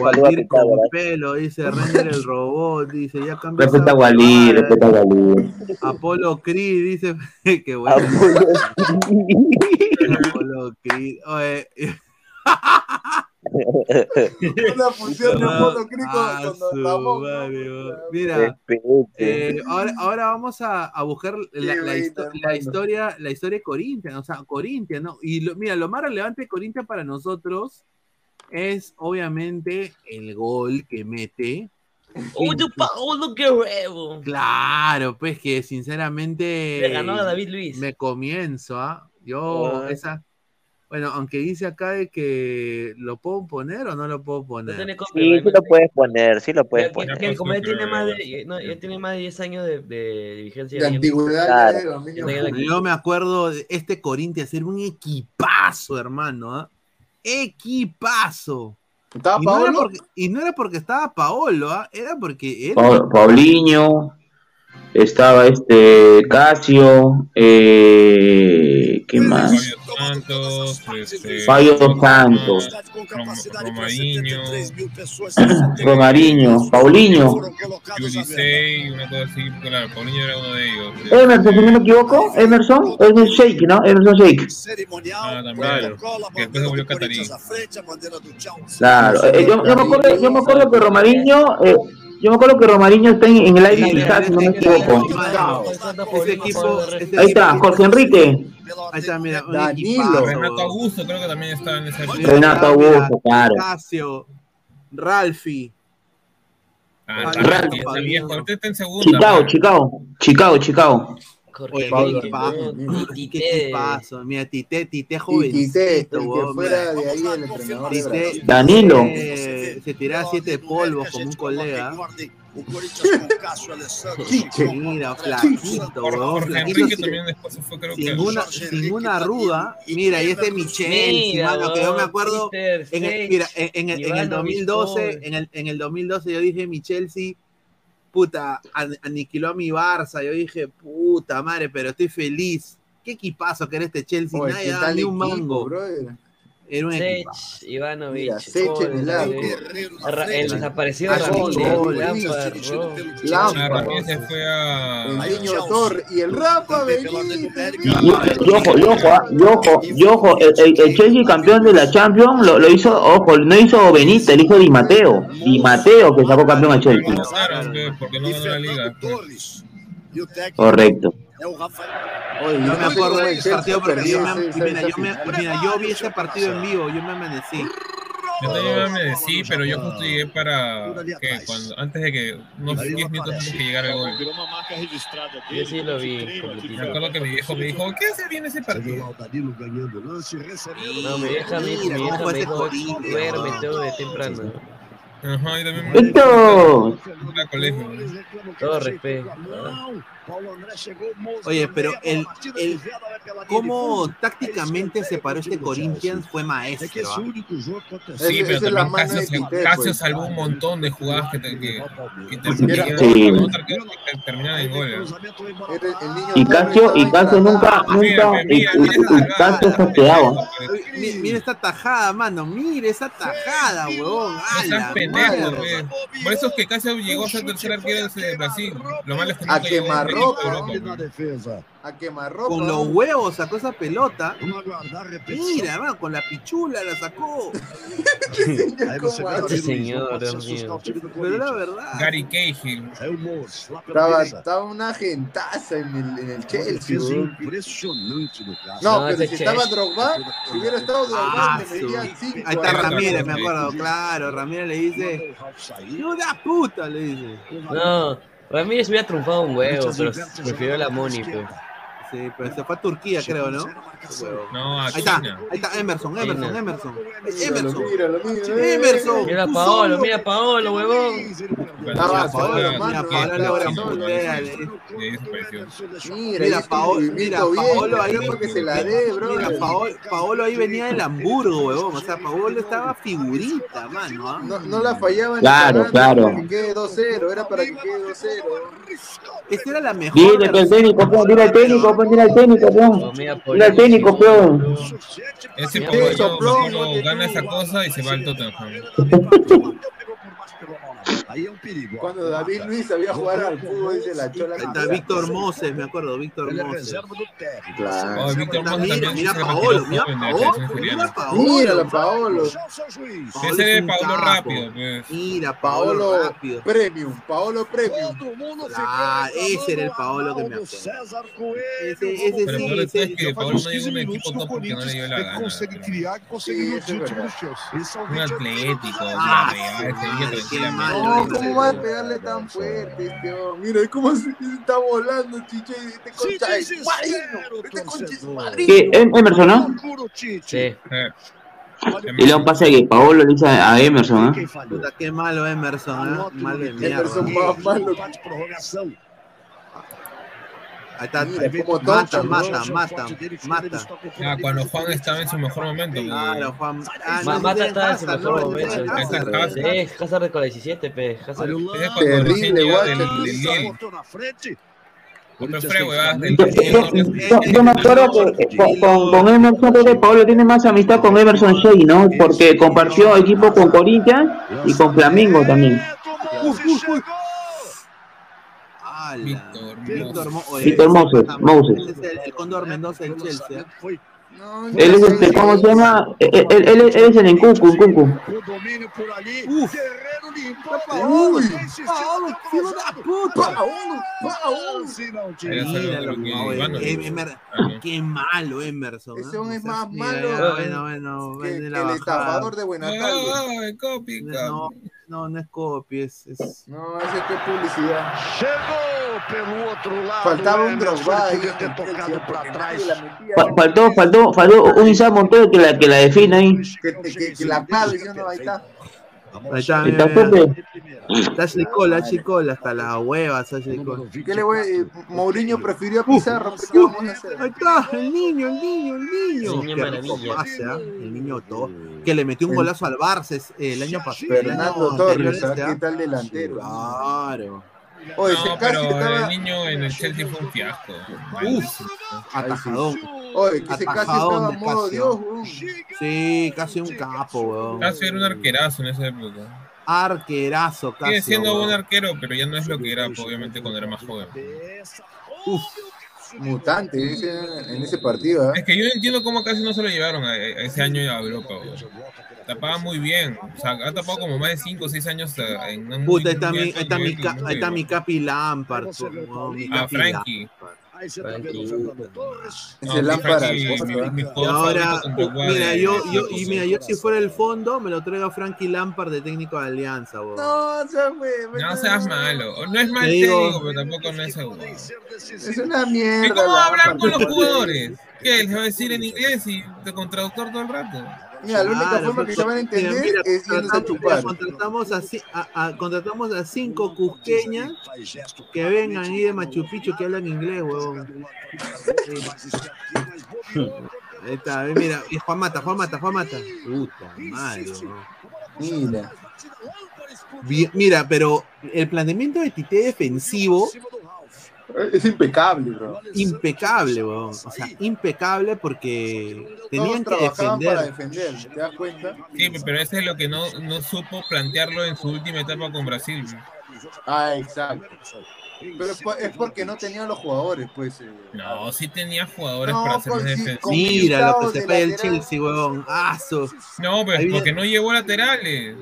Waldir con pelo, dice Render el robot, dice, ya cambió Respeta a huevada, respeta a Walí. Apolo Creed, dice, qué bueno. Apolo Creed. Oye, Una función de Apolo Ah, con Ramón. Mira, eh, ahora, ahora vamos a, a buscar la, la histo- la historia, la historia de Corinthians, o sea, Corinthians, ¿no? Y lo- mira, lo más relevante de Corinthians para nosotros es obviamente el gol que mete. ¡Uy, tu Paolo Guerrero! Claro, pues que sinceramente Le ganó a David Luis. me comienzo, ¿ah? Yo, Ah. esa. Bueno, aunque dice acá de que lo puedo poner o no lo puedo poner. Sí, sí lo puedes poner, sí lo puedes Ya- poner. como ya tiene más de, no, ya tiene más de 10 años de, de vigencia. De antigüedad Claro. ya de la- Yo me acuerdo de este Corinthians era un equipazo, hermano. ¿ah? Equipazo. ¿Estaba y, no era Paolo? porque, y no era porque estaba Paolo, ¿ah? era porque. Pa- Paulinho, estaba este Casio, eh, ¿qué más? Santos, este, Fabio Santos, Rom- Romarinho, Romarinho, Paulinho, Ulisei, una cosa así, claro, Paulinho era uno de ellos. Emerson, si no me equivoco, Emerson, Emerson Shake, ¿no? Emerson Shake. Ah, también, que después se volvió catarí. Claro, eh, yo, yo me acuerdo, yo me acuerdo que Romarinho, eh, yo me acuerdo que Romarinho está en, en el aire quizás, si no me equivoco. Ahí está, Jorge Enrique, Ahí está, mira, Danilo. Renato. Augusto creo que también estaba en esa época. Renato Augusto, claro. Casio, Ralfi. Ah, ese viejo, está en segunda. Chicago. Chicago, Chicago, Chicago. Oye, Pablo, qué equipazo, Tite. qué equipazo. Mira, Tite, Tite jovencito, que fuera de ahí el entrenador. Danilo. eh, se tiraba siete polvos como un colega. Mira, flaquito, weón, flaquito, también después se fue creo que... sin una, sin una arruga. Mira, y este Michel, Mira, mano, que yo me acuerdo. En el, mira, en, en el, en el Ivanovic, 2012, pobre. en el, en el 2012 yo dije mi Chelsea, puta, an- aniquiló a mi Barça. Yo dije, puta madre, pero estoy feliz. Qué equipazo que era este Chelsea, Oye, nadie ¿qué daba tal ni un mango. brother? Era un Sech. Ivanovic, Mira, Sech en el arco. El desaparecido Ah, Ramírez, gol, Lampard, gol. Ro- Ah, Lampard, Ramírez se fue a... el niño Torre y el Rafa Benítez. Y, y ojo, y ojo, ah, y ojo, y ojo, el, el- el Chelsea campeón de la Champions lo, lo hizo, ojo, no hizo Benítez, el hijo de Di Mateo. Di Mateo que sacó campeón a Chelsea. Claro, Oye, Yo me acuerdo de ese partido porque perdí yo, me, ese- mira, yo, vi ese partido en vivo, yo me amanecí. Yo también me decí, pero yo justo llegué para... ¿qué? Cuando, antes de que... Unos 10 minutos antes de que llegara el gol. Yo sí lo vi. Me acuerdo que mi viejo me dijo, ¿qué hace bien ese partido? No, mi vieja me, mi Mira, vieja ¿cómo fue me ese dijo, duerme todo de temprano. Ajá, también Esto, colegio. Todo respeto. Oye, pero el, el cómo tácticamente se paró este Corinthians fue maestro. ¿ah? Sí, pero también Casio, se- Casio pues. salvó un montón de jugadas que, te, que, que, te, que Sí. que que en. ¿no? Niño y Casio, y Casio nunca, encarnado. nunca, y, y- y Casio. Mi- Mira esta tajada, mano. Mira esa tajada, huevón. No. Por eso es que Casio llegó a ser tercer arquero de Brasil. Lo malo es que llegó a quemarropa, A quemarropa. Con los huevos sacó esa pelota. Mira, mano, con la pichula la sacó. Este señor. Pero la verdad. Gary Cahill. Estaba, estaba una gentaza en el, en el Chelsea. No, No, pero si estaba. Drogba, si hubiera estado Drogba, Ah, le. Ahí está. Ramírez, me acuerdo, claro. Ramírez le dice, ¡No da puta! Le dice. No, Ramírez hubiera triunfado un huevo, pero prefirió la Moni, pues. Sí, pero se fue a Turquía, creo, ¿no? No, Ahí está, ahí está Emerson, Emerson. Emerson. Emerson. Emerson. Mira a tú Paolo, mira a Paolo, huevón. Mira, Paolo, Mira, Paolo. Mira, Paolo, mira, Paolo ahí, para que se la dé, bro. mira, Paolo, Paolo ahí venía del Hamburgo, huevón. O sea, Paolo estaba figurita, mano. ¿ah? No, no la fallaban. Claro, ni claro. Para que quede 2-0, era para que quede 2-0. Esta era la mejor. Dile el técnico, dile al técnico, dile al técnico. Oh, mira, al técnico, peón. Ese Mourinho porque gana esa cosa y se va al Tottenham. Cuando David Luis sabía jugar al fútbol, dice la chola. Ahí está Víctor Moses, me acuerdo, Víctor Moses. Claro. Oh, Víctor Moses Mira, también mira Paolo, mira Paolo, mira. Paolo. Míralo, Paolo. Paolo Ese es es un Paolo rápido, pues. Mira, Paolo Paolo rápido. Premium, Paolo Premium. Ah, ese era el Paolo que me acuerdo. Ese, ese Pero sí, es ese, que Paolo no llegó a un equipo top porque no le dio la gana. Sí, eso es verdad. Un atlético, Ah, viejo tranquilamente. No, ¿cómo va a pegarle tan fuerte este hombre? Mira cómo se se está volando, chiche. Este concha de su madrino, Este concha. ¿Qué? Em- Emerson, ¿no? Sí. Y le da un pase que Paolo le dice a Emerson, ¿eh? Puta, qué malo Emerson, ¿eh? Malo de mierda. Emerson más malo. Ahí está, Mira, ahí como mata, mata, mata, mata. Ah, cuando Juan estaba en su mejor momento. Claro, Juan. Ah, no, Mata está en su mejor no, momento. Hazard. Con la 17, pe. Hazard. Es cuando Terrible, guacho, Yo, me acuerdo que con, con, Emerson creo que Paolo tiene más amistad con Emerson Shea, ¿no? Porque compartió equipo con Corinthians y con Flamengo también. Víctor Víctor Mo- oye, Víctor Moses, ese Moses. es el, el Cóndor Mendoza del Chelsea. ¿eh? Él es este, ¿cómo se llama? Él, él, él- él es el Encucu. Uf. Paolo, Paolo, hijo de puta. Era solo Míralo, lo que oye, Iván no- Emer- Ah, no. Qué malo Emerson. Ese ¿eh? hombre es más malo ya, Bueno, bueno, que, el estafador de Buenas tardes. Ay, copy, No, no, no es copy, es, es... No, ese que es publicidad. Chegou pelo outro lado. Faltaba un Emerson, Drogba ahí. para Faltó, faltó, faltó un Isaac Montoya que la, que la define ahí. Que, que, que la clave, ¿sí o no? Ahí está. Ahí está, Está mira. Está hasta las huevas, Cole. ¿Qué le voy eh, Mourinho prefirió a Pizarro. ¿Qué vamos a hacer? Ahí está, el niño, el niño, el niño. El niño Qué rico maravilla. pase, ¿ah? El niño todo. Que le metió un golazo al Barça es- eh, el año pasado. Fernando Torres, este, ¿qué ¿ah? tal delantero? Claro. Oye, No, ese pero estaba. el niño en el Chelsea fue un fiasco. Malísimo. Atajadón. Oye, que ese casi Atajadón estaba de modo. Dios, weón. Sí, casi un capo, weón. Casi era un arquerazo en esa época. Arquerazo, casi. Sigue siendo weón. buen arquero, pero ya no es lo que era, obviamente, cuando era más joven. Uf, Mutante ese, en ese partido, ¿eh? Es que yo no entiendo cómo casi no se lo llevaron a, a ese año a Europa. weón. Tapaba muy bien. O sea, ha tapado como más de 5 o 6 años eh, en un muy, puta, ahí está, mi, ahí está, mi, ca- no ahí está mi Capi Lampard. mi Ah, Capi Frankie. Lampard. No, mi- mi Y ahora, mira, de- yo, yo, y mira, yo si fuera el fondo, me lo traigo a Frankie Lampard de técnico de Alianza, weón. No, o sea, güey. No seas malo. No es mal técnico, pero tampoco no es seguro. Es una mierda. ¿Y cómo va a hablar con los jugadores? ¿Qué? ¿Les va a decir en inglés y te- con traductor todo el rato? Mira, la única forma que se van a entender mira, mira, es a contratamos, chupar. mira, contratamos, a, a- a- contratamos a cinco cusqueñas que vengan ahí de Machu Picchu que hablan inglés, huevón. Ahí está, mira, y Juan Mata, Juan Mata, Juan Mata. Puta madre. Mira. Mira, pero el planteamiento de Tite defensivo, Es impecable, bro. impecable, weón. O sea, impecable porque tenían que trabajaban para defender. defender, ¿te das cuenta? Sí, pero eso es lo que no, no supo plantearlo en su última etapa con Brasil. Ah, exacto. Pero es por- es porque no tenían los jugadores, pues. eh. No, sí tenía jugadores No, para hacer sí, defensa. Mira lo que se fue el. Chelsea, weón. Ah, su- No, pero porque no llevó laterales.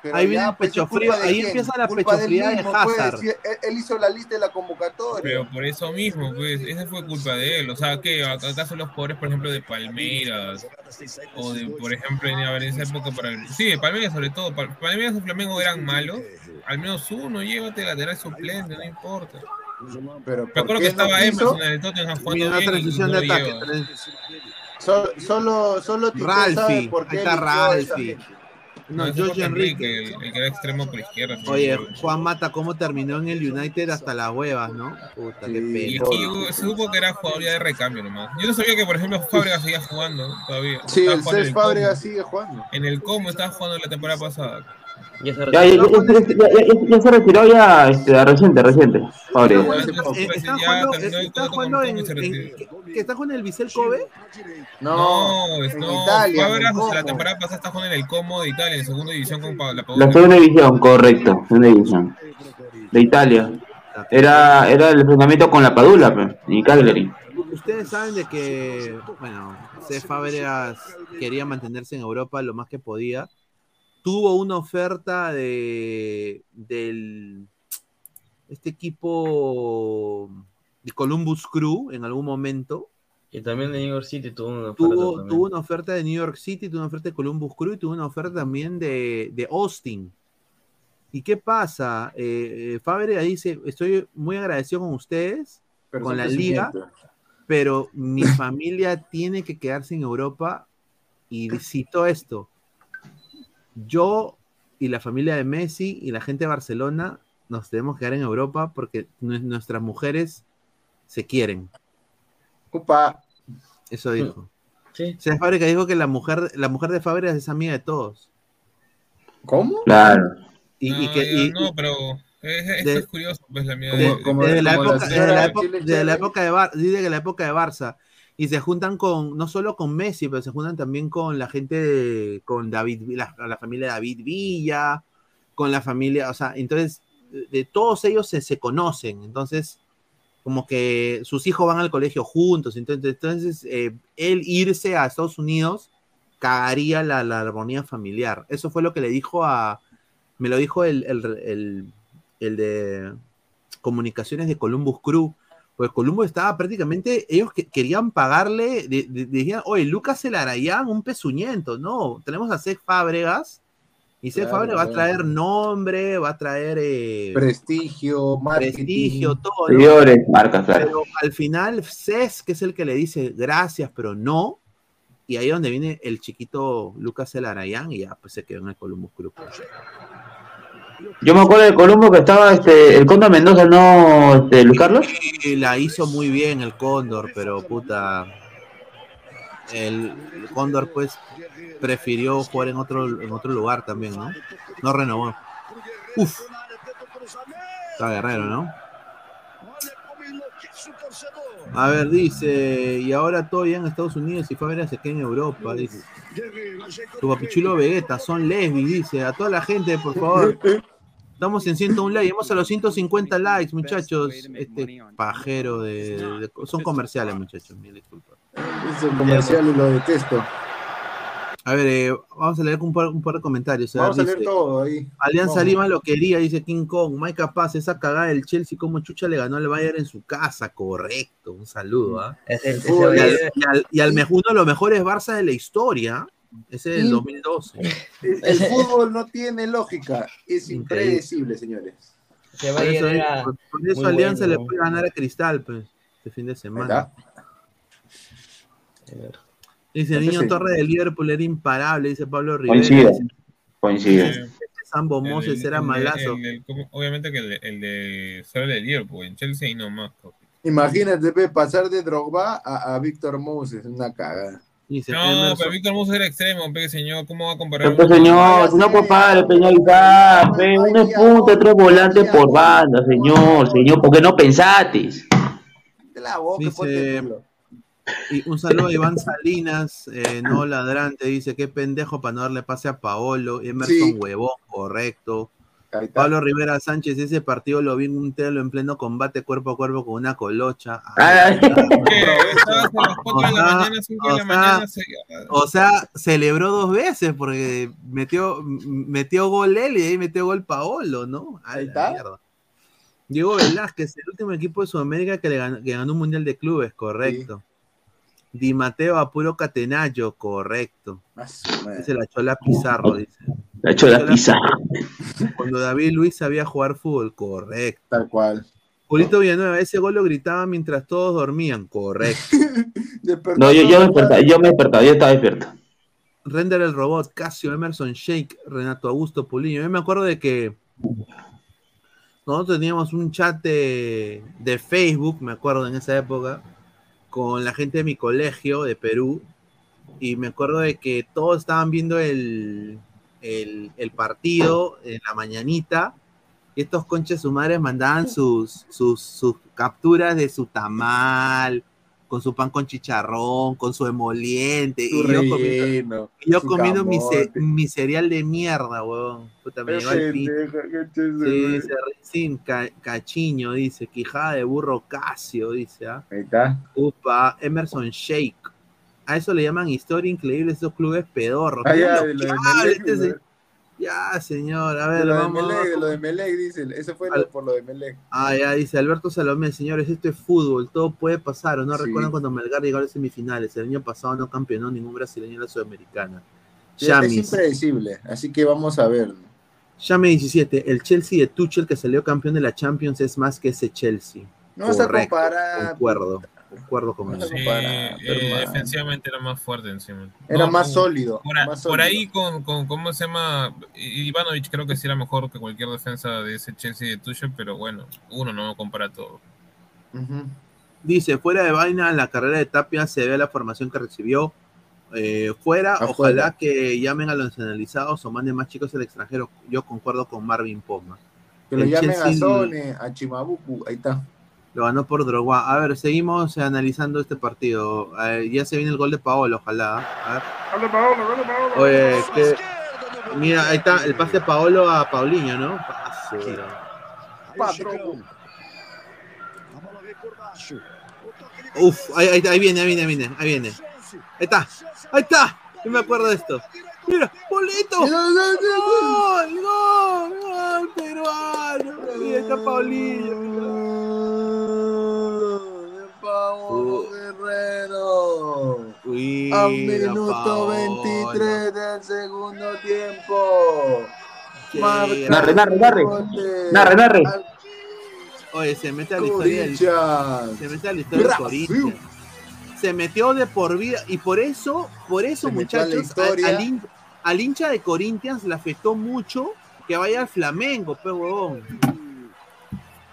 Pero Ahí viene pues, pecho ¿es culpa frío, ahí quién? empieza la Culpa del pechofriada de pues, Hazard. si él, él hizo la lista de la convocatoria. Pero por eso mismo, pues, esa fue culpa de él. O sea, que acaso los jugadores, por ejemplo, de Palmeiras, o de, por ejemplo, en, ver, en esa época para el. Sí, de Palmeiras sobre todo. Pal- Palmeiras y Flamengo eran malos. Al menos uno, llévate lateral suplente, no importa. Pero Me ¿por acuerdo qué que estaba no? Emerson en el Tottenham jugando una bien transición de ataque. Solo, solo, solo sabe Ralphie, por qué ahí está Ralphie. No, George fue Enrique. el, el que era extremo por izquierda. sí, Oye. Juan Mata, ¿cómo terminó en el United hasta las huevas, no? Puta, qué Sí, Y pena. es que yo supo que era jugador ya de recambio nomás. Yo no sabía que, por ejemplo, Fábregas seguía jugando ¿no? todavía. Sí, Estaba el Cés. Fábregas sigue jugando. En el Como estaba jugando la temporada pasada. Ya se Ya, ya, ya, ya- ya- ya se retiró ya este, reciente, reciente. Fábregas. Eh, ¿Están jugando, en, en- que, que está jugando en el Vissel Kobe? No, en no. Italia, la temporada pasada está jugando en el Como de Italia, en segunda división con la La Padula. segunda división, correcto. Segunda división. De Italia. Era, era el enfrentamiento con la Padula, y Cagliari. Ustedes saben de que, bueno, C. Fábregas quería mantenerse en Europa lo más que podía. Tuvo una oferta de del este equipo de Columbus Crew en algún momento. Y también de New York City tuvo una oferta Tuvo, tuvo una oferta de New York City, tuvo una oferta de Columbus Crew y tuvo una oferta también de, de Austin. ¿Y qué pasa? Eh, eh, dice, estoy muy agradecido con ustedes, Pero con la liga, pero mi familia tiene que quedarse en Europa y cito esto. Yo y la familia de Messi y la gente de Barcelona nos debemos quedar en Europa porque nu- nuestras mujeres se quieren. Opa. Eso dijo. Sí. O sea, Fábrica dijo que la mujer, la mujer de Fábricas es amiga de todos. ¿Cómo? Claro. Y, y No, que, y- no, pero es, es, de- es curioso, pues la mía. de- desde, la la época, desde señora la época- Chile desde la Chile. época de Bar, dice que la época de Barça y se juntan con no solo con Messi, pero se juntan también con la gente con David, la, la familia David Villa, con la familia, o sea, entonces de todos ellos se, se conocen, entonces como que sus hijos van al colegio juntos, entonces, entonces eh, él irse a Estados Unidos cagaría la, la armonía familiar. Eso fue lo que le dijo a, me lo dijo el, el, el- el de comunicaciones de Columbus Crew, pues Columbus estaba prácticamente, ellos que, querían pagarle, de- de- decían, oye, Lucas Elarayán, un pezuñento, no, tenemos a Seth Fábregas, y Seth Claro, Fábregas va a traer nombre, va a traer eh, Prestigio, marketing. prestigio, todo, marcas, claro. Pero al final, Cés, que es el que le dice gracias, pero no. Y ahí es donde viene el chiquito Lucas Elarayán y ya pues se quedó en el Columbus Crew. Yo me acuerdo de Colombo que estaba este, el Cóndor Mendoza, ¿no, este, Luis Carlos? Y la hizo muy bien el Cóndor, pero puta. El Cóndor, pues, prefirió jugar en otro, en otro lugar también, ¿no? No renovó. Uf. Está guerrero, ¿no? A ver, dice, y ahora todo ya en Estados Unidos y Fabregas se queda en Europa, dice. Tu papichulo Vegeta, son lesbis, dice. A toda la gente, por favor. Estamos en 101 likes, vamos a los 150 likes, muchachos. Este pajero de, son comerciales, muchachos, mil disculpas. Es un comercial y lo detesto. A ver, eh, vamos a leer un par, un par de comentarios. A ver, Vamos a leer dice, todo ahí. Alianza. Lima lo quería, dice King Kong. Mike Capaz, esa cagada del Chelsea, como Chucha le ganó al Bayern en su casa. Correcto, un saludo. ¿ah? Y ese al, Bayern- y al- y al uno de los mejores Barça de la historia, ese del Sí. 2012. El, el fútbol no tiene lógica, es impredecible, señores. Ese Por eso, era por- por eso muy Alianza bueno. le puede ganar a Cristal, pues, este fin de semana. Dice Entonces, Niño sí. Torre de Liverpool era imparable, dice Pablo Rivera. Coincido, Dice, coincido. Este Sambo Moses era malazo. el obviamente que el de, solo el de Liverpool, en Chelsea y no más. Imagínate, pasar de Drogba a, a Víctor Moses, una cagada. Dice No, Emerson- pero Víctor Musa era extremo, pe, señor. ¿Cómo va a comparar? Pero, señor, no compadre, peñalidad, pe, uno es punta, otro es volante por banda, señor, señor, ¿por qué no pensatis? De la boca, Dice-. Y un saludo a Iván Salinas, eh, no ladrante, dice qué pendejo para no darle pase a Paolo, Emerson Sí. Huevón, correcto. Pablo Rivera Sánchez, ese partido lo vi en un telo en pleno combate cuerpo a cuerpo con una colocha. Ay. Estabas a las 4 de la sea, mañana, 5 de o la sea, mañana. se- O sea, celebró dos veces porque metió, metió gol él y ahí metió gol Paolo, ¿no? A la mierda. Diego Velázquez, el último equipo de Sudamérica que, le ganó, que ganó un mundial de clubes, correcto. Di Mateo a puro Catenayo, correcto. Dice la Chola Pizarro, dice. La Chola Pizarro. Cuando David Luis sabía jugar fútbol, correcto. Tal cual. Julito Villanueva, ese gol lo gritaba mientras todos dormían, correcto. No, yo, yo me despertaba, yo me despertaba, yo estaba despierto. Render el robot, Casio, Emerson Shake, Renato Augusto Puliño. Yo me acuerdo de que nosotros teníamos un chat de, de Facebook, me acuerdo en esa época, con la gente de mi colegio de Perú. Y me acuerdo de que todos estaban viendo el, el, partido en la mañanita. Y estos conches su madre mandaban sus, sus capturas de su tamal, con su pan con chicharrón, con su emoliente. Su y yo comiendo, yo comiendo mi, ce- mi cereal de mierda, weón. Puta, me el qué Sí, Rizin, ca- Cachiño, dice, Quijada de burro Casio, dice, ¿ah? Ahí está. Upa, Emerson Shake. A eso le llaman historia increíble esos clubes pedorros. Ah, ya, lo lo este Ya, señor, a De ver, lo de vamos. Melec, de lo de Melec, dice. Eso fue por lo de Melec. Ah, ya, dice Alberto Salomé, señores, esto es fútbol, todo puede pasar, ¿o no? Sí. Recuerdan cuando Melgar llegó a las semifinales, el año pasado no campeonó ningún brasileño en la Sudamericana. Sí, Es impredecible, así que vamos a ver. Llame 17. El Chelsea de Tuchel que salió campeón de la Champions es más que ese Chelsea. No vas a Correcto, comparar. Concuerdo. Concuerdo con se Sí, eh, defensivamente era más fuerte encima. Era más sólido, Por, ahí con, con, ¿cómo se llama? I- Ivanovic creo que sí era mejor que cualquier defensa de ese Chelsea de Tuchel, pero bueno, uno no compara todo. Dice, fuera de vaina, la carrera de Tapia se ve la formación que recibió. Eh, fuera, Afuera. ojalá que llamen a los nacionalizados o manden más chicos al extranjero. Yo concuerdo con Marvin Poma. Que lo llamen a Sone, a Chimabuku, ahí está. Lo ganó por Drogba. A ver, seguimos analizando este partido. Eh, ya se viene el gol de Paolo, ojalá. A ver. Oye, que... Mira, ahí está el pase de Paolo a Paulinho, ¿no? Pase. Uf, ahí, ahí, ahí viene, ahí viene, ahí viene, ahí viene. Ahí está, ahí está. Yo me acuerdo de esto. Mira, bolito. ¡Gol! ¡Gol! ¡Gol! Peruano. Mira, está Paulinho. Paolo Guerrero. Uy, A minuto Paola. 23 del segundo tiempo. Marca Narre, narre, narre. Narre, narre. Oye, se mete a la historia del, se mete a la historia del. Corinthians. Se metió de por vida y por eso, por eso, Se muchachos, al, al al hincha de Corinthians le afectó mucho que vaya al Flamengo, pe huevón.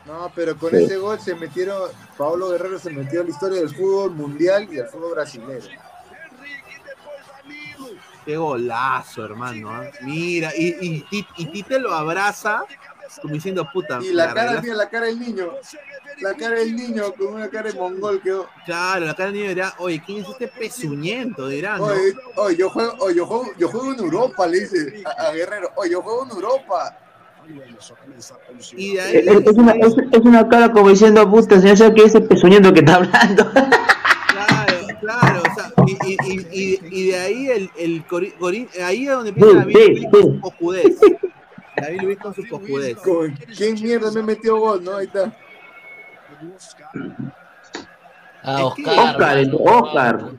No, pero con Sí. ese gol se metieron, Paolo Guerrero se metió a la historia del fútbol mundial y del fútbol brasileño. Qué golazo, hermano. ¿ah? Mira, y, y, Ti- y Tite lo abraza como diciendo puta. Y la cara, mira, la cara del niño. La cara del niño con una cara de mongol quedó. Claro, la cara del niño dirá, oye, ¿quién es este pezuñento? Dirá, ¿no? Oye, oye, yo juego, oye, yo juego, yo juego en Europa, le dice a, a Guerrero. Oye, yo juego en Europa. Y de Es, es una, es, es una cara como diciendo, puta, señor, ¿sabe qué es ese pezuñento que está hablando? Claro, claro, o sea, y, y, y, y, y de ahí el, el Cori- Corin- ahí es donde empieza Sí, David sí, Luiz con sí. David Luis con su cojudez. Con- ¿Quién mierda me metió gol, no? Ahí está. Ah, Es que- Oscar. Oscar, el Oscar.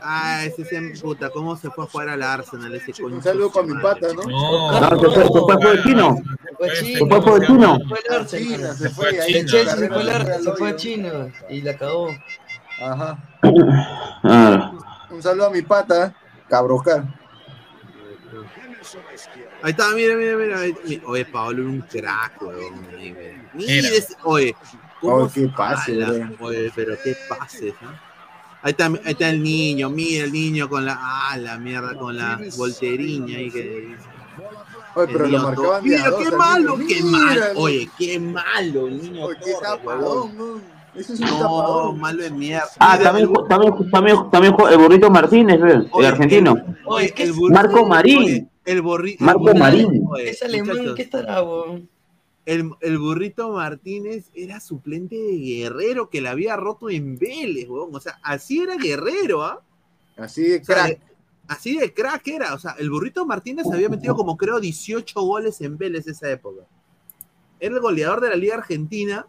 Ah, ese es puta, ¿cómo se fue a jugar al Arsenal ese concha Un saludo su mi pata, ¿no? No, No, se fue, se fue a juego chino. Fue Se fue a juego chino. Fue al Arsenal. China, se Se fue a ahí. Se fue, al se Ar- al se fue a. China y la cagó. Ajá. Ah, Un saludo a mi pata, Cabroscar. Ahí está, mira, mira, mira. Oye, Pablo era un crack, weón. Mira, Mira oye, ¿cómo Oye, qué se pase. Oye, pero qué pases, ¿no? Ahí está, ahí está el niño, mira el niño con la, ah, la mierda, con la volteriña ahí que Oye, pero lo marcaban a Mira, dos qué al malo, niño. qué malo. no. Oye, qué malo el niño Oye, qué Torres, huevón. tapadón, ¿no? Ese es un No, tapadón. malo de mierda. Ah, también, también, también, también jugó el burrito Martínez, el Oye, argentino. Oye, el Marco Marín. El burrito. Marco Marín. Es alemán, ¿qué estará? El, el burrito Martínez era suplente de Guerrero que la había roto en Vélez, weón. O sea, así era Guerrero, ¿ah? Así de O sea, crack. así de crack era. O sea, el burrito Martínez había metido como creo 18 goles en Vélez esa época. Era el goleador de la Liga Argentina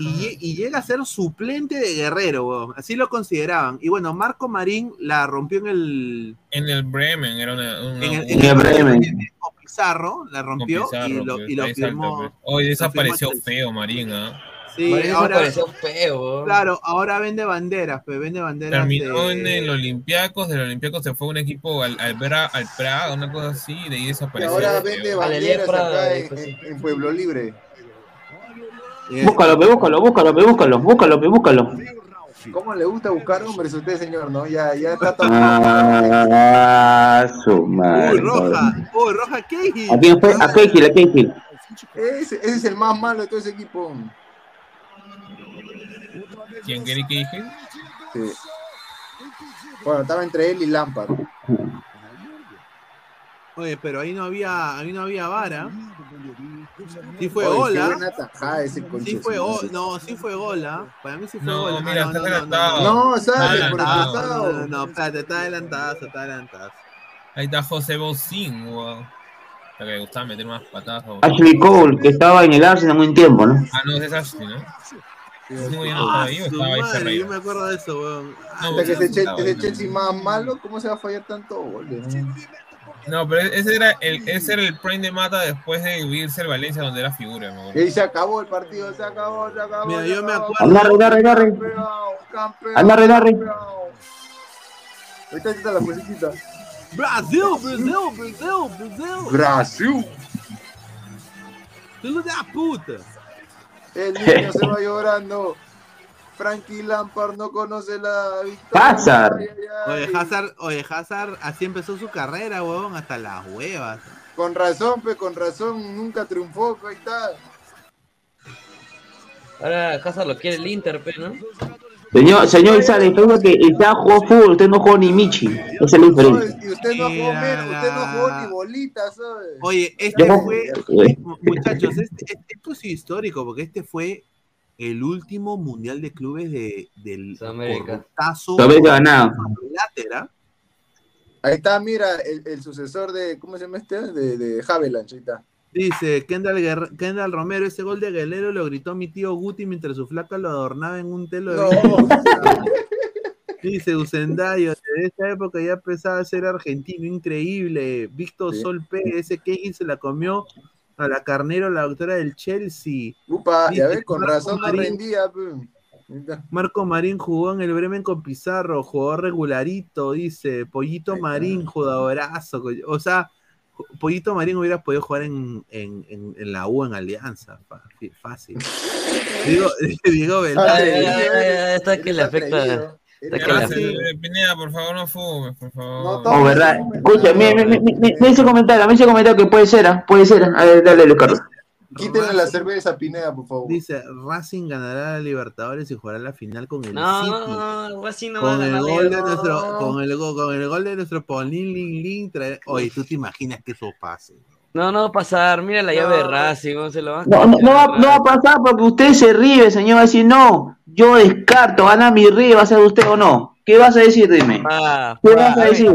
y, lle- y llega a ser suplente de Guerrero, weón. Así lo consideraban. Y bueno, Marco Marín la rompió en el. En el Bremen era una. una- En el, En el Bremen. con Pizarro, la rompió Pizarro, y lo, pues, y lo firmó. pues. Hoy lo desapareció firmó- feo, Marín, ¿ah? Sí, Marín ahora, pareció feo, claro, ahora vende banderas, pues vende banderas. Terminó de- en el Olympiacos, del Olympiacos se fue a un equipo al, al, Bra- al Praga, una cosa así, y de ahí Y desapareció. ahora vende banderas Prada, acá en- en Pueblo Libre. Eh, Búscalo, búscalo, búscalo, búscalo, búscalo, búscalo. ¿Cómo le gusta buscar hombres a usted, señor? ¿No? Ya, ya está todo. Ah, su Uy, madre. roja, uy, roja, ¿qué? ¿A quién fue? A Keikil, a Keikil. Ese, ese es el más malo de todo ese equipo. ¿Quién quiere que dije? Sí. Bueno, estaba entre él y Lampard. Oye, pero ahí no había, ahí no había vara. Sí fue Oye, qué gola. buena tajada ese Sí fue madre. no, sí fue gola. Para mí sí fue No, gola. mira, Ah, está no, no. No, Está sale por. No, no, no, espérate, está adelantazo, está adelantazo. Ahí está José Bocín, wow. que le gustaba meter unas patadas. Ashley Cole, que estaba en el Arsenal un tiempo, ¿no? Ah, no, es Ashley, ¿no? No o Ah, yo me acuerdo de eso, weón. No, Hasta que ese, ¿no? Chelsea más malo, ¿cómo se va a fallar tanto goles? No? Pero ese era el, ese era el prime de Mata después de irse al Valencia donde era figura, me. Y se acabó el partido, se acabó, se acabó. Mira, se yo me acuerdo- narre. Campeón, Anda, narre. campeón. Ahorita está la musiquita. Brasil, Brasil, Brasil, Brasil. Brasil. Filho da puta. El niño se va llorando. Frankie Lampard no conoce la victoria. Hazard. Ay, ay, ay. Oye, Hazard, oye, Hazard, así empezó su carrera, huevón, hasta las huevas. Con razón, pe, con razón, nunca triunfó, pe, ahí está. Ahora Hazard lo quiere el Inter, pe, ¿no? Señor, señor Isaac, que Isaac jugó fútbol, usted no jugó ni Michi. Esa es la diferencia. Y usted no jugó menos, usted no jugó ni bolita, ¿sabes? Oye, este fue, muchachos, este, este- esto es histórico, porque este fue el último mundial de clubes de, del ganado. Blatter, Ahí está, mira, el, el sucesor de, ¿cómo se llama este? De, de Havelange, ahí está. Dice Kendall, Guerr- Kendall Romero, ese gol de Guerrero lo gritó mi tío Guti mientras su flaca lo adornaba en un telo de No. 20. Dice Usendayo, de esa época ya empezaba a ser argentino, increíble. Víctor Sí. Sol P, ese Kevin se la comió a la carnero, la doctora del Chelsea. Upa, ya ves, con Marco razón no Marín. rendía, pe. Ahí está. Marco Marín jugó en el Bremen con Pizarro, jugó regularito, dice. Pollito Marín, jugadorazo. O sea, Pollito Marín hubiera podido jugar en, en, en, en la U en Alianza. Fácil. Digo, ay, ay, ay, Está que le afecta. Gracias, Pineda, por favor, no fumes, por favor. Oh, ¿verdad? Escucha, mira, mira, mira, mira ese comentario, mira ese comentario que puede ser, ¿ah? puede ser. A ver, dale, Luis Carlos. Quítenle la cerveza a Pineda, por favor. Dice, Racing ganará la Libertadores y jugará la final con el No, City. no, no, Racing no va a con el ganar. gol de no. nuestro, con el, go- con el gol de nuestro Paulín Lin Lin trae- Oye, ¿tú te imaginas que eso pase? No, no va a pasar. Mira la llave de Racing, no se lo va a No, no, no va, no va a pasar porque usted se ríe, señor. Va a decir, no, yo descarto, gana mi ríe, va a ser usted o no. ¿Qué vas a decir, dime? Ah, ¿Qué vas a decir?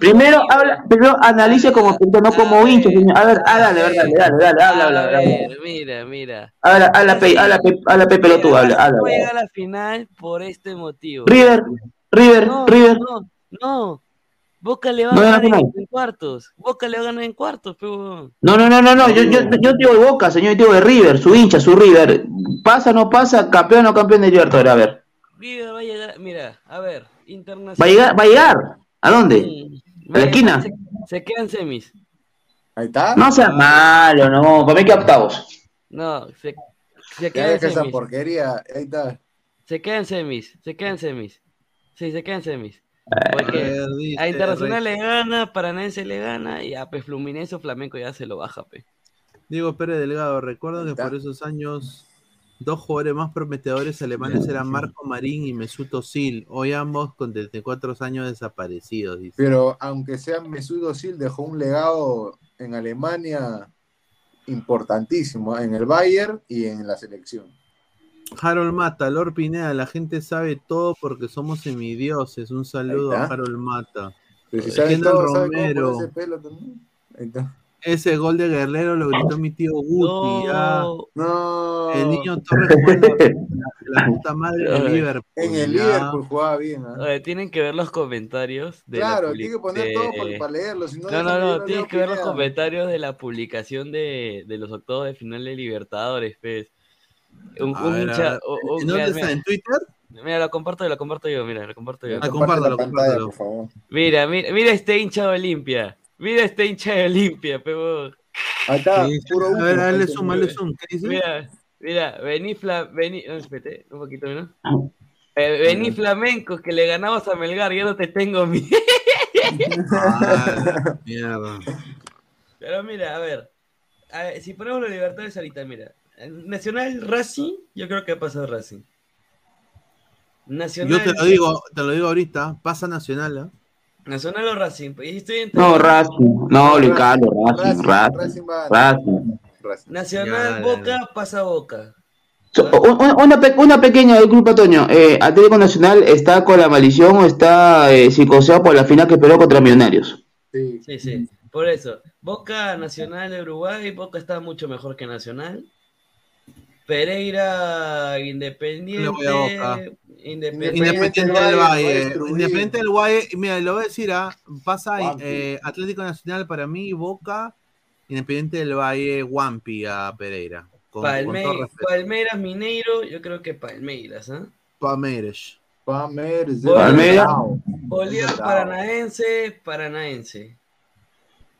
Primero, habla, primero analice como espectador, no como hincha. A ver, ah, dale, dale, dale, dale, habla, habla, A habla. mira, mira. Habla, habla, pe, habla, pe, habla, pe, pelotudo, habla, habla. Habla. llegar a la final por este motivo. River, River, No, River. no, no. Boca le va a No, ganar en, no. en cuartos. Boca le va a ganar en cuartos, pero. No, no, no, no, no, yo, yo, yo digo de Boca, señor, yo digo de River, su hincha, su River. ¿Pasa o no pasa? ¿Campeón o no campeón de Libertadores? A ver. River va a llegar. Mira, a ver, internacional. ¿Va a llegar? ¿Va a llegar? ¿A dónde? ¿A la esquina? Se, se quedan semis. Ahí está. No sea malo, no, para mí que octavos. No, se, se quedan deja esa semis. porquería, ahí está. Se quedan semis. Se quedan semis. Sí, se quedan semis. Eh, Porque dice, a Internacional le gana, Paranaense le gana y a pues, Fluminense o Flamenco ya se lo baja, pe. Diego Pérez Delgado, recuerdo que por esos años dos jugadores más prometedores alemanes eran Marco Marín y Mesut Özil, hoy ambos con 34 años desaparecidos. dice. Pero aunque sea Mesut Özil, dejó un legado en Alemania importantísimo, ¿eh? en el Bayern y en la selección. Harold Mata, Lord Pineda, la gente sabe todo porque somos semidioses. Un saludo a. Harold Mata. Pero si sabe Kendall todo, ¿sabe cómo Romero, pelo ese gol de Guerrero lo gritó mi tío Guti. No. El niño Torres jugando la, la puta madre de Ay. Liverpool. En el ya. Liverpool jugaba bien. ¿ah? Oye, tienen que ver los comentarios de la Claro, publi- tiene que poner de- todo para, para. Si no, No, no, tienes que ver los comentarios de la publicación de, de los octavos de final de Libertadores, pues. Un, un ver, hincha. ver. o- o- ¿En dónde mira, está? mira. ¿En Twitter? Mira, lo comparto, lo comparto yo, mira, lo comparto yo. Ah, pantalla, compártelo. por favor. Mira, mira, mira este hincha de Olimpia. Mira este hincha de Olimpia, pero. Ahí está, ¿Qué dice? puro A ver, dale zoom, dale zoom. ¿Qué dice? Mira, mira, vení, Fla, vení, no, espérate, un poquito menos. Eh, vení flamencos que le ganamos a Melgar, yo no te tengo miedo. Ah, mierda. Pero mira, a ver, a ver, si ponemos los Libertadores ahorita, mira, Nacional Racing, yo creo que ha pasado Racing. Nacional, Yo te lo digo, te lo digo ahorita, pasa Nacional, ¿ah? Nacional o Racing, pues, estoy entre No, Racing. No, Luis Carlos, Racing, Racing. Racing va Racing. Nacional Ya, Boca pasa Boca. So, una, una pequeña, disculpa, Toño. Eh, ¿Atlético Nacional está con la maldición o está eh, psicoseado por la final que perdió contra Millonarios? Sí. Sí, sí, por eso. Boca Nacional de Uruguay, Boca está mucho mejor que Nacional. Pereira Independiente. voy a Boca. Independiente del Valle. Independiente del Valle. Mira, lo voy a decir, ¿ah? pasa eh, Atlético Nacional para mí, Boca, Independiente del Valle, Wampi a Pereira. Con, Palme-. Palmeiras, Mineiro, yo creo que Palmeiras, ¿ah? Palmeiras. Palmeiras. Palmeiras. Bolívar Paranaense, Paranaense.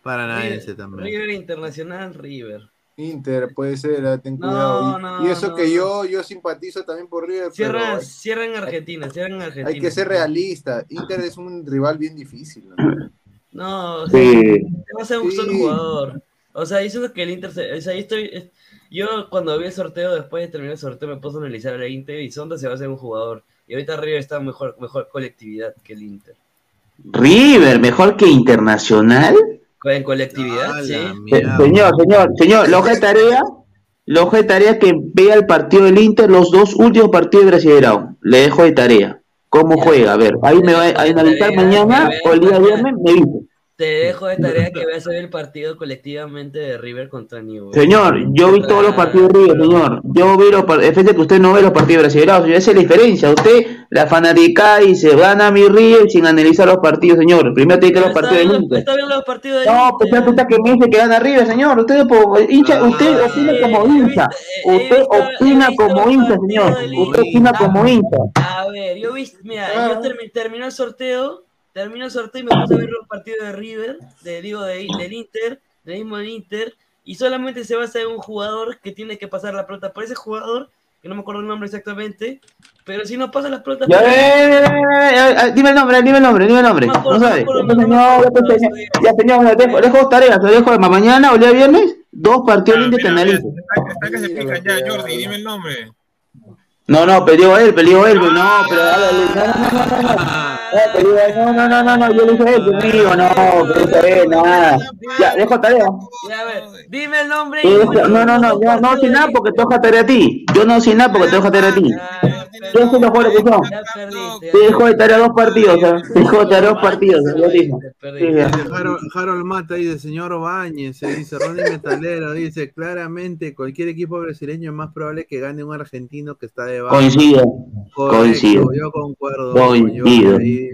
Paranaense también. River Internacional, River. Inter, puede ser, ah, ten No, cuidado. Y, no, y eso no, que no. yo, yo simpatizo también por River, Cierra, pero cierra en Argentina, cierra en Argentina. hay que ser realista. Inter es un rival bien difícil. ¿no? No, o Sí. sea, te va a ser un solo Sí. jugador. O sea, diciendo que el Inter, se- o sea, yo estoy, es- yo cuando vi el sorteo, después de terminar el sorteo, me puse a analizar el Inter y Sonda se va a hacer un jugador. Y ahorita River está mejor, mejor colectividad que el Inter. River, mejor que Internacional. En colectividad, Ah, sí. Señor, señor, señor, lo de tarea, lo de tarea que vea el partido del Inter, los dos últimos partidos de Brasileirão. Le dejo de tarea. ¿Cómo juega? A ver, ahí me va a analizar mañana o el día viernes, me dice. Te dejo de tarea que veas hoy el partido colectivamente de River contra Newell's. Señor, yo vi todos los partidos de River, señor. Yo vi los partidos, es que usted no ve los partidos brasileños, señor. Esa es la diferencia. Usted, la fanática y se gana mi River sin analizar los partidos, señor. Primero tiene que ver los partidos del Inter. Está viendo los partidos de No, pues ya puta que me dice que gana River, señor. Usted, po- hincha, usted opina como hincha. Usted opina como hincha, señor. Usted opina como hincha. A ver, yo vi, mira, yo termi- terminó el sorteo, terminó el sorteo y me puse a ver los partidos de River, de, digo, de, del Inter, del mismo del Inter, y solamente se basa en un jugador que tiene que pasar la pelota por ese jugador, que no me acuerdo el nombre exactamente, pero si no pasa la pelota Ya, por eh, eh, dime el nombre, dime el nombre, dime el nombre. No sabe. Ya, señor, ya, le dejo, dejo tareas, le dejo mañana o el día viernes, dos partidos Inter que analice. Está que se pican ya, Jordi, dime el nombre. No, no, peleó él, peleó él, no, pero no, no, no, no, no, no, él, no, no, no, no, no, yo le dije él, conmigo, no, pero es, nada. Ya, dejo tarea. Ya, a ver, dime el nombre No, no, no, yo no sé nada porque te dejo tarea a ti. Yo no sé nada porque te dejo tarea a ti. Yo sé los jugadores que son. Te dejo de tarea dos partidos. Te dejo de tarea dos partidos, ya. Dice Harold, Harold Mata dice, señor Bañez, se dice Ronnie Metalero, dice, claramente cualquier equipo brasileño es más probable que gane un argentino que está de Coincido, Correcto, coincido. Yo concuerdo. Coincido. yo ahí.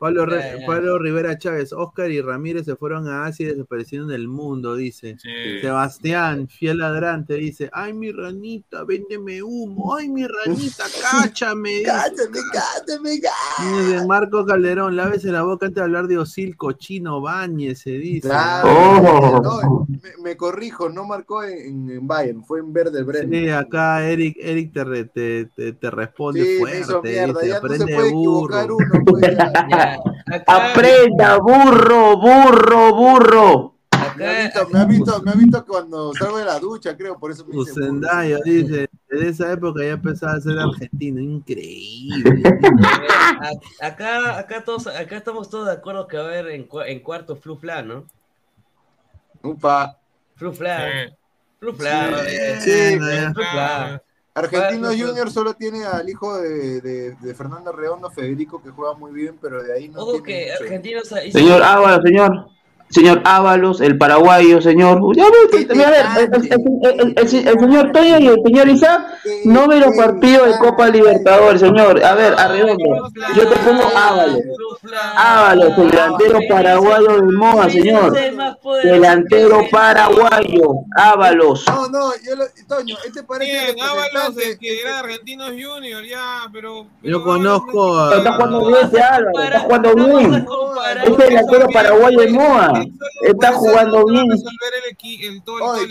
Pablo, Re- Pablo Rivera Chávez, Oscar y Ramírez se fueron a Asia y desaparecieron del mundo, dice. Sebastián, fiel ladrante, dice, ay mi ranita, véndeme humo, ay mi ranita, cáchame. Cállate, cállate, Dice Marco Calderón, lávese la boca antes de hablar de Osil, cochino, bañe, se dice. Claro. Oh. No, me, me corrijo, no marcó en, en Bayern, fue en Verde Bremen. Sí, acá Eric, Eric te, re- te, te, te responde Sí, me fuerte. hizo mierda, dice, ya no se aprende puede burro. equivocar uno. pues, Aprenda, burro, burro, burro. Me ha visto, me ha visto, me ha visto cuando salgo de la ducha, creo, por eso me dice burro. Zendaya dice, en esa época ya empezaba a ser argentino, increíble. Acá, acá, todos, acá estamos todos de acuerdo que va a haber en, en cuarto Flufla, ¿no? Upa. Flufla. Sí. Flufla. Sí, Flufla. Argentinos Bueno, Junior solo tiene al hijo de, de, de Fernando Redondo, Federico, que juega muy bien, pero de ahí no Ojo tiene que mucho. Argentinos Señor Ábalos, señor. Señor Ábalos, el paraguayo, señor. Ya a ver, el, el- el- el- el- el señor Toño y el señor Isaac no ven los partidos de Copa Libertadores, señor. A ver, arredondo. Yo te pongo Ábalos. Ábalos, el delantero paraguayo del Moa, señor. Delantero paraguayo, Ábalos. No, no, yo lo, Toño, este parece Bien, Ábalos, el que era Argentinos Junior, ya, pero. Yo conozco a... Está jugando bien ese Álvaro, está jugando bien. Este delantero paraguayo del Moa. Está jugando bien.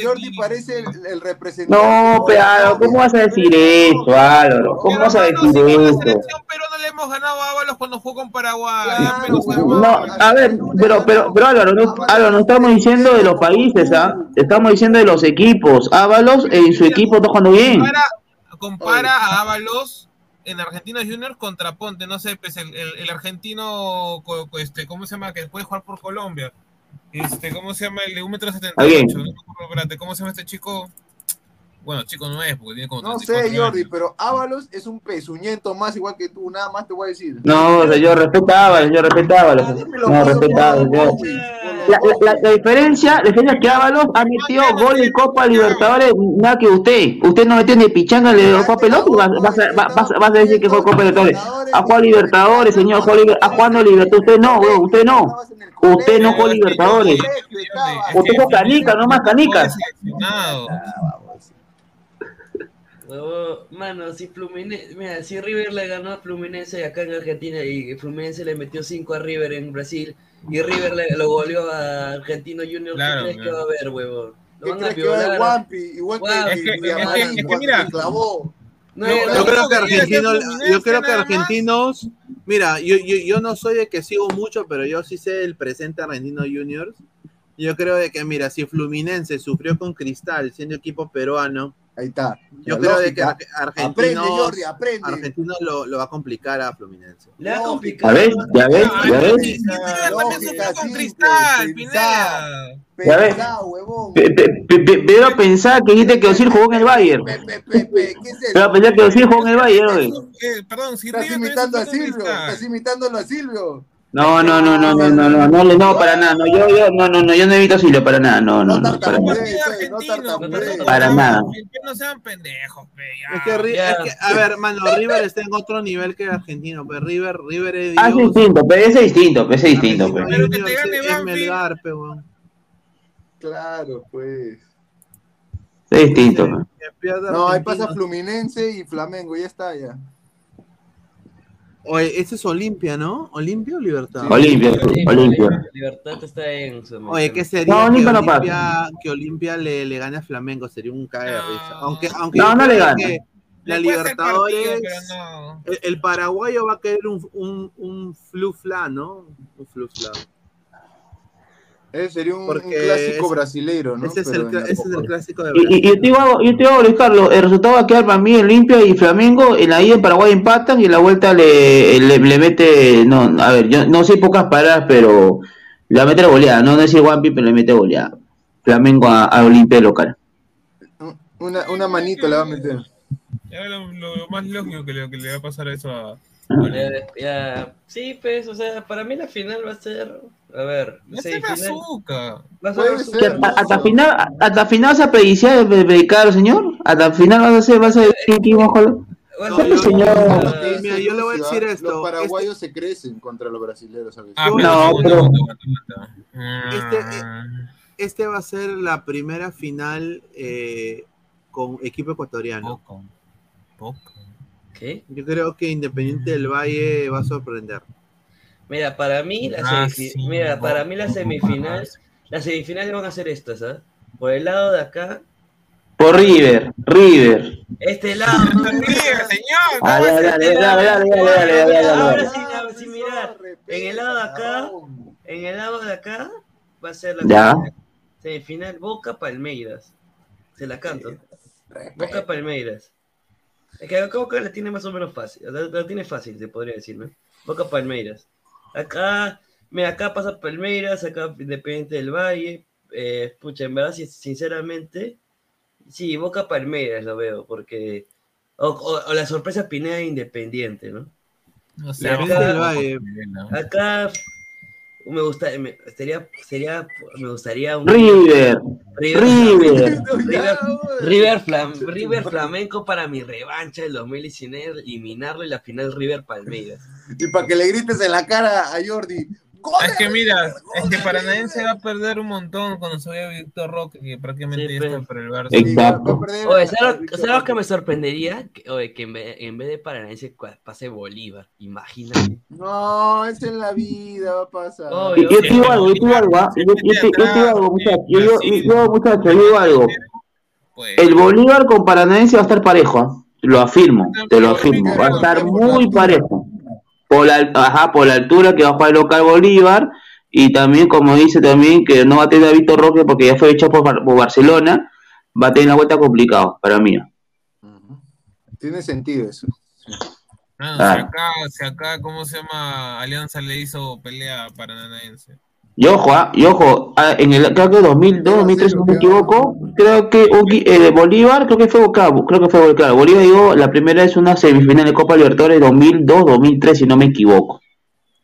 Jordi parece el, el representante. No, pero ¿cómo vas a decir eso, Álvaro? ¿Cómo vas a decir eso? Pero no le hemos ganado a Ábalos cuando jugó con Paraguay. No, a ver, pero, pero, pero Álvaro, no, Álvaro, no estamos diciendo de los países, ¿ah? Estamos diciendo de los equipos. Ábalos en su equipo está jugando bien. Compara, compara a Ábalos en Argentinos Juniors contra Ponte, no sé, pues el, el, el argentino, este, ¿cómo se llama? Que puede jugar por Colombia. Este, ¿cómo se llama? El de 1,78 Alguien. m. No ¿cómo se llama este chico? Bueno, chico no es, porque tiene como No 34 sé, Jordi, años. pero Ábalos es un pezuñento más igual que tú, nada más te voy a decir. No, señor, respeta a Ábalos, yo respeto a Ábalos. No, respeta a Ábalos, yo- la, la- la diferencia, la diferencia es que Ábalos ha metido gol en Copa Libertadores, nada que usted. Usted no metió ni pichanga, le dio Copa pelota y vas, vas a, vas, vas- a decir que fue Copa Libertadores. Ha jugado Libertadores, señor, ha jugado Libertadores. Usted no, weón, usted no. Usted no jugó Libertadores. Usted fue canica, no más canicas. Huevón, mano, si Fluminense, mira, si River le ganó a Fluminense acá en Argentina y Fluminense le metió 5 a River en Brasil y River le, lo goleó a Argentino Junior, Claro, ¿qué crees que claro. va a haber, huevón? Lo ¿Qué van a crees que va a haber violar. Wampi? Igual que Guau, Es que- es que- es que cuando mira, clavó. No, lo Yo creo que único que Argentino, quería hacer yo creo que. Argentinos, mira, yo, yo, yo no soy de que sigo mucho, pero yo sí sé el presente Argentino Juniors. Yo creo de que, mira, si Fluminense sufrió con Cristal siendo equipo peruano, Ahí está. Yo creo de que Argentina aprende, lo, va a complicar a Fluminense. Le va a complicar. ¿Ya ves? ¿Ya ves? ¿Ya ves? Pensá, que dijiste que Osir jugó en el Bayern. Pero a que Osir jugó en el Bayern, Perdón, si Estás imitando a Silvio. Estás imitándolo a Silvio. No, no, no, no, no, no, no, no, no, para nada, no, yo, yo, no, no, no, yo no evito Silvio para nada, no, no, no, para nada. Eh. Para nada. No sean pendejos. Es que, a ver, mano, River está en otro nivel que el argentino, pero River, River es Ah, es distinto, pero ese es distinto, pero ese es distinto, pues. Pero que te gane. Melgar. Claro, pues. Es distinto, pues. No, ahí pasa Fluminense y Flamengo, ya está, ya. Oye, ese es Olimpia, ¿no? ¿Olimpia o Libertad? Olimpia, Olimpia. Libertad está en su Oye, ¿qué sería No, que, Olimpia no Olimpia, que Olimpia le, le gane a Flamengo? Sería un cae de risa. Aunque, aunque No, no le que la Libertadores, partido, el paraguayo va a querer un, un, un flufla, ¿no? Un flufla. Ese sería un, clásico ese- brasileiro, ¿no? Ese es, el, en ese es el clásico de Y, Brasil. y, y yo te yo algo, Luis Carlos, el resultado va a quedar para mí Olimpia y Flamengo, en la ida en Paraguay empatan y en la vuelta le, le, le mete, no, a ver, yo no sé pocas paradas, pero le va a meter goleada, no decir Wampi, pero le mete goleada. Flamengo a, a Olimpia local. Una, una manito le va a meter. Ya lo, lo- lo más lógico que le, que le va a pasar eso a. Ya, ya, sí, pues, o sea, para mí la final va a ser, a ver, a bazooka. A hasta, final, hasta final se apediciar de predicar, señor. Hasta final vas a hacer, vas a decir que Va a No, ser yo- bazooka. yo- mira, yo le voy a decir Los esto. paraguayos se crecen contra los brasileños, ¿sabes? Ah, No, pero. Este, Este va a ser la primera final eh, con equipo ecuatoriano. poco. Poco. ¿Qué? Yo creo que Independiente del Valle va a sorprender. Mira, para mí la Ah, sí, mira, no, para mí la no, semifinal, no. las semifinales van a ser estas, ¿ah? Por el lado de acá, Por River, River. este lado. No ríe, señor. Ah, ¿cómo dale, dale, dale, dale, dale, dale, dale, dale, dale. Ahora sí, ahora sí, mirar. En el lado de acá, en el lado de acá va a ser la Ya. semifinal. Semifinal Boca Palmeiras. Se la canto. Boca Palmeiras. Es que acá Boca la tiene más o menos fácil. La, la tiene fácil, se podría decir, ¿no? Boca Palmeiras. Acá, mira, acá pasa Palmeiras, acá Independiente del Valle. Eh, pucha, en verdad, sin- sinceramente, sí, Boca Palmeiras lo veo, porque. O, o- o la sorpresa Pineda de Independiente, ¿no? No sé, Y acá- del Valle. Acá me gusta, me, sería, sería, me gustaría un River. River, River. River, River, Flam- River Flamenco para mi revancha del 2019, eliminarlo en la final River Palmeiras. Y para que le grites en la cara a Jordi. Es que mira, es que Paranaense va a perder un montón cuando se vaya Víctor Roque, que prácticamente Sí, ya está por el Barça. Exacto. Oye, ¿sabes lo- ¿sabes lo que me sorprendería? Que, oye, que en vez, en vez de Paranaense pase Bolívar, imagínate. No, es en la vida, va a pasar. Oye, Y yo te digo algo, yo te digo algo, ¿ah? yo, yo te, yo te digo algo, muchachos, yo, yo, yo, yo, muchachos, yo digo algo. Pues, El Bolívar con Paranaense va a estar parejo, ¿ah? lo afirmo, te lo afirmo, va a estar muy parejo. Por la, ajá, por la altura que va a jugar el local Bolívar y también, como dice también, que no va a tener a Víctor Roque porque ya fue hecho por, Bar- por Barcelona, va a tener la vuelta complicado para mí. Tiene sentido eso. ah, Ah. si acá, si acá, ¿cómo se llama? Alianza le hizo pelea a Paranaense. Y ojo, y ojo, ah, en el creo que 2002, 2003, si no me equivoco, creo que eh, Bolívar, creo que fue Boca, creo que fue claro, Bolívar llegó la primera vez una semifinal de Copa Libertadores 2002, 2003, si no me equivoco,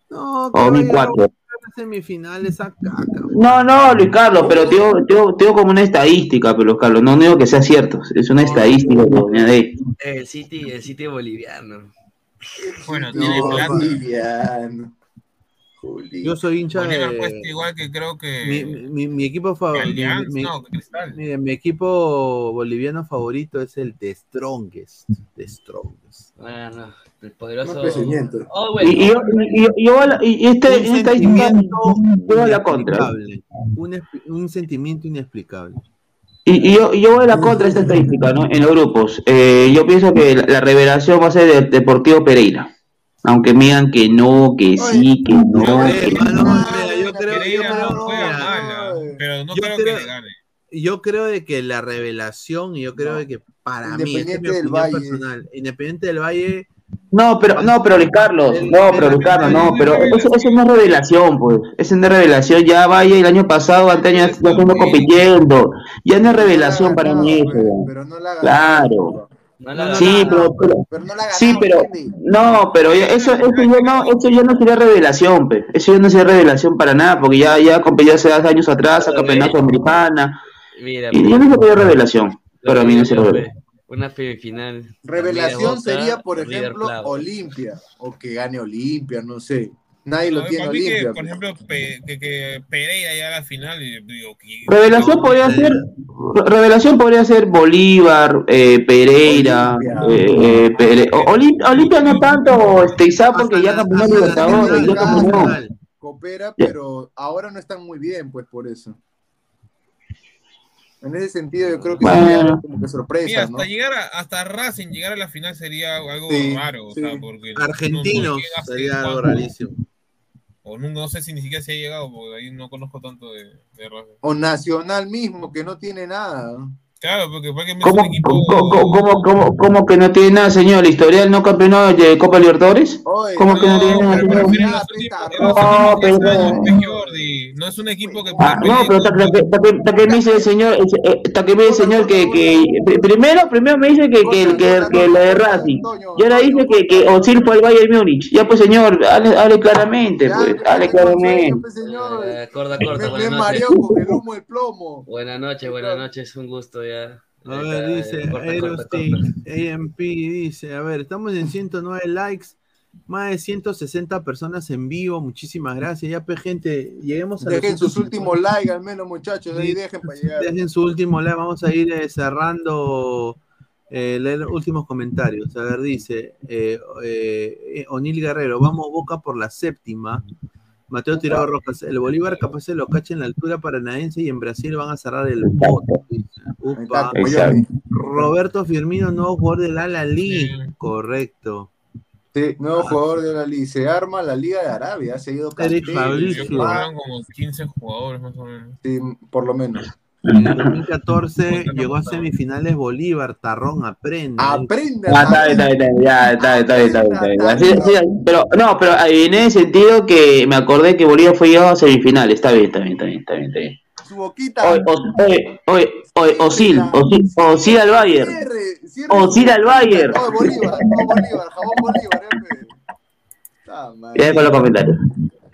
No, o 2004. semifinal esa caca. No, no, Luis Carlos, pero te digo, como una estadística, pero Luis Carlos, no digo que sea cierto, es una estadística añade. El City, el City boliviano. Bueno, No, tiene plata. Yo soy hincha de. igual que creo que. Mi, mi- mi equipo favorito. Mi, no, equipo boliviano favorito es el The Strongest. The Strongest. Bueno, el poderoso. Oh, bueno. Y, y yo, y, y- y yo y- y este, Un estadística, sentimiento yo voy a la contra. Un, un sentimiento inexplicable. Y, y yo, yo voy a la contra de esta estadística, ¿no? En los grupos. Eh, yo pienso que la, la revelación va a ser de Deportivo Pereira. Aunque me digan que no, que sí, que no. que pero no. yo creo, creo- que le gane. Yo creo de que la revelación, y yo creo de que para mí, esta es mi Independiente del opinión Valle. personal, Independiente del Valle, No, pero, no, pero Luis Carlos, no, pero Luis Carlos, no, pero eso, eso no es revelación, pues, eso no es revelación, ya vaya el año pasado, antes ya ya estamos compitiendo, ya no es revelación para mí eso, claro, sí, pero, pero- sí, pero, no, pero eso, eso ya no, eso ya no sería revelación, pues, eso ya no sería revelación para nada, porque ya, ya competió hace años atrás, a campeonato americana, Mira, y ya no sería revelación, para mí no sería revelación. Una semifinal. Revelación sería, por ejemplo. Olimpia. O que gane Olimpia, no sé. Nadie lo tiene que, Olimpia. por ejemplo, Pe- que, que Pereira ya a la final y digo, que- Revelación podría ser, revelación podría ser Bolívar, eh, Pereira, eh, eh, Pere- Olim- Olimpia no tanto, este, Isaac, porque ya campeonó Libertadores, ya campeonó. Coopera, pero ahora no están muy bien, pues por eso. En ese sentido, yo creo que Bueno. sería como que Mira, sorpresa, hasta ¿no? llegar a, hasta Racing llegar a la final sería algo Sí, raro, o sea, porque no- argentinos, no llega sería algo rarísimo. O no, no sé si ni siquiera se ha llegado, porque ahí no conozco tanto de, de Racing. O Nacional mismo, que no tiene nada. Claro, porque porque es ¿Cómo, un equipo cómo, cómo, cómo- cómo que no tiene nada, señor? ¿El historial no campeonó de Copa Libertadores? ¿Cómo que no tiene nada, señor? No, pero... Jordi, no es un equipo que Ah, no, pero hasta que, me dice el señor, eh, hasta que me dice el señor que, que pr- primero, primero me dice que, que, que, que lo de Racing, y ahora dice que, que Osil fue al Bayern Múnich. Ya pues señor, hable, hable claramente, pues, hable claramente. Eh, corta, corta. Me, Buenas noches. mareó con el humo del plomo. Buenas noches, buenas noches. Un gusto ya. A ver, dice Corta, corta, Aerostick, corta. AMP, dice, a ver, estamos en 109 likes, más de 160 personas en vivo, muchísimas gracias, ya pues gente, lleguemos a Dejen sus 150. últimos likes al menos, muchachos. Ahí dejen para llegar. Dejen su último like, vamos a ir eh, cerrando, eh, leer últimos comentarios. A ver, dice eh, eh, eh, O'Neill Guerrero, vamos Boca por la séptima. Mateo Tirado Rojas, el Bolívar capaz se lo cacha en la altura paranaense y en Brasil van a cerrar el voto. Roberto Firmino, nuevo jugador del Ala League. Correcto. Sí, nuevo jugador de la liga. Se arma la Liga de Arabia. Se ha ido Fabricio. Como 15 jugadores más o menos. Sí, por lo menos. En el 2014 llegó a semifinales Bolívar, Tarrón, aprende. Aprende. Ah, está bien, está bien, está bien, ya, está bien, está bien, está bien, está bien. Así- así- pero, no, pero en ese sentido que me acordé que Bolívar fue llegado a semifinales. Está bien, está bien, está bien, está bien, está bien. Su boquita. Oye, Osil, Osil, Osil al cierre. Osil al Bayern. No, Bolívar, no, Bolívar, jabón Bolívar. eh. Ah. Ya con los comentarios.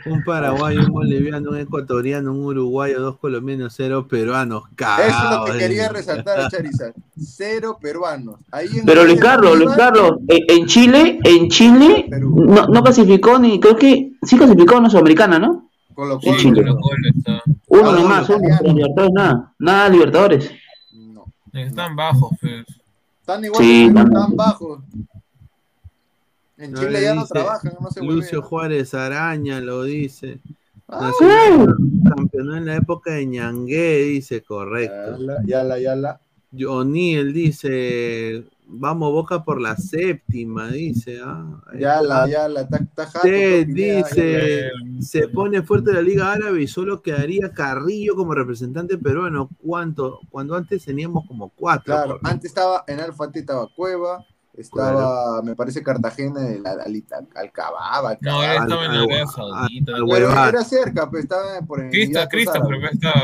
Un paraguayo, un boliviano, un ecuatoriano, un uruguayo, dos colombianos, cero peruanos. Eso es lo que quería resaltar, Charizard. Cero peruanos. Ahí en Pero Luis Carlos, Luis Carlos, en en Chile, en Chile no, no clasificó ni, creo que sí clasificó a una sudamericana, ¿no? Colo En Chile. Uno Ah, nomás, uno, Libertadores nada, nada Libertadores. Están bajos, pues. Están igual Sí, no. tan bajos. En Chile ya no trabajan, no se Lucio Juárez Araña lo dice. Ah, campeonó en la época de Ñangué, dice, correcto. Yala, yala. O'Neill dice, vamos Boca por la séptima, dice. Ah, ahí Yala, está. yala, está está jato, Ted papi, ya, dice, ya. se pone fuerte la Liga Árabe y solo quedaría Carrillo como representante peruano. ¿Cuánto? Cuando antes teníamos como cuatro. Claro, antes estaba en Alfati estaba Cueva, estaba, me parece Cartagena, el Al- Al- Alcababa, No, él estaba en al- Arabia Saudita. Pero era cerca, pues estaba por el Crista, Christopher, pero estaba,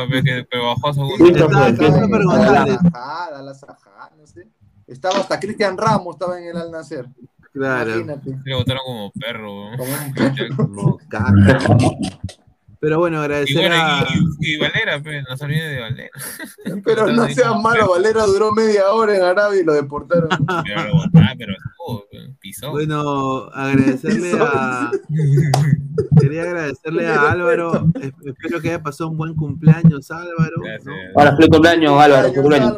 pero bajó a segundo. Christopher, Christopher González. La Sajá, no sé. Estaba hasta Cristian Ramos, estaba en el Al Nacer. Claro. Imagínate. Le votaron como perro. Como un Como caca. Pero bueno, Y agradecer bueno, a. y, y Valera, pues, no se olviden de Valera. Pero no seas malo, Valera duró media hora en Arabia y lo deportaron. Pero lo botaron, pero oh, pisó. Bueno, agradecerle a. Quería agradecerle a Álvaro. Es- Espero que haya pasado un buen cumpleaños, Álvaro. ¿no? Ahora, feliz cumpleaños, Álvaro. feliz cumpleaños.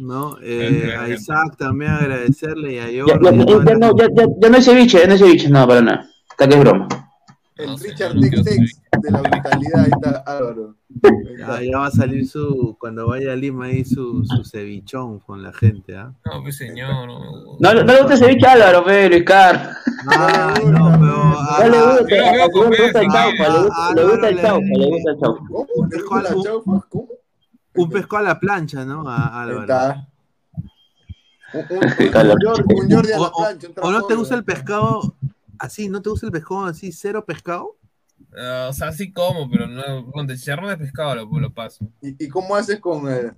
¿No? Eh, a Isaac también agradecerle y a Ya, Jordi. ya, ya, no, ya, ya, ya no hay ceviche, ya no hay ceviche, no, para nada. Está que es broma. El Richard Tex Tex de la brutalidad, ahí está Álvaro. Ya, ya va a salir su, cuando vaya a Lima ahí su, su cevichón con la gente, ¿ah? No, pues señor. No, No, no le gusta el ceviche a Álvaro, fe, Luis Car. Ah, no, pero. No le gusta, le gusta el chaufa, le gusta- le gusta el chaufa, le gusta el chaufa. ¿Cómo? ¿Te gusta la chaufa? ¿Cómo? Un pescado a la plancha, ¿no? A. Está. Un, un, un, Jordi, a la plancha. un ¿O no te gusta el pescado así? ¿No te gusta el pescado así, cero pescado? Ah, o sea, sí como, pero no, con chicharrón de pescado lo, lo paso. ¿Y, y cómo haces con el.?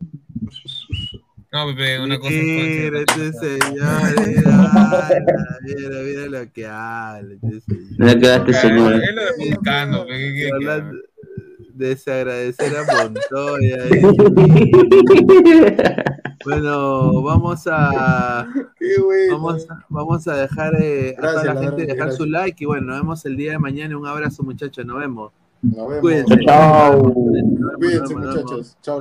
No, Pepe, una cosa Mira, es este señor, mira, mira, mira lo que habla. este señor. Mira que este señor. Es lo de Vulcano, pe, Desagradecer a Montoya. eh. Bueno, vamos a vamos, a- vamos a dejar eh, a toda la gente dejar su like y bueno, nos vemos el día de mañana. Un abrazo, muchachos, nos vemos. Nos vemos. Cuídense. Chao. Cuídense, muchachos. Chao.